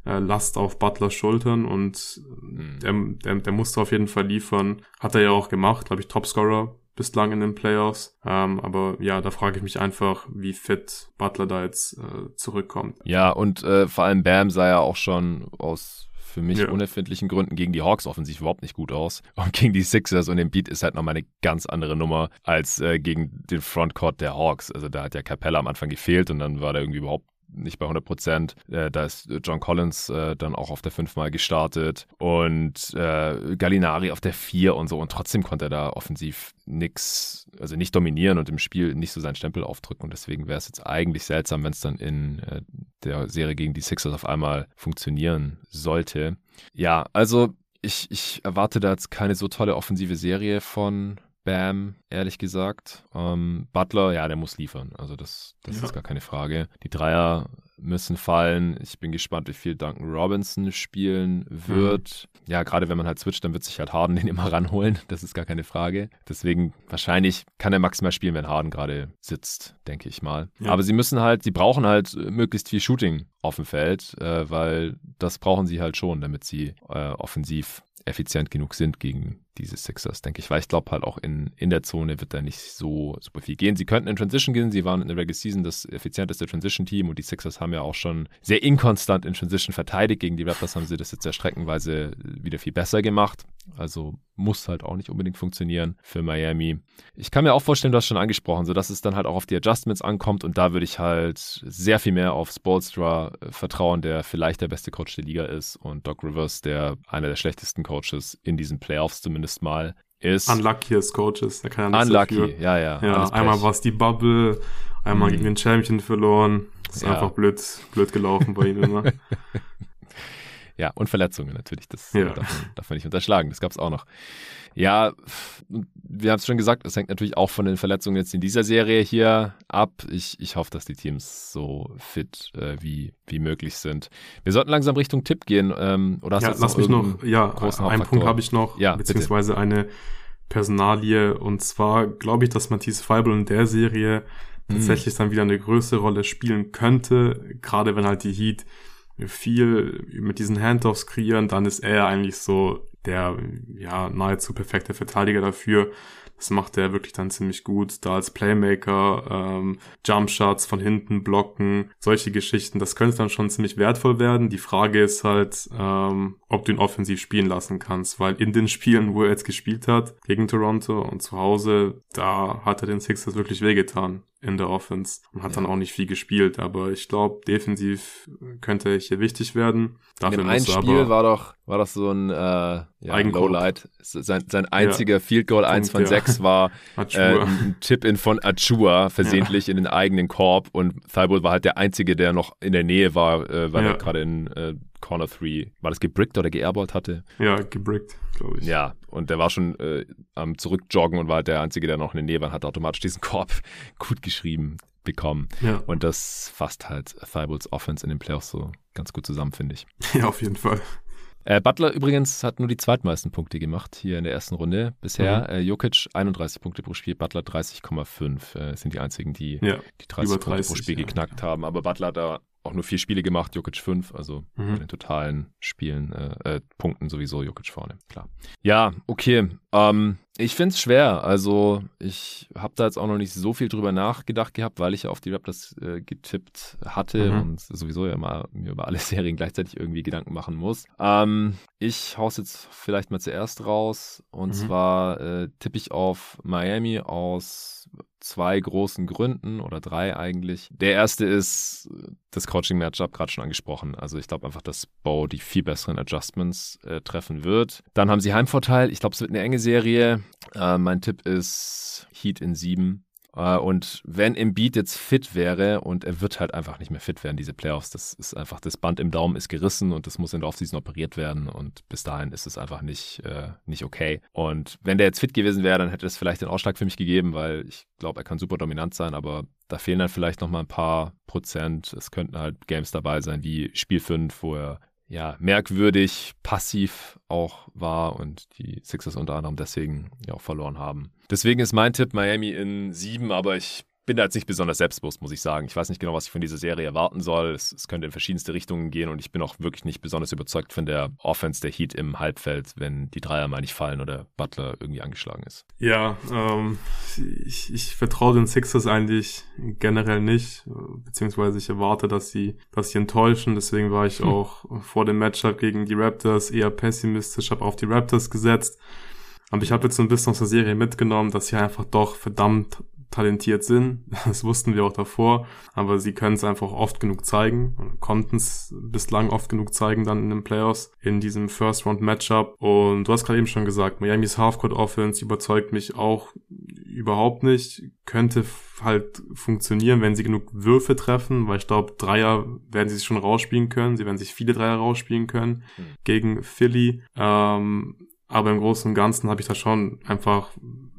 äh, Last auf Butlers Schultern und mhm. der, der, der musste auf jeden Fall liefern. Hat er ja auch gemacht, glaube ich, Topscorer bislang in den Playoffs. Ähm, aber ja, da frage ich mich einfach, wie fit Butler da jetzt äh, zurückkommt. Ja, und äh, vor allem Bam sah ja auch schon aus für mich ja. unerfindlichen Gründen gegen die Hawks offensiv überhaupt nicht gut aus. Und gegen die Sixers und den Beat ist halt nochmal eine ganz andere Nummer als äh, gegen den Frontcourt der Hawks. Also da hat ja Capella am Anfang gefehlt und dann war da irgendwie überhaupt nicht bei 100 Prozent. Äh, da ist John Collins äh, dann auch auf der 5 mal gestartet und äh, Gallinari auf der 4 und so. Und trotzdem konnte er da offensiv nichts, also nicht dominieren und im Spiel nicht so seinen Stempel aufdrücken. Und deswegen wäre es jetzt eigentlich seltsam, wenn es dann in äh, der Serie gegen die Sixers auf einmal funktionieren sollte. Ja, also ich, ich erwarte da jetzt keine so tolle offensive Serie von Bam, ehrlich gesagt. Ähm, Butler, ja, der muss liefern. Also das, das ja. ist gar keine Frage. Die Dreier müssen fallen. Ich bin gespannt, wie viel Duncan Robinson spielen wird. Mhm. Ja, gerade wenn man halt switcht, dann wird sich halt Harden den immer ranholen. Das ist gar keine Frage. Deswegen wahrscheinlich kann er maximal spielen, wenn Harden gerade sitzt, denke ich mal. Ja. Aber sie müssen halt, sie brauchen halt möglichst viel Shooting auf dem Feld, äh, weil das brauchen sie halt schon, damit sie äh, offensiv effizient genug sind gegen diese Sixers, denke ich. Weil ich glaube halt auch in, in der Zone wird da nicht so super viel gehen. Sie könnten in Transition gehen. Sie waren in der Regular Season das effizienteste Transition-Team und die Sixers haben ja auch schon sehr inkonstant in Transition verteidigt. Gegen die Raptors haben sie das jetzt ja streckenweise wieder viel besser gemacht. Also muss halt auch nicht unbedingt funktionieren für Miami. Ich kann mir auch vorstellen, du hast schon angesprochen, so dass es dann halt auch auf die Adjustments ankommt und da würde ich halt sehr viel mehr auf Spolstra äh, vertrauen, der vielleicht der beste Coach der Liga ist und Doc Rivers, der einer der schlechtesten Coaches in diesen Playoffs zumindest mal ist. Unlucky als Coaches, der kann nichts Unlucky, dafür. ja, ja. Ja, einmal war es die Bubble, einmal mhm. gegen den Champion verloren. Das ist ja. einfach blöd, blöd gelaufen bei ihm immer. Ja, und Verletzungen natürlich. Das ja. darf, man, darf man nicht unterschlagen. Das gab es auch noch. Ja, wir haben es schon gesagt, es hängt natürlich auch von den Verletzungen jetzt in dieser Serie hier ab. Ich, ich hoffe, dass die Teams so fit äh, wie, wie möglich sind. Wir sollten langsam Richtung Tipp gehen. Ähm, oder hast ja, lass mich noch, ja, einen Punkt habe ich noch, ja, beziehungsweise bitte. eine Personalie. Und zwar glaube ich, dass Matisse Feibel in der Serie mhm. tatsächlich dann wieder eine größere Rolle spielen könnte. Gerade wenn halt die Heat viel mit diesen Handoffs kreieren, dann ist er eigentlich so der ja nahezu perfekte Verteidiger dafür. Das macht er wirklich dann ziemlich gut. Da als Playmaker, ähm, Jumpshots von hinten blocken, solche Geschichten, das könnte dann schon ziemlich wertvoll werden. Die Frage ist halt, ähm, ob du ihn offensiv spielen lassen kannst, weil in den Spielen, wo er jetzt gespielt hat, gegen Toronto und zu Hause, da hat er den Sixers wirklich wehgetan in der Offense und hat ja. dann auch nicht viel gespielt. Aber ich glaube, defensiv könnte er hier wichtig werden. Dafür in dem einen Spiel war doch, war doch so ein äh, ja, Lowlight. Sein, sein einziger ja. Field Goal, eins von sechs, war äh, ein Tip-In von Achua versehentlich in den eigenen Korb und Thibault war halt der Einzige, der noch in der Nähe war, äh, weil er gerade in äh, Corner 3, war das gebrickt oder geairballt hatte? Ja, gebrickt, glaube ich. Ja, und der war schon äh, am Zurückjoggen und war halt der Einzige, der noch in der Nähe war, hat automatisch diesen Korb gut geschrieben bekommen. Ja. Und das fasst halt Thibaults Offense in den Playoffs so ganz gut zusammen, finde ich. Ja, auf jeden Fall. Äh, Butler übrigens hat nur die zweitmeisten Punkte gemacht hier in der ersten Runde bisher. Mhm. Äh, Jokic 31 Punkte pro Spiel, Butler 30,5 äh, sind die einzigen, die ja, die 30, 30 Punkte pro Spiel ja. geknackt haben. Aber Butler hat da auch nur vier Spiele gemacht, Jokic fünf, also mhm. bei den totalen Spielen, äh, äh, Punkten sowieso Jokic vorne, klar. Ja, okay. Ähm, ich finde es schwer. Also ich habe da jetzt auch noch nicht so viel drüber nachgedacht gehabt, weil ich ja auf die Raptors äh, getippt hatte mhm. und sowieso ja mal mir über alle Serien gleichzeitig irgendwie Gedanken machen muss. Ähm, ich hau's jetzt vielleicht mal zuerst raus und mhm. zwar äh, tippe ich auf Miami aus zwei großen Gründen oder drei eigentlich. Der erste ist das Coaching-Matchup, gerade schon angesprochen. Also ich glaube einfach, dass Bo die viel besseren Adjustments äh, treffen wird. Dann haben sie Heimvorteil. Ich glaube, es wird eine enge Serie. Äh, mein Tipp ist Heat in sieben. Äh, und wenn Embiid jetzt fit wäre und er wird halt einfach nicht mehr fit werden, diese Playoffs, das ist einfach, das Band im Daumen ist gerissen und das muss in der Offseason operiert werden und bis dahin ist es einfach nicht, äh, nicht okay. Und wenn der jetzt fit gewesen wäre, dann hätte es vielleicht den Ausschlag für mich gegeben, weil ich glaube, er kann super dominant sein, aber da fehlen dann vielleicht noch mal ein paar Prozent. Es könnten halt Games dabei sein, wie Spiel 5, wo er ja, merkwürdig passiv auch war und die Sixers unter anderem deswegen ja auch verloren haben. Deswegen ist mein Tipp Miami in sieben, aber ich bin da jetzt nicht besonders selbstbewusst, muss ich sagen. Ich weiß nicht genau, was ich von dieser Serie erwarten soll. Es, es, könnte in verschiedenste Richtungen gehen und ich bin auch wirklich nicht besonders überzeugt von der Offense der Heat im Halbfeld, wenn die Dreier mal nicht fallen oder Butler irgendwie angeschlagen ist. Ja, ähm, ich, ich vertraue den Sixers eigentlich generell nicht, beziehungsweise ich erwarte, dass sie, dass sie enttäuschen. Deswegen war ich hm. auch vor dem Matchup gegen die Raptors eher pessimistisch, habe auf die Raptors gesetzt. Aber ich habe jetzt so ein bisschen aus der Serie mitgenommen, dass sie einfach doch verdammt talentiert sind. Das wussten wir auch davor. Aber sie können es einfach oft genug zeigen. Konnten es bislang oft genug zeigen dann in den Playoffs in diesem First Round Matchup. Und du hast gerade eben schon gesagt, Miamis Halfcourt Offense überzeugt mich auch überhaupt nicht. Könnte halt funktionieren, wenn sie genug Würfe treffen, weil ich glaube, Dreier werden sie sich schon rausspielen können. Sie werden sich viele Dreier rausspielen können mhm. gegen Philly. Ähm, aber im Großen und Ganzen habe ich da schon einfach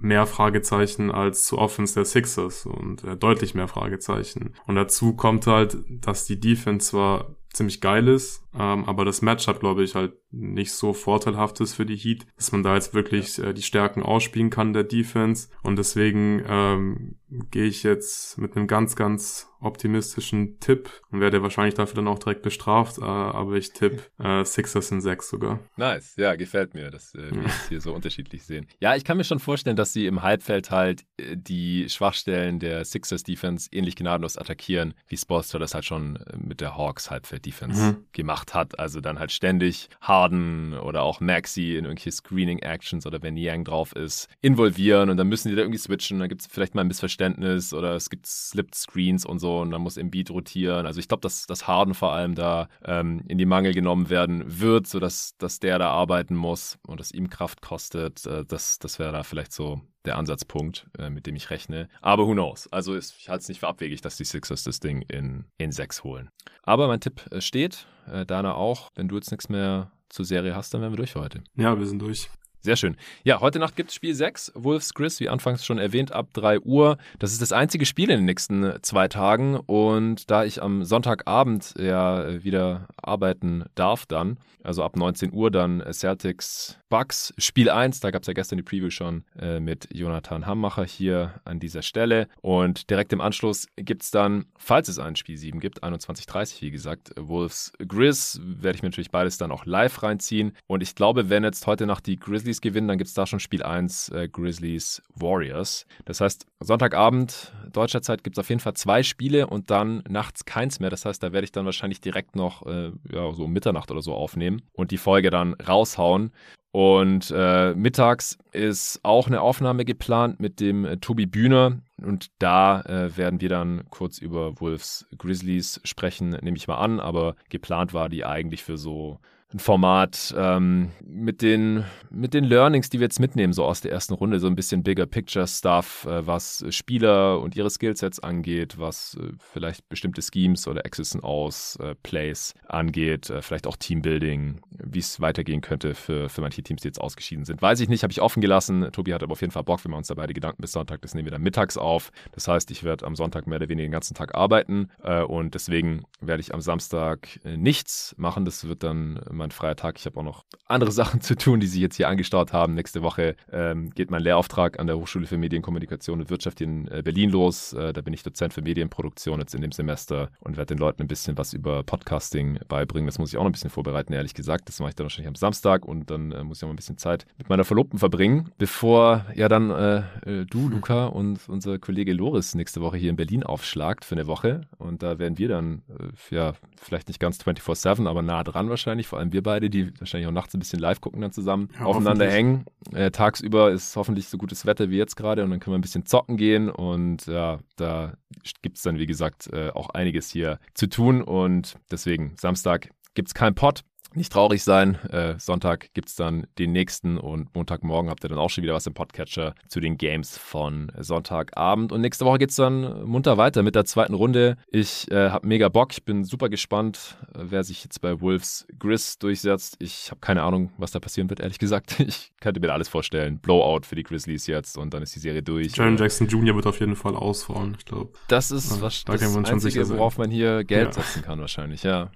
mehr Fragezeichen als zu Offense der Sixers und äh, deutlich mehr Fragezeichen. Und dazu kommt halt, dass die Defense zwar ziemlich geil ist, ähm, aber das Matchup, glaube ich, halt nicht so vorteilhaft ist für die Heat, dass man da jetzt wirklich äh, die Stärken ausspielen kann der Defense. Und deswegen ähm, gehe ich jetzt mit einem ganz, ganz optimistischen Tipp und werde wahrscheinlich dafür dann auch direkt bestraft, äh, aber ich tippe äh, Sixers in sechs sogar. Nice, ja, gefällt mir, dass äh, wir es hier so unterschiedlich sehen. Ja, ich kann mir schon vorstellen, dass sie im Halbfeld halt äh, die Schwachstellen der Sixers Defense ähnlich gnadenlos attackieren, wie Spolster das halt schon äh, mit der Hawks Halbfeld Defense mhm. gemacht hat. Also dann halt ständig Harden oder auch Maxi in irgendwelche Screening Actions oder wenn Yang drauf ist, involvieren und dann müssen die da irgendwie switchen, dann gibt es vielleicht mal ein Missverständnis oder es gibt Slipped Screens und so und dann muss Embiid rotieren. Also ich glaube, dass das Harden vor allem da ähm, in die Mangel genommen werden wird, sodass dass der da arbeiten muss und das ihm Kraft kostet. Äh, das das wäre da vielleicht so der Ansatzpunkt, äh, mit dem ich rechne. Aber who knows? Also ist, ich halte es nicht für abwegig, dass die Sixers das Ding in, in sechs holen. Aber mein Tipp äh, steht, äh, Dana auch. Wenn du jetzt nichts mehr zur Serie hast, dann wären wir durch für heute. Ja, wir sind durch. Sehr schön. Ja, heute Nacht gibt es Spiel 6, Wolves Gris, wie anfangs schon erwähnt, ab 3 Uhr. Das ist das einzige Spiel in den nächsten zwei Tagen. Und da ich am Sonntagabend ja wieder arbeiten darf, dann, also ab 19 Uhr, dann Celtics Bucks Spiel 1. Da gab es ja gestern die Preview schon äh, mit Jonathan Hammacher hier an dieser Stelle. Und direkt im Anschluss gibt es dann, falls es ein Spiel 7 gibt, 21.30 wie gesagt, Wolves Gris, werde ich mir natürlich beides dann auch live reinziehen. Und ich glaube, wenn jetzt heute Nacht die Grizzlies gewinnen, dann gibt es da schon Spiel 1 äh, Grizzlies Warriors. Das heißt, Sonntagabend deutscher Zeit gibt es auf jeden Fall zwei Spiele und dann nachts keins mehr. Das heißt, da werde ich dann wahrscheinlich direkt noch äh, ja, so um Mitternacht oder so aufnehmen und die Folge dann raushauen. Und äh, mittags ist auch eine Aufnahme geplant mit dem äh, Tobi Bühner. Und da äh, werden wir dann kurz über Wolves Grizzlies sprechen, nehme ich mal an. Aber geplant war die eigentlich für so Format ähm, mit, den, mit den Learnings, die wir jetzt mitnehmen, so aus der ersten Runde, so ein bisschen Bigger Picture Stuff, äh, was Spieler und ihre Skillsets angeht, was äh, vielleicht bestimmte Schemes oder Access aus äh, Plays angeht, äh, vielleicht auch Teambuilding, wie es weitergehen könnte für, für manche Teams, die jetzt ausgeschieden sind. Weiß ich nicht, habe ich offen gelassen. Tobi hat aber auf jeden Fall Bock, wenn wir uns da beide Gedanken bis Sonntag, das nehmen wir dann mittags auf. Das heißt, ich werde am Sonntag mehr oder weniger den ganzen Tag arbeiten äh, und deswegen werde ich am Samstag äh, nichts machen. Das wird dann mein freier Tag. Ich habe auch noch andere Sachen zu tun, die sich jetzt hier angestaut haben. Nächste Woche ähm, geht mein Lehrauftrag an der Hochschule für Medienkommunikation und Wirtschaft in äh, Berlin los. Äh, da bin ich Dozent für Medienproduktion jetzt in dem Semester und werde den Leuten ein bisschen was über Podcasting beibringen. Das muss ich auch noch ein bisschen vorbereiten, ehrlich gesagt. Das mache ich dann wahrscheinlich am Samstag und dann äh, muss ich auch mal ein bisschen Zeit mit meiner Verlobten verbringen, bevor ja dann äh, äh, du, Luca, und unser Kollege Loris nächste Woche hier in Berlin aufschlagt für eine Woche. Und da werden wir dann, äh, ja, vielleicht nicht ganz 24-7, aber nah dran wahrscheinlich, vor allem wir beide, die wahrscheinlich auch nachts ein bisschen live gucken dann zusammen, ja, aufeinander hängen. Äh, tagsüber ist hoffentlich so gutes Wetter wie jetzt gerade und dann können wir ein bisschen zocken gehen und ja, da gibt es dann, wie gesagt, äh, auch einiges hier zu tun und deswegen Samstag gibt es keinen Pod nicht traurig sein. Äh, Sonntag gibt es dann den nächsten und Montagmorgen habt ihr dann auch schon wieder was im Podcatcher zu den Games von Sonntagabend. Und nächste Woche geht es dann munter weiter mit der zweiten Runde. Ich äh, habe mega Bock. Ich bin super gespannt, äh, wer sich jetzt bei Wolves Grizz durchsetzt. Ich habe keine Ahnung, was da passieren wird, ehrlich gesagt. Ich könnte mir da alles vorstellen. Blowout für die Grizzlies jetzt und dann ist die Serie durch. Jaron Jackson Jr. wird auf jeden Fall ausfallen, ich glaube. Das ist was, da das Einzige, worauf man hier Geld ja. setzen kann wahrscheinlich, ja.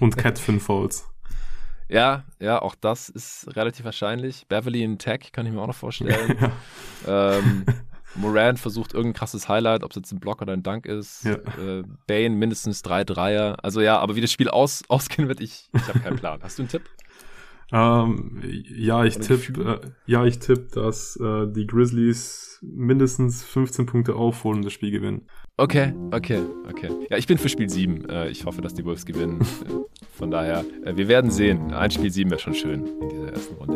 und Cat Finn Folds. Ja, ja, auch das ist relativ wahrscheinlich. Beverly in Tech kann ich mir auch noch vorstellen. ja. ähm, Moran versucht irgendein krasses Highlight, ob es jetzt ein Block oder ein Dank ist. Ja. Äh, Bane mindestens drei Dreier. Also ja, aber wie das Spiel aus, ausgehen wird, ich, ich habe keinen Plan. Hast du einen Tipp? Ähm, ja, ich tippe, äh, ja, ich tippe, dass äh, die Grizzlies mindestens 15 Punkte aufholen und das Spiel gewinnen. Okay, okay, okay. Ja, ich bin für Spiel 7. Äh, ich hoffe, dass die Wolves gewinnen. Von daher, äh, wir werden sehen. Ein Spiel 7 wäre schon schön in dieser ersten Runde.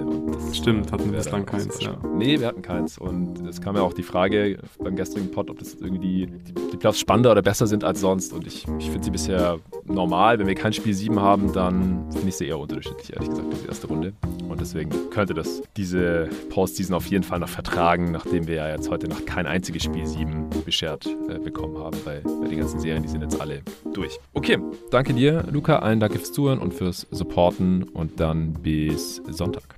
Stimmt, hatten wir bislang keins, ja. Nee, wir hatten keins. Und es kam ja auch die Frage beim gestrigen Pod, ob das irgendwie die, die Playoffs spannender oder besser sind als sonst. Und ich, ich finde sie bisher normal. Wenn wir kein Spiel 7 haben, dann finde ich sie eher unterdurchschnittlich, ehrlich gesagt, erste Runde. Und deswegen könnte das diese Postseason auf jeden Fall noch vertragen, nachdem wir ja jetzt heute noch kein einziges Spiel 7 beschert äh, bekommen haben, weil bei den ganzen Serien, die sind jetzt alle durch. Okay, danke dir, Luca. Allen danke fürs Zuhören und fürs Supporten und dann bis Sonntag.